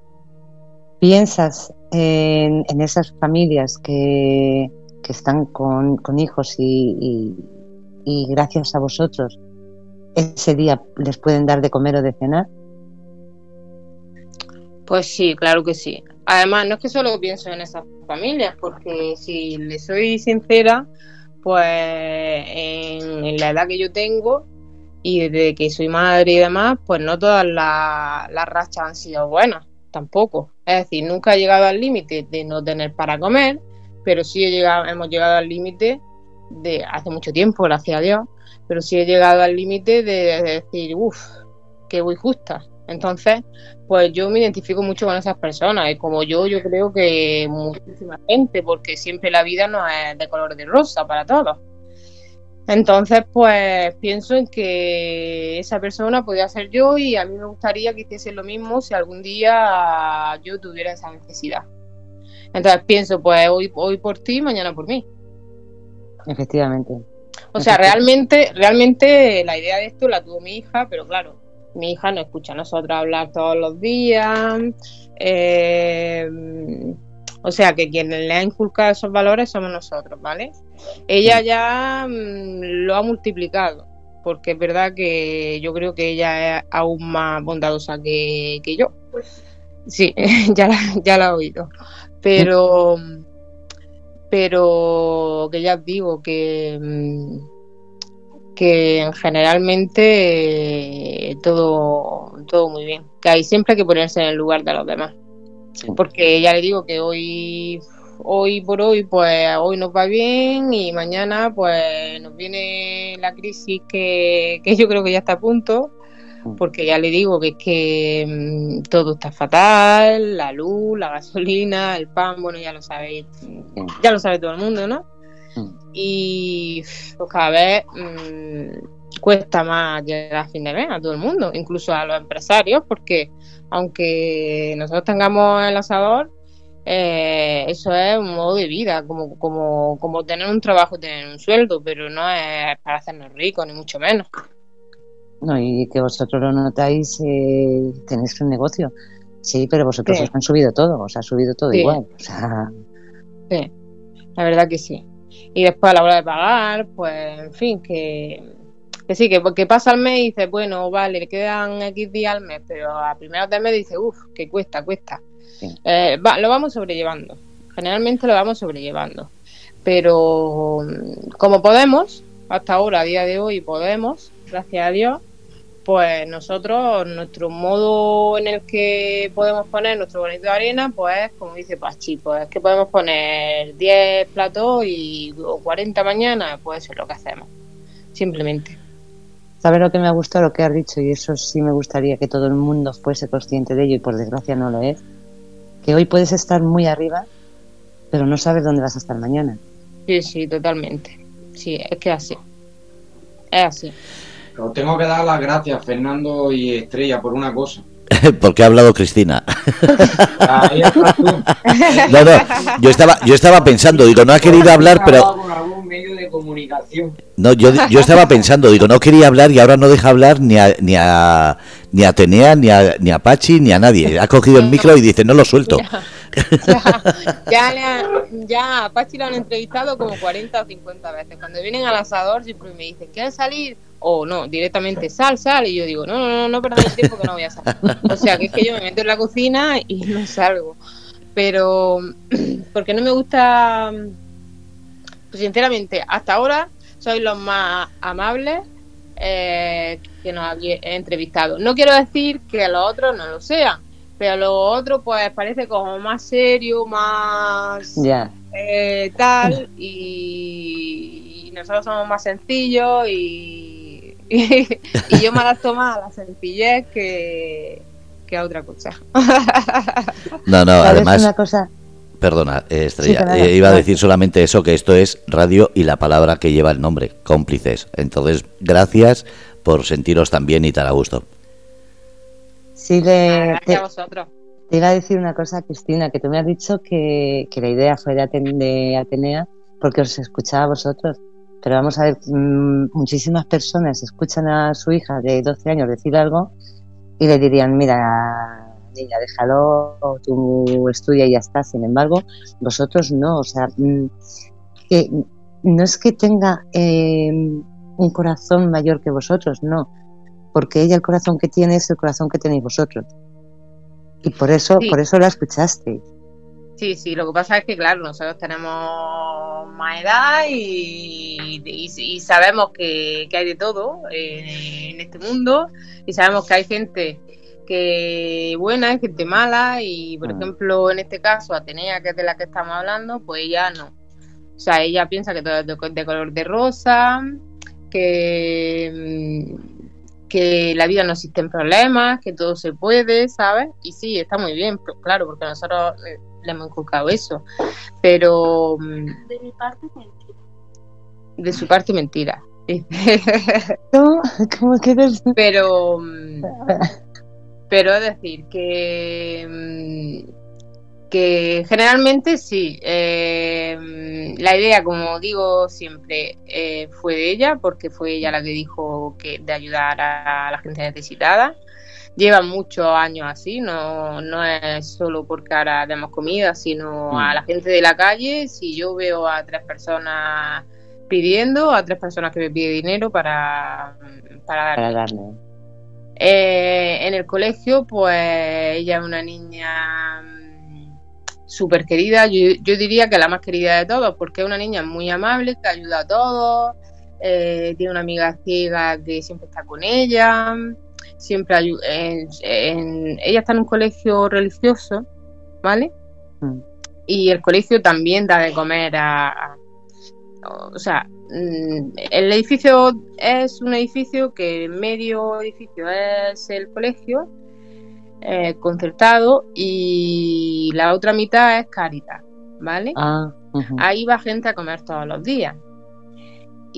piensas en, en esas familias que, que están con, con hijos y, y- y gracias a vosotros ese día les pueden dar de comer o de cenar? Pues sí, claro que sí. Además, no es que solo pienso en esas familias, porque si le soy sincera, pues en, la edad que yo tengo y desde que soy madre y demás, pues no todas la- las rachas han sido buenas, tampoco. Es decir, nunca he llegado al límite de no tener para comer, pero sí he llegado, hemos llegado al límite de hace mucho tiempo, gracias a Dios, pero sí he llegado al límite de, de decir, uff, que voy justa. Entonces, pues yo me identifico mucho con esas personas y como yo, yo creo que muchísima gente, porque siempre la vida no es de color de rosa para todos. Entonces, pues pienso en que esa persona podría ser yo y a mí me gustaría que hiciese lo mismo si algún día yo tuviera esa necesidad. Entonces pienso, pues hoy, hoy por ti, mañana por mí. Efectivamente. O sea, realmente, realmente la idea de esto la tuvo mi hija, pero claro, mi hija no escucha a nosotros hablar todos los días. eh, o sea, que quien le ha inculcado esos valores somos nosotros, ¿vale? Ella ya mm, lo ha multiplicado, porque es verdad que yo creo que ella es aún más bondadosa que, que yo. Sí, ya la, ya la he oído. Pero, pero que ya digo que, mm, que en generalmente eh, todo, todo muy bien. Que hay siempre hay que ponerse en el lugar de los demás. Sí. Porque ya le digo que hoy, hoy por hoy, pues hoy nos va bien y mañana pues nos viene la crisis que, que yo creo que ya está a punto. Porque ya le digo que es que mm, todo está fatal, la luz, la gasolina, el pan, bueno, ya lo sabéis, ya lo sabe todo el mundo, ¿no? Y pues cada vez mm, cuesta más llegar a fin de mes a todo el mundo, incluso a los empresarios, porque aunque nosotros tengamos el asador, eh, eso es un modo de vida, como, como, como tener un trabajo y tener un sueldo, pero no es para hacernos ricos, ni mucho menos. No, y que vosotros lo notáis, eh, tenéis un negocio. Sí, pero vosotros Sí. os han subido todo, os ha subido todo Sí. igual. O sea, Sí, la verdad que sí. Y después a la hora de pagar, pues, en fin, que, que sí, que, que pasa el mes y dices, bueno, vale, le quedan X días al mes, pero a primeros de mes dices, uff, que cuesta, cuesta. Sí. Eh, va- lo vamos sobrellevando. Generalmente lo vamos sobrellevando. Pero como podemos, hasta ahora, a día de hoy, podemos, gracias a Dios, pues nosotros, nuestro modo en el que podemos poner nuestro bonito de arena, pues como dice Pachi, pues es que podemos poner 10 platos y o 40 mañana, pues eso es lo que hacemos, simplemente. ¿sabes lo que me ha gustado, lo que has dicho? Y eso sí me gustaría que todo el mundo fuese consciente de ello, y por desgracia no lo es. Que hoy puedes estar muy arriba, pero no sabes dónde vas a estar mañana. Sí, sí, totalmente. Sí, es que es así. Es así. Os tengo que dar las gracias, Fernando y Estrella, por una cosa. Porque ha hablado Cristina. Ahí estás tú. No, no, yo estaba, yo estaba pensando, digo, no ha querido hablar, pero Con algún medio de comunicación. no, yo, yo estaba pensando, digo, no quería hablar y ahora no deja hablar ni a, ni a, ni a Atenea, ni a, ni a Pachi, ni a nadie. Ha cogido el micro y dice, no lo suelto. Ya, ya, le han- ya a Pachi lo han entrevistado como 40 o 50 veces. Cuando vienen al asador siempre me dicen, ¿quieres salir? O no, directamente sal, sal. Y yo digo, no, no, no, no perdamos tiempo que no voy a salir. O sea, que es que yo me meto en la cocina y no salgo. Pero, porque no me gusta, pues sinceramente, hasta ahora sois los más amables eh, que nos habéis entrevistado. No quiero decir que los otros no lo sean, pero lo otro pues parece como más serio, más Ya. eh, tal y, y nosotros somos más sencillos y, y, yo me adapto más a la sencillez que, que a otra cosa. No, no, ¿Sabes además, una cosa? perdona, eh, Estrella, Sí, eh, iba a decir solamente eso, que esto es radio y la palabra que lleva el nombre, cómplices. Entonces, gracias por sentiros tan bien y tan a gusto. Sí, le, te, a vosotros. te iba a decir una cosa, Cristina, que tú me has dicho que, que la idea fue de, Aten- de Atenea porque os escuchaba a vosotros. Pero vamos a ver, mm, muchísimas personas escuchan a su hija de 12 años decir algo y le dirían, mira, niña, déjalo, tú estudia y ya está. Sin embargo, vosotros no, o sea, mm, que no es que tenga eh, un corazón mayor que vosotros, no, porque ella el corazón que tiene es el corazón que tenéis vosotros. Y por eso, Sí. por eso la escuchaste. Sí, sí, lo que pasa es que, claro, nosotros tenemos más edad y, y- y sabemos que, que hay de todo eh, en este mundo y sabemos que hay gente que buena, hay gente mala y, por Mm. ejemplo, en este caso, Atenea, que es de la que estamos hablando, pues ella no. O sea, ella piensa que todo es de, co- de color de rosa, que, mm, que la vida no existen problemas, que todo se puede, ¿sabes? Y sí, está muy bien, pues, claro, porque nosotros le hemos inculcado eso. Pero mm, De mi parte, mentira. de su parte, mentira. ¿Cómo, cómo quieres? pero pero es decir que mm, que generalmente sí eh, mm, la idea como digo siempre eh, fue de ella porque fue ella la que dijo que de ayudar a la gente necesitada lleva muchos años así no no es solo porque ahora demos comida sino a la gente de la calle. Si yo veo a tres personas pidiendo a tres personas que me piden dinero para Para darle. eh, en el colegio, pues ella es una niña mm, súper querida, yo, yo diría que la más querida de todos, porque es una niña muy amable, que ayuda a todos, eh, tiene una amiga ciega que siempre está con ella, siempre ayu- en- en- ella está en un colegio religioso, ¿vale? Mm. Y el colegio también da de comer a, a- o sea, mm, el edificio es un edificio que medio edificio es el colegio eh, concertado y la otra mitad es Caritas, ¿vale? Ah. Ahí va gente a comer todos los días.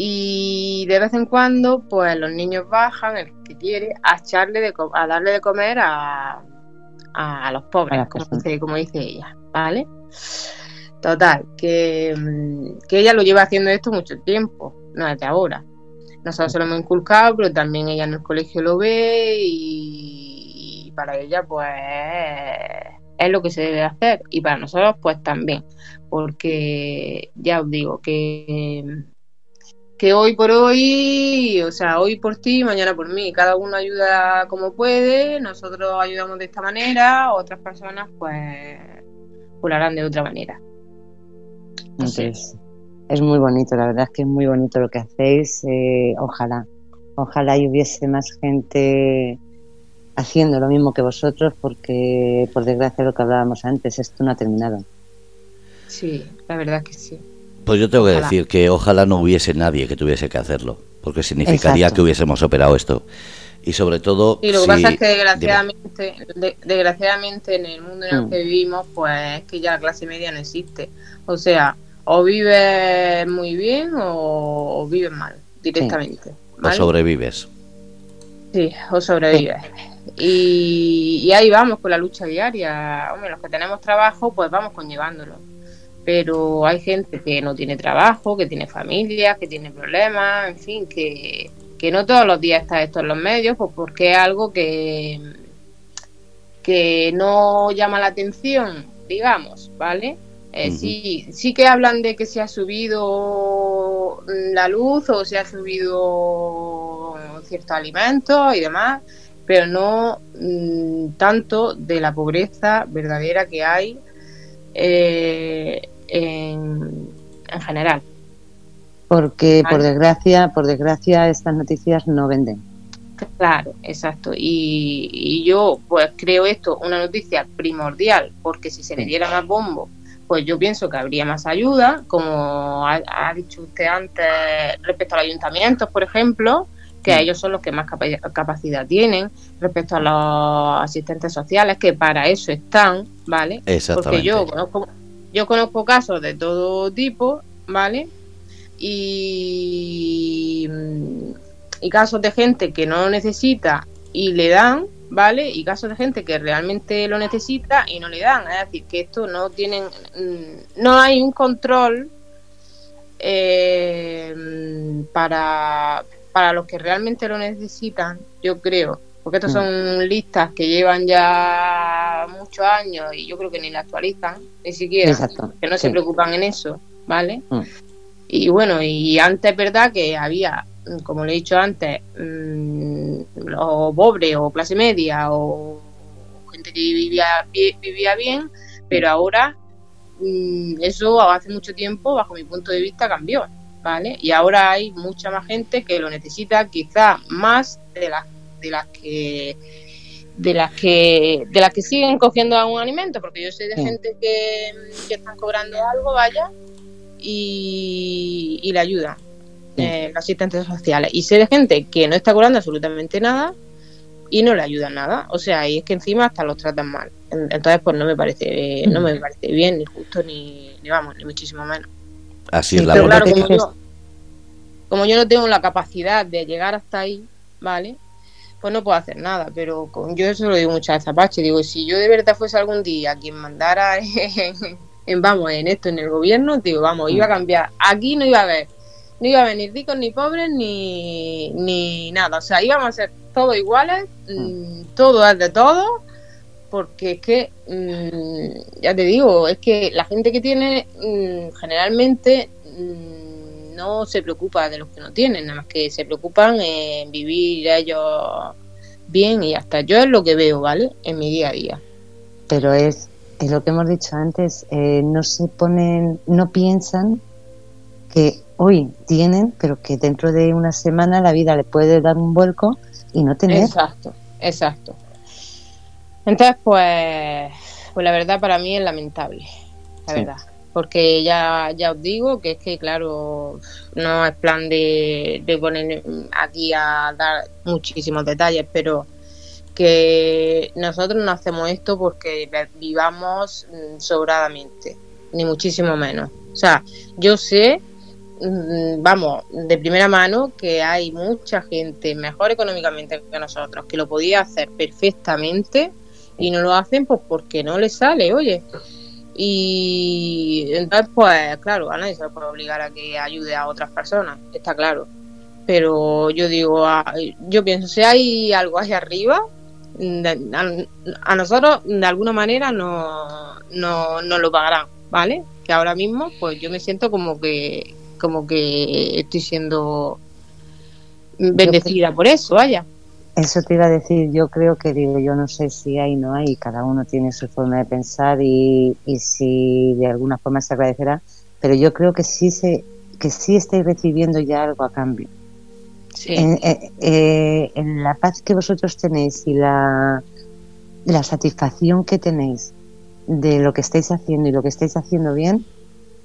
Y de vez en cuando, pues los niños bajan, el que quiere, a echarle de a darle de comer a, a, los pobres, como dice, como dice ella, ¿vale? Total, que, mm, que ella lo lleva haciendo esto mucho tiempo, no desde ahora. Nosotros se lo hemos inculcado, pero también ella en el colegio lo ve y, y para ella, pues, es lo que se debe hacer. Y para nosotros, pues también porque ya os digo que, que hoy por hoy, o sea, hoy por ti, mañana por mí, cada uno ayuda como puede, nosotros ayudamos de esta manera, otras personas pues, lo harán de otra manera. Entonces, es muy bonito, la verdad es que es muy bonito lo que hacéis. eh, ojalá, ojalá y hubiese más gente haciendo lo mismo que vosotros, porque por desgracia lo que hablábamos antes, esto no ha terminado. Sí, la verdad que sí. Pues yo tengo que Ojalá. decir que ojalá no hubiese nadie que tuviese que hacerlo, porque significaría Exacto. que hubiésemos operado esto. Y sobre todo, Y lo que si- pasa es que desgraciadamente, de- desgraciadamente en el mundo en el Mm. que vivimos, pues es que ya la clase media no existe. O sea, o vives muy bien o, o vives mal directamente. o ¿vale? sobrevives. Sí, o sobrevives. Y, y ahí vamos con la lucha diaria. Hombre, los que tenemos trabajo, pues vamos conllevándolo. Pero hay gente que no tiene trabajo, que tiene familia, que tiene problemas, en fin, que, que no todos los días está esto en los medios, pues porque es algo que, que no llama la atención, digamos, ¿vale? Eh, sí, sí que hablan de que se ha subido la luz o se ha subido ciertos alimentos y demás, pero no mm, tanto de la pobreza verdadera que hay eh, en, en general. Porque por desgracia, por desgracia estas noticias no venden. Claro, exacto. Y, y yo pues creo esto una noticia primordial, porque si se le diera más bombo, pues yo pienso que habría más ayuda, como ha, ha dicho usted antes respecto a los ayuntamientos, por ejemplo, que ellos son los que más capa- capacidad tienen, respecto a los asistentes sociales, que para eso están, ¿vale? Porque yo conozco, yo conozco casos de todo tipo, ¿vale? Y, y casos de gente que no lo necesita y le dan, ¿vale? Y casos de gente que realmente lo necesita y no le dan. Es decir, que esto no tienen, mm, no hay un control eh, para, para los que realmente lo necesitan, yo creo. Porque estos Mm. son listas que llevan ya muchos años y yo creo que ni la actualizan, ni siquiera, Exacto, que no se preocupan en eso, ¿vale? Mm. Y bueno, y antes es verdad que había, mm, como le he dicho antes, mm, los pobres o clase media o gente que vivía, vi- vivía bien, pero ahora eso hace mucho tiempo, bajo mi punto de vista, cambió, ¿vale? Y ahora hay mucha más gente que lo necesita, quizá más de las de las que de las que de las que siguen cogiendo algún alimento, porque yo sé de Sí. gente que, que están cobrando algo, vaya, y, y le ayudan Sí. eh, los asistentes sociales. Y sé de gente que no está cobrando absolutamente nada y no le ayudan nada. O sea, y es que encima hasta los tratan mal. En- Entonces, pues no me parece, no me parece bien, ni justo, ni, ni vamos, ni muchísimo menos. Así Sí, es la Pero claro, como yo, como yo no tengo la capacidad de llegar hasta ahí, ¿vale? Pues no puedo hacer nada, pero con- yo eso lo digo muchas veces a Pachi, digo, si yo de verdad fuese algún día quien mandara en, en, vamos, en esto, en el gobierno, digo, vamos, iba a cambiar, aquí no iba a haber, no iba a haber ni ricos ni pobres ni, ni nada, o sea, íbamos a ser todos iguales, mm, todo es de todo, porque es que, mm, ya te digo, es que la gente que tiene mm, generalmente mm, no se preocupa de los que no tienen, nada más que se preocupan en vivir ellos bien y hasta yo es lo que veo, ¿vale? En mi día a día. pero es, es lo que hemos dicho antes, eh, no se ponen, no piensan que hoy tienen, pero que dentro de una semana la vida le puede dar un vuelco y no tener. Exacto, exacto. Entonces, pues, pues la verdad para mí es lamentable, la Sí. verdad. Porque ya, ya os digo que es que, claro, no es plan de, poner aquí a dar muchísimos detalles, pero que nosotros no hacemos esto porque vivamos mm, sobradamente, ni muchísimo menos. O sea, yo sé, mm, vamos, de primera mano que hay mucha gente mejor económicamente que nosotros, que lo podía hacer perfectamente y no lo hacen pues porque no les sale, oye. Y entonces, pues claro, a nadie se le puede obligar a que ayude a otras personas, está claro. Pero yo digo, a- yo pienso, si hay algo ahí arriba, a nosotros de alguna manera no, no, no lo pagarán, ¿vale? Que ahora mismo, pues yo me siento como que, como que estoy siendo bendecida por eso, vaya. Eso te iba a decir, yo creo que digo, yo no sé si hay o no hay, cada uno tiene su forma de pensar y, y si de alguna forma se agradecerá, pero yo creo que sí se, que sí estáis recibiendo ya algo a cambio. Sí. En, eh, eh, en la paz que vosotros tenéis y la, la satisfacción que tenéis de lo que estáis haciendo y lo que estáis haciendo bien,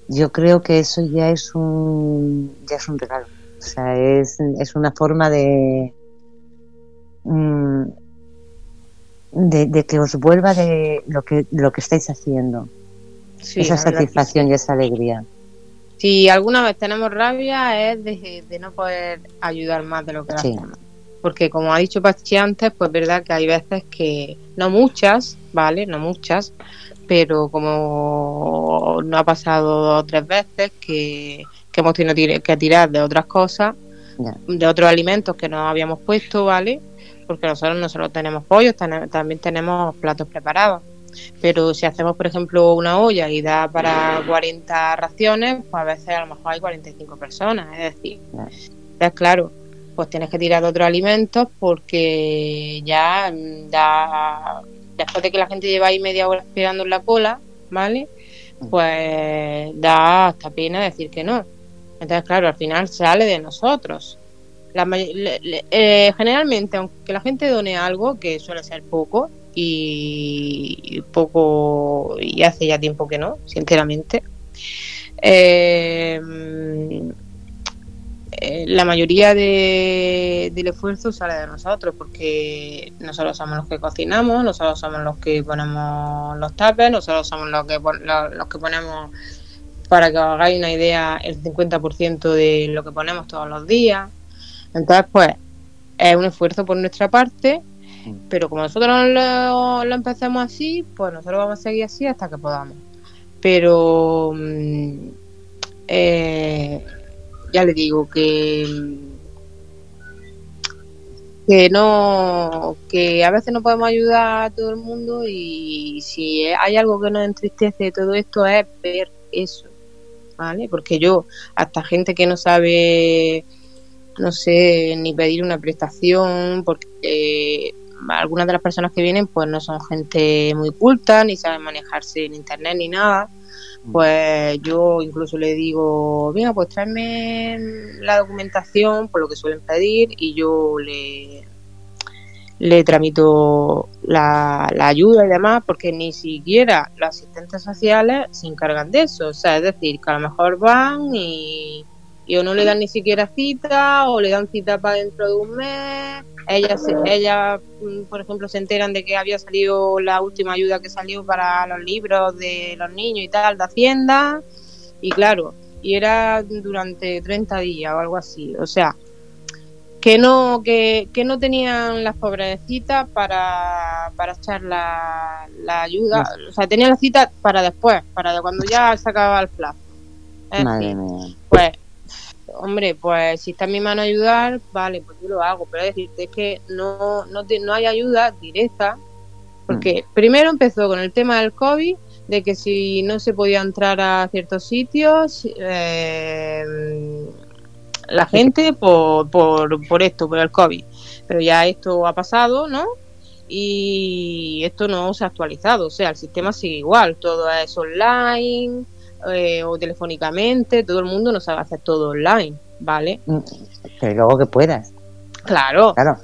yo creo que eso ya es un ya es un regalo. O sea, es, es una forma de, de de que os vuelva de lo que lo que estáis haciendo. Sí, esa satisfacción y esa alegría. Si alguna vez tenemos rabia es de, de no poder ayudar más de lo que Sí. hacemos. Porque como ha dicho Pachi antes, pues es verdad que hay veces que, no muchas, ¿vale? No muchas, pero como no ha pasado dos o tres veces que, que hemos tenido que tirar de otras cosas, de otros alimentos que no habíamos puesto, ¿vale? Porque nosotros no solo tenemos pollos, también tenemos platos preparados. Pero si hacemos, por ejemplo, una olla y da para 40 raciones, pues a veces a lo mejor hay 45 personas. Es decir, Claro. entonces, claro, pues tienes que tirar de otros alimentos porque ya mm, da, después de que la gente lleva ahí media hora esperando en la cola, ¿vale? Pues da hasta pena decir que no. Entonces, claro, al final sale de nosotros. La le- eh, generalmente, aunque la gente done algo, que suele ser poco, y poco, y hace ya tiempo que no, sinceramente, eh, eh, la mayoría de, del esfuerzo sale de nosotros, porque nosotros somos los que cocinamos, nosotros somos los que ponemos los tapes, nosotros somos los que, los, los que ponemos, para que os hagáis una idea, el 50% de lo que ponemos todos los días. Entonces, pues, es un esfuerzo por nuestra parte, pero como nosotros lo, lo empecemos así, pues nosotros vamos a seguir así hasta que podamos. Pero mm, eh, ya le digo que mm, que no que a veces no podemos ayudar a todo el mundo y si hay algo que nos entristece de todo esto es ver eso vale porque yo hasta gente que no sabe no sé ni pedir una prestación porque algunas de las personas que vienen pues no son gente muy culta ni saben manejarse en internet ni nada pues yo incluso le digo, venga, pues tráeme la documentación por lo que suelen pedir y yo le, le tramito la, ayuda y demás, porque ni siquiera los asistentes sociales se encargan de eso. O sea, es decir, que a lo mejor van y, y o no le dan ni siquiera cita o le dan cita para dentro de un mes. Ellas, ella, mm, por ejemplo, se enteran de que había salido la última ayuda que salió para los libros de los niños y tal, de Hacienda, y claro, y era durante 30 días o algo así, o sea, que no que, que no tenían las pobrecitas para, para echar la, la ayuda, o sea, tenían la cita para después, para cuando ya se acababa el plazo. Madre mía. Pues hombre, pues si está en mi mano ayudar, vale, pues yo lo hago, pero decirte que no, no, no hay ayuda directa, porque mm. primero empezó con el tema del COVID, de que si no se podía entrar a ciertos sitios, eh, la gente por, por, por esto, por el COVID. Pero ya esto ha pasado, ¿no? Y esto no se ha actualizado, o sea, el sistema sigue igual, todo es online, eh, o telefónicamente, todo el mundo no sabe hacer todo online, ¿vale? Mm, pero luego que puedas. Claro. claro.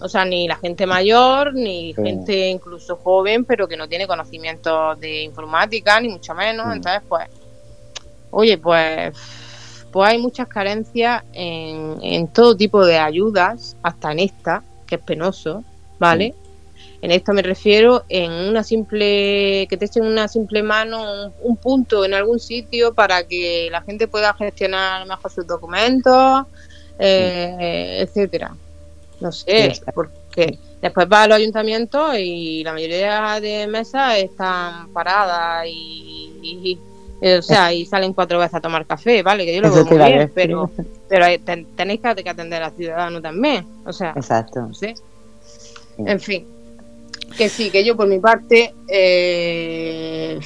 O sea, ni la gente mayor, ni gente incluso joven, pero que no tiene conocimientos de informática, ni mucho menos. Mm. Entonces, pues, oye, pues, pues hay muchas carencias en, en todo tipo de ayudas, hasta en esta, que es penoso, ¿vale? En esto me refiero en una simple, que te echen una simple mano, un, punto en algún sitio para que la gente pueda gestionar mejor sus documentos, eh, etcétera. No sé, porque después va al ayuntamiento y la mayoría de mesas están paradas y, o sea, y salen cuatro veces a tomar café, ¿vale? Que yo lo veo muy bien, pero, pero tenéis que atender al ciudadano también, o sea, Exacto. Sé. En fin, que sí, que yo por mi parte eh,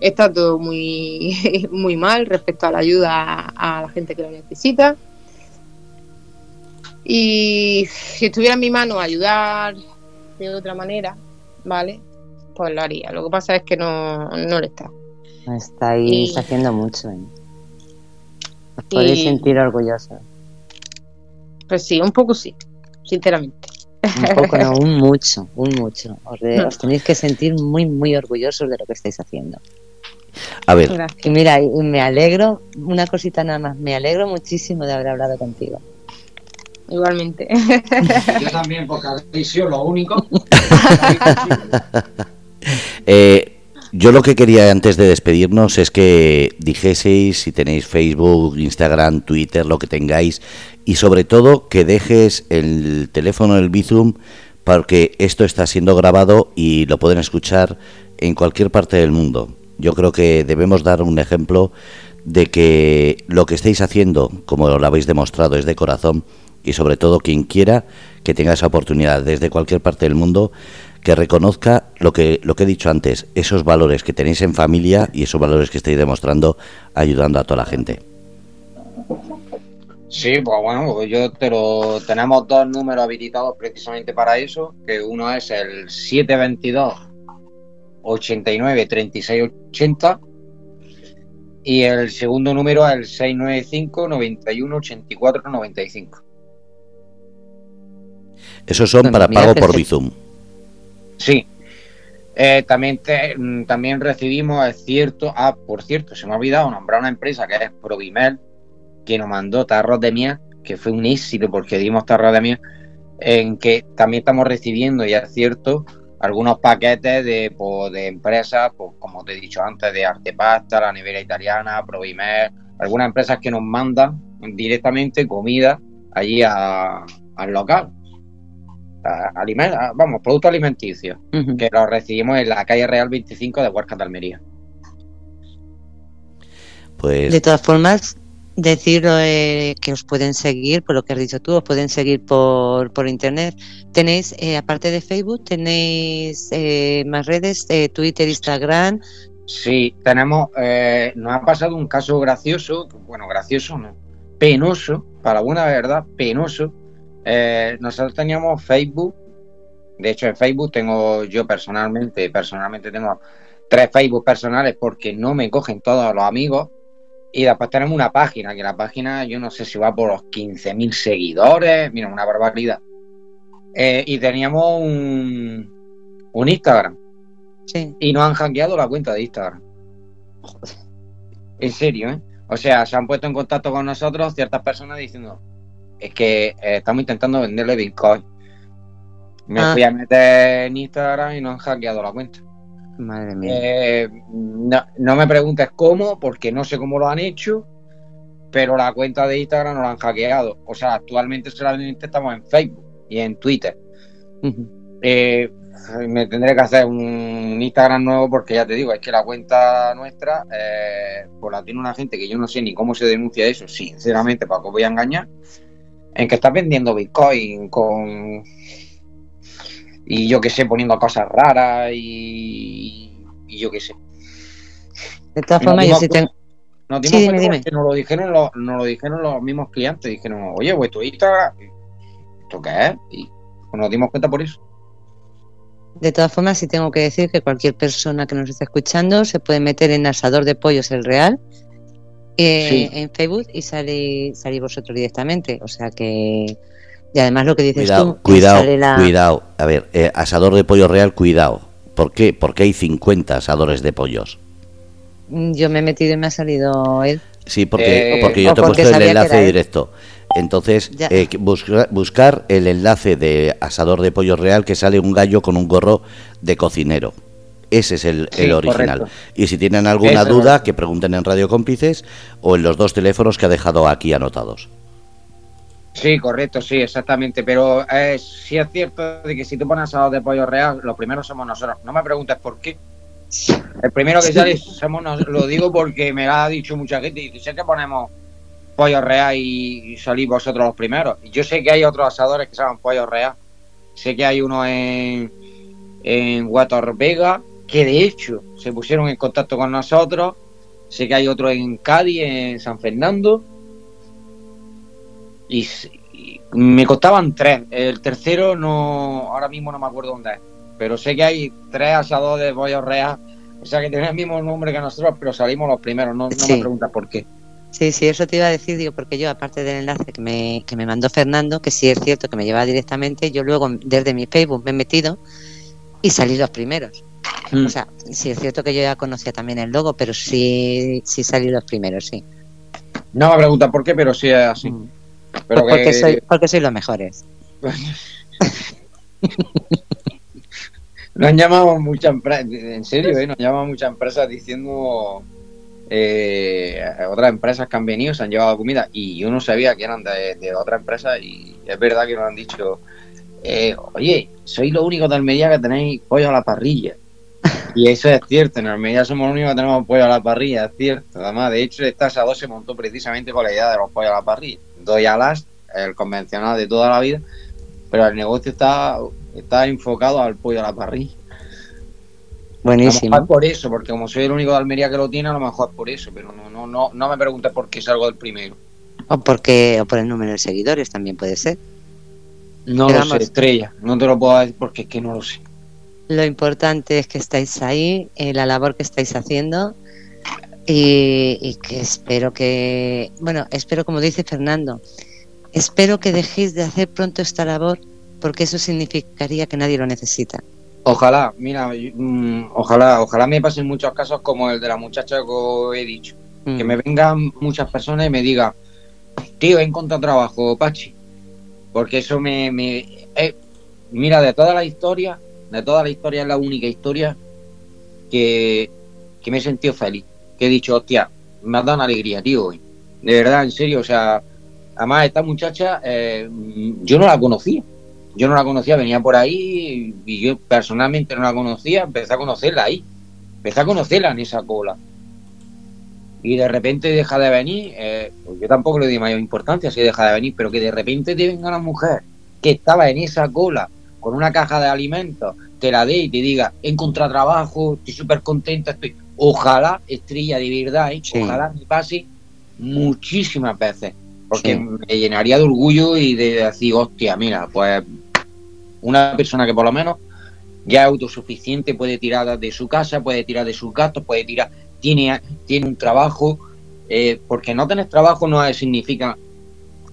está todo muy, muy mal respecto a la ayuda a, la gente que lo necesita. Y si estuviera en mi mano ayudar de otra manera, ¿vale? Pues lo haría. Lo que pasa es que no, no lo está. Estáis haciendo mucho. ¿eh? Os podéis sentir orgullosos. Pues sí, un poco sí, sinceramente. Un poco, no, un mucho, un mucho. Os, tenéis que sentir muy, muy orgullosos de lo que estáis haciendo. A ver. Y mira, me alegro, una cosita nada más, me alegro muchísimo de haber hablado contigo. Igualmente. Yo también, porque habéis sido lo único. eh, yo lo que quería antes de despedirnos es que dijeseis si tenéis Facebook, Instagram, Twitter, lo que tengáis, y sobre todo que dejes el teléfono del Bizum porque esto está siendo grabado y lo pueden escuchar en cualquier parte del mundo. Yo creo que debemos dar un ejemplo de que lo que estáis haciendo, como lo habéis demostrado, es de corazón y sobre todo quien quiera que tenga esa oportunidad desde cualquier parte del mundo que reconozca lo que, lo que he dicho antes, esos valores que tenéis en familia y esos valores que estáis demostrando ayudando a toda la gente. Sí, pues bueno, pues yo te lo tenemos dos números habilitados precisamente para eso, que uno es el 722 89 36 80 y el segundo número es el 695 91 84 95. Esos son para pago por Bizum. Sí. Eh, también, mm, también recibimos, es cierto, ah, por cierto, se me ha olvidado nombrar una empresa que es Provimel, que nos mandó tarros de miel, que fue un éxito porque dimos tarros de miel, en que también estamos recibiendo, y es cierto, algunos paquetes de, pues, de empresas, pues, como te he dicho antes, de Artepasta, la nevera italiana, Provimel, algunas empresas que nos mandan directamente comida allí al local alimentos, vamos, productos alimenticios, que los recibimos en la calle Real 25 de Huerca de Almería. Pues... De todas formas, decir eh, que os pueden seguir, por lo que has dicho tú, os pueden seguir por, por internet. Tenéis, eh, aparte de Facebook, tenéis eh, más redes, eh, Twitter, Instagram. Sí, tenemos, eh, nos ha pasado un caso gracioso, bueno, gracioso no, penoso, para buena verdad, penoso. Eh, nosotros teníamos Facebook, de hecho en Facebook tengo yo personalmente, personalmente tengo tres Facebook personales porque no me cogen todos los amigos. Y después tenemos una página, que la página yo no sé si va por los 15.000 seguidores, mira, una barbaridad. Eh, y teníamos un, un Instagram Sí. y nos han hackeado la cuenta de Instagram. En serio, ¿eh? O sea, se han puesto en contacto con nosotros ciertas personas diciendo, es que eh, estamos intentando venderle Bitcoin. Me Ah. fui a meter en Instagram y nos han hackeado la cuenta. Madre mía. Eh, no, no me preguntes cómo, porque no sé cómo lo han hecho, pero la cuenta de Instagram nos la han hackeado. O sea, actualmente solamente estamos en Facebook y en Twitter. Eh, me tendré que hacer un Instagram nuevo porque ya te digo, es que la cuenta nuestra, eh, pues la tiene una gente que yo no sé ni cómo se denuncia eso, sinceramente, para que os voy a engañar, en que estás vendiendo Bitcoin con... Y yo que sé, poniendo cosas raras y, y yo qué sé. De todas no, formas, yo no, sí tengo. Nos Sí, dimos dime, nos lo dijeron los, nos lo dijeron los mismos clientes, dijeron, oye, pues tu Instagram, ¿esto qué es? Y pues nos dimos cuenta por eso. De todas formas, sí tengo que decir que cualquier persona que nos esté escuchando se puede meter en Asador de Pollos el Real eh, Sí. en Facebook y sale, salís vosotros directamente. O sea que. Y además lo que dices Cuidado, tú, cuidado, sale la- cuidado. A ver, eh, asador de pollo real, cuidado. ¿Por qué? Porque hay 50 asadores de pollos. Mm, Yo me he metido y me ha salido él. Sí, porque, Eh, porque yo te he puesto el enlace directo. Entonces, eh, busca- buscar el enlace de asador de pollo real que sale un gallo con un gorro de cocinero. Ese es el, Sí, el original. correcto. Y si tienen alguna duda, que pregunten en Radio Cómplices o en los dos teléfonos que ha dejado aquí anotados. Sí, correcto, sí, exactamente. Pero eh, sí es cierto de que si tú pones asado de pollo real, los primeros somos nosotros. No me preguntes por qué. El primero que sale somos nosotros. Lo digo porque me lo ha dicho mucha gente. Y sé que ponemos pollo real y, salís vosotros los primeros. Y yo sé que hay otros asadores que llaman pollo real. Sé que hay uno en, en Guator Vega, que de hecho se pusieron en contacto con nosotros. Sé que hay otro en Cádiz, en San Fernando. Y, me costaban tres. El tercero no, ahora mismo no me acuerdo dónde es. Pero sé que hay tres asadores de real. O sea que tienen el mismo nombre que nosotros, pero salimos los primeros. No, no Sí. me preguntas por qué. Sí, sí, eso te iba a decir, digo, porque yo, aparte del enlace que me, que me mandó Fernando, que sí es cierto que me lleva directamente, yo luego desde mi Facebook me he metido y salí los primeros. Mm. O sea, sí es cierto que yo ya conocía también el logo, pero sí, sí salí los primeros, sí. No me preguntas por qué, pero sí es así. Mm. Pero Pues porque, que- soy, porque soy los mejores. Nos han llamado muchas empresas, en serio, ¿eh? nos han llamado muchas empresas diciendo eh, otras empresas que han venido, se han llevado comida y yo no sabía que eran de, de otra empresa y es verdad que nos han dicho, eh, oye, sois los únicos de Almería que tenéis pollo a la parrilla. Y eso es cierto, en Almería somos los únicos que tenemos pollo a la parrilla, es cierto. Además, de hecho, este asador se montó precisamente con la idea de los pollos a la parrilla. Doy alas, el convencional de toda la vida, pero el negocio está, está enfocado al pollo a la parrilla. A lo Buenísimo. mejor por eso, porque como soy el único de Almería que lo tiene, a lo mejor por eso, pero no, no, no, no me preguntes por qué salgo del primero. O, porque, o por el número de seguidores también puede ser. No lo sé, estrella. No te lo puedo decir porque es que no lo sé. Lo importante es que estáis ahí, eh, la labor que estáis haciendo y, y que espero que, bueno, espero como dice Fernando, espero que dejéis de hacer pronto esta labor porque eso significaría que nadie lo necesita. Ojalá, mira, mm, ojalá, ojalá me pasen muchos casos como el de la muchacha que he dicho. Mm. Que me vengan muchas personas y me digan, tío, he encontrado trabajo, Pachi. Porque eso me... me eh, mira, de toda la historia, de toda la historia es la única historia que, que me he sentido feliz. Que he dicho, hostia, me ha dado una alegría, tío, hoy. De verdad, en serio, o sea, además esta muchacha, eh, yo no la conocía. Yo no la conocía, venía por ahí y yo personalmente no la conocía, empecé a conocerla ahí. Empecé a conocerla en esa cola. y de repente deja de venir, eh, pues yo tampoco le doy mayor importancia si deja de venir, pero que de repente te venga una mujer que estaba en esa cola con una caja de alimentos, te la dé y te diga, he encontrado trabajo, estoy súper contenta, estoy... Ojalá, estrella de verdad, ¿eh? Sí. ojalá me pase muchísimas veces, porque Sí. me llenaría de orgullo y de decir, hostia, mira, pues una persona que por lo menos ya es autosuficiente, puede tirar de su casa, puede tirar de sus gastos, puede tirar, tiene, tiene un trabajo, eh, porque no tener trabajo no significa,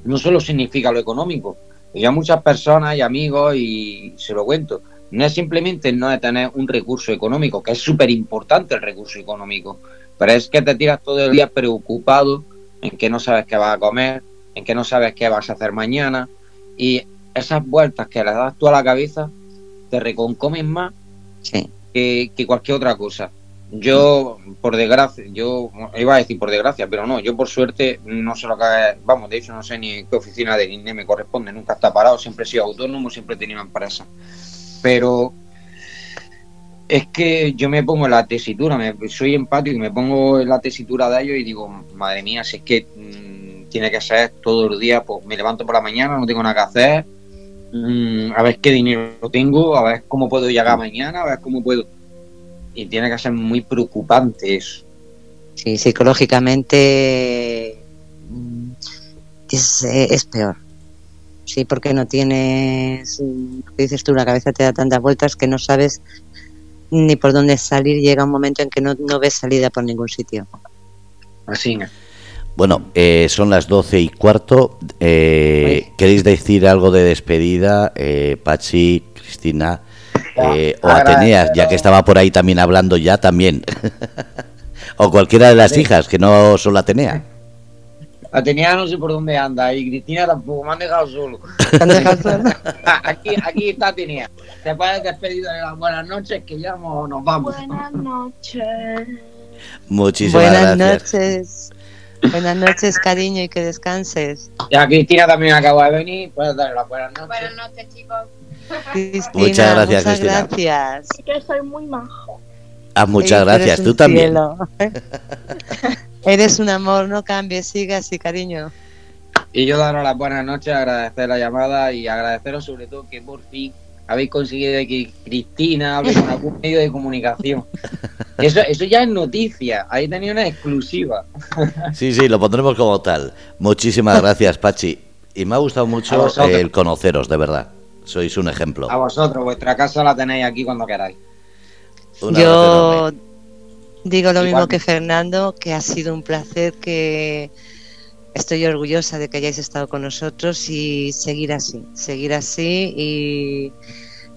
no solo significa lo económico. Ya muchas personas y amigos, y se lo cuento, no es simplemente no tener un recurso económico, que es súper importante el recurso económico, pero es que te tiras todo el día preocupado en que no sabes qué vas a comer, en que no sabes qué vas a hacer mañana, y esas vueltas que le das tú a la cabeza te reconcomen más Sí. que, que cualquier otra cosa. Yo, por desgracia, yo iba a decir por desgracia, pero no, yo por suerte no sé lo que vamos, de hecho no sé ni qué oficina de INE me corresponde, nunca está parado, siempre he sido autónomo, siempre he tenido empresa. Pero es que yo me pongo en la tesitura, me, soy empático y me pongo en la tesitura de ellos y digo, madre mía, si es que mm, tiene que ser todo el día, pues me levanto por la mañana, no tengo nada que hacer, mm, a ver qué dinero tengo, a ver cómo puedo llegar mañana, a ver cómo puedo. Y tiene que ser muy preocupante eso. Sí, psicológicamente mm, es, eh, es peor. Sí, porque no tienes, mm, dices tú, la cabeza te da tantas vueltas que no sabes ni por dónde salir. Llega un momento en que no, no ves salida por ningún sitio. Así es. Bueno, eh, son las doce y cuarto. Eh, ¿Queréis decir algo de despedida, eh, Pachi, Cristina eh, o Agradecer- Atenea, ya que estaba por ahí también hablando ya también? o cualquiera de las hijas, que no son Atenea. Atenea no sé por dónde anda y Cristina tampoco, me han dejado solo. ¿Te han dejado solo? aquí, aquí está Atenea. Te puedes despedir de las buenas noches que ya nos vamos. Buenas noches. Muchísimas Buenas gracias. noches. Buenas noches, cariño, y que descanses. Ya Cristina también acaba de venir, puedes darle las buenas noches. Buenas noches, chicos. Cristina, Muchas gracias, muchas Cristina. gracias. Sí que soy muy majo. Ah, muchas Sí, gracias. Tú también. cielo. Eres un amor, no cambies, siga así, cariño. Y yo daros las buenas noches, agradecer la llamada y agradeceros sobre todo que por fin habéis conseguido que Cristina hable con algún medio de comunicación. Eso, eso ya es noticia, ahí tenía una exclusiva. Sí, sí, lo pondremos como tal. Muchísimas gracias, Pachi. Y me ha gustado mucho el conoceros, de verdad. Sois un ejemplo. A vosotros, vuestra casa la tenéis aquí cuando queráis. Un abrazo Yo digo lo mismo que Fernando, que ha sido un placer, que estoy orgullosa de que hayáis estado con nosotros y seguir así, seguir así y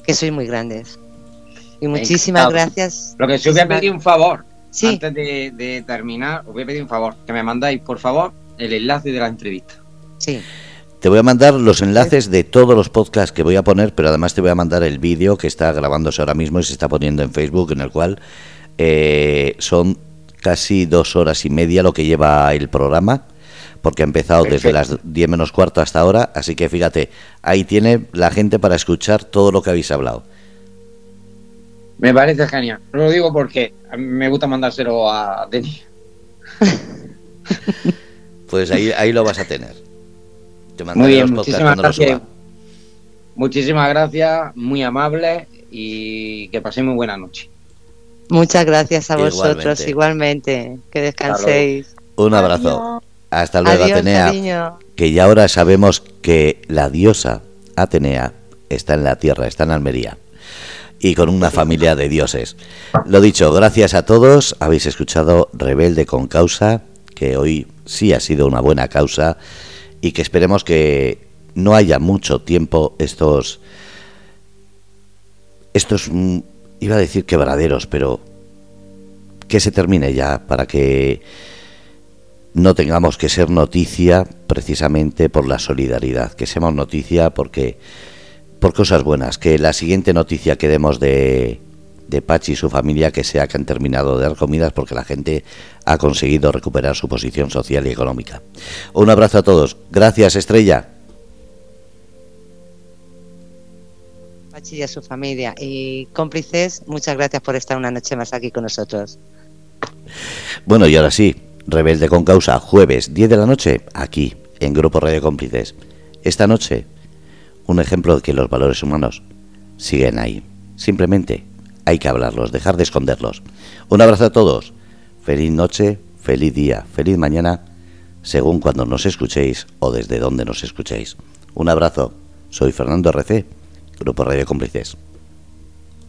que sois muy grandes. Y muchísimas Encantado. gracias. Lo que sí os voy a pedir un favor, Sí, antes de, de terminar, os voy a pedir un favor, que me mandáis, por favor, el enlace de la entrevista. sí, Te voy a mandar los enlaces de todos los podcasts que voy a poner, pero además te voy a mandar el vídeo que está grabándose ahora mismo y se está poniendo en Facebook, en el cual eh, son casi dos horas y media lo que lleva el programa, porque ha empezado desde las 10 menos cuarto hasta ahora, así que fíjate, ahí tiene la gente para escuchar todo lo que habéis hablado. Me parece genial. Lo digo porque me gusta mandárselo a Denis. Pues ahí, ahí lo vas a tener. Te Muy bien, los podcasts muchísimas gracias. suba. Muchísimas gracias, muy amables y que paséis muy buena noche. muchas gracias a vosotros Igualmente. igualmente. Que descanséis. Un abrazo. Adiós. Hasta luego, Adiós, Atenea. cariño. que ya ahora sabemos que la diosa Atenea está en la tierra, está en Almería y con una familia de dioses. Lo dicho, gracias a todos, habéis escuchado Rebelde con causa, que hoy sí ha sido una buena causa y que esperemos que no haya mucho tiempo estos estos mm, iba a decir quebraderos, pero que se termine ya para que no tengamos que ser noticia precisamente por la solidaridad, que seamos noticia porque por cosas buenas, que la siguiente noticia que demos de, de Pachi y su familia que sea que han terminado de dar comidas porque la gente ha conseguido recuperar su posición social y económica. Un abrazo a todos. Gracias, Estrella. Pachi y a su familia. Y cómplices, muchas gracias por estar una noche más aquí con nosotros. Bueno, y ahora sí, Rebelde con Causa, jueves 10 de la noche, aquí, en Grupo Radio Cómplices. Esta noche, un ejemplo de que los valores humanos siguen ahí. Simplemente hay que hablarlos, dejar de esconderlos. Un abrazo a todos. Feliz noche, feliz día, feliz mañana, según cuando nos escuchéis o desde donde nos escuchéis. Un abrazo. Soy Fernando RC, Grupo Radio Cómplices.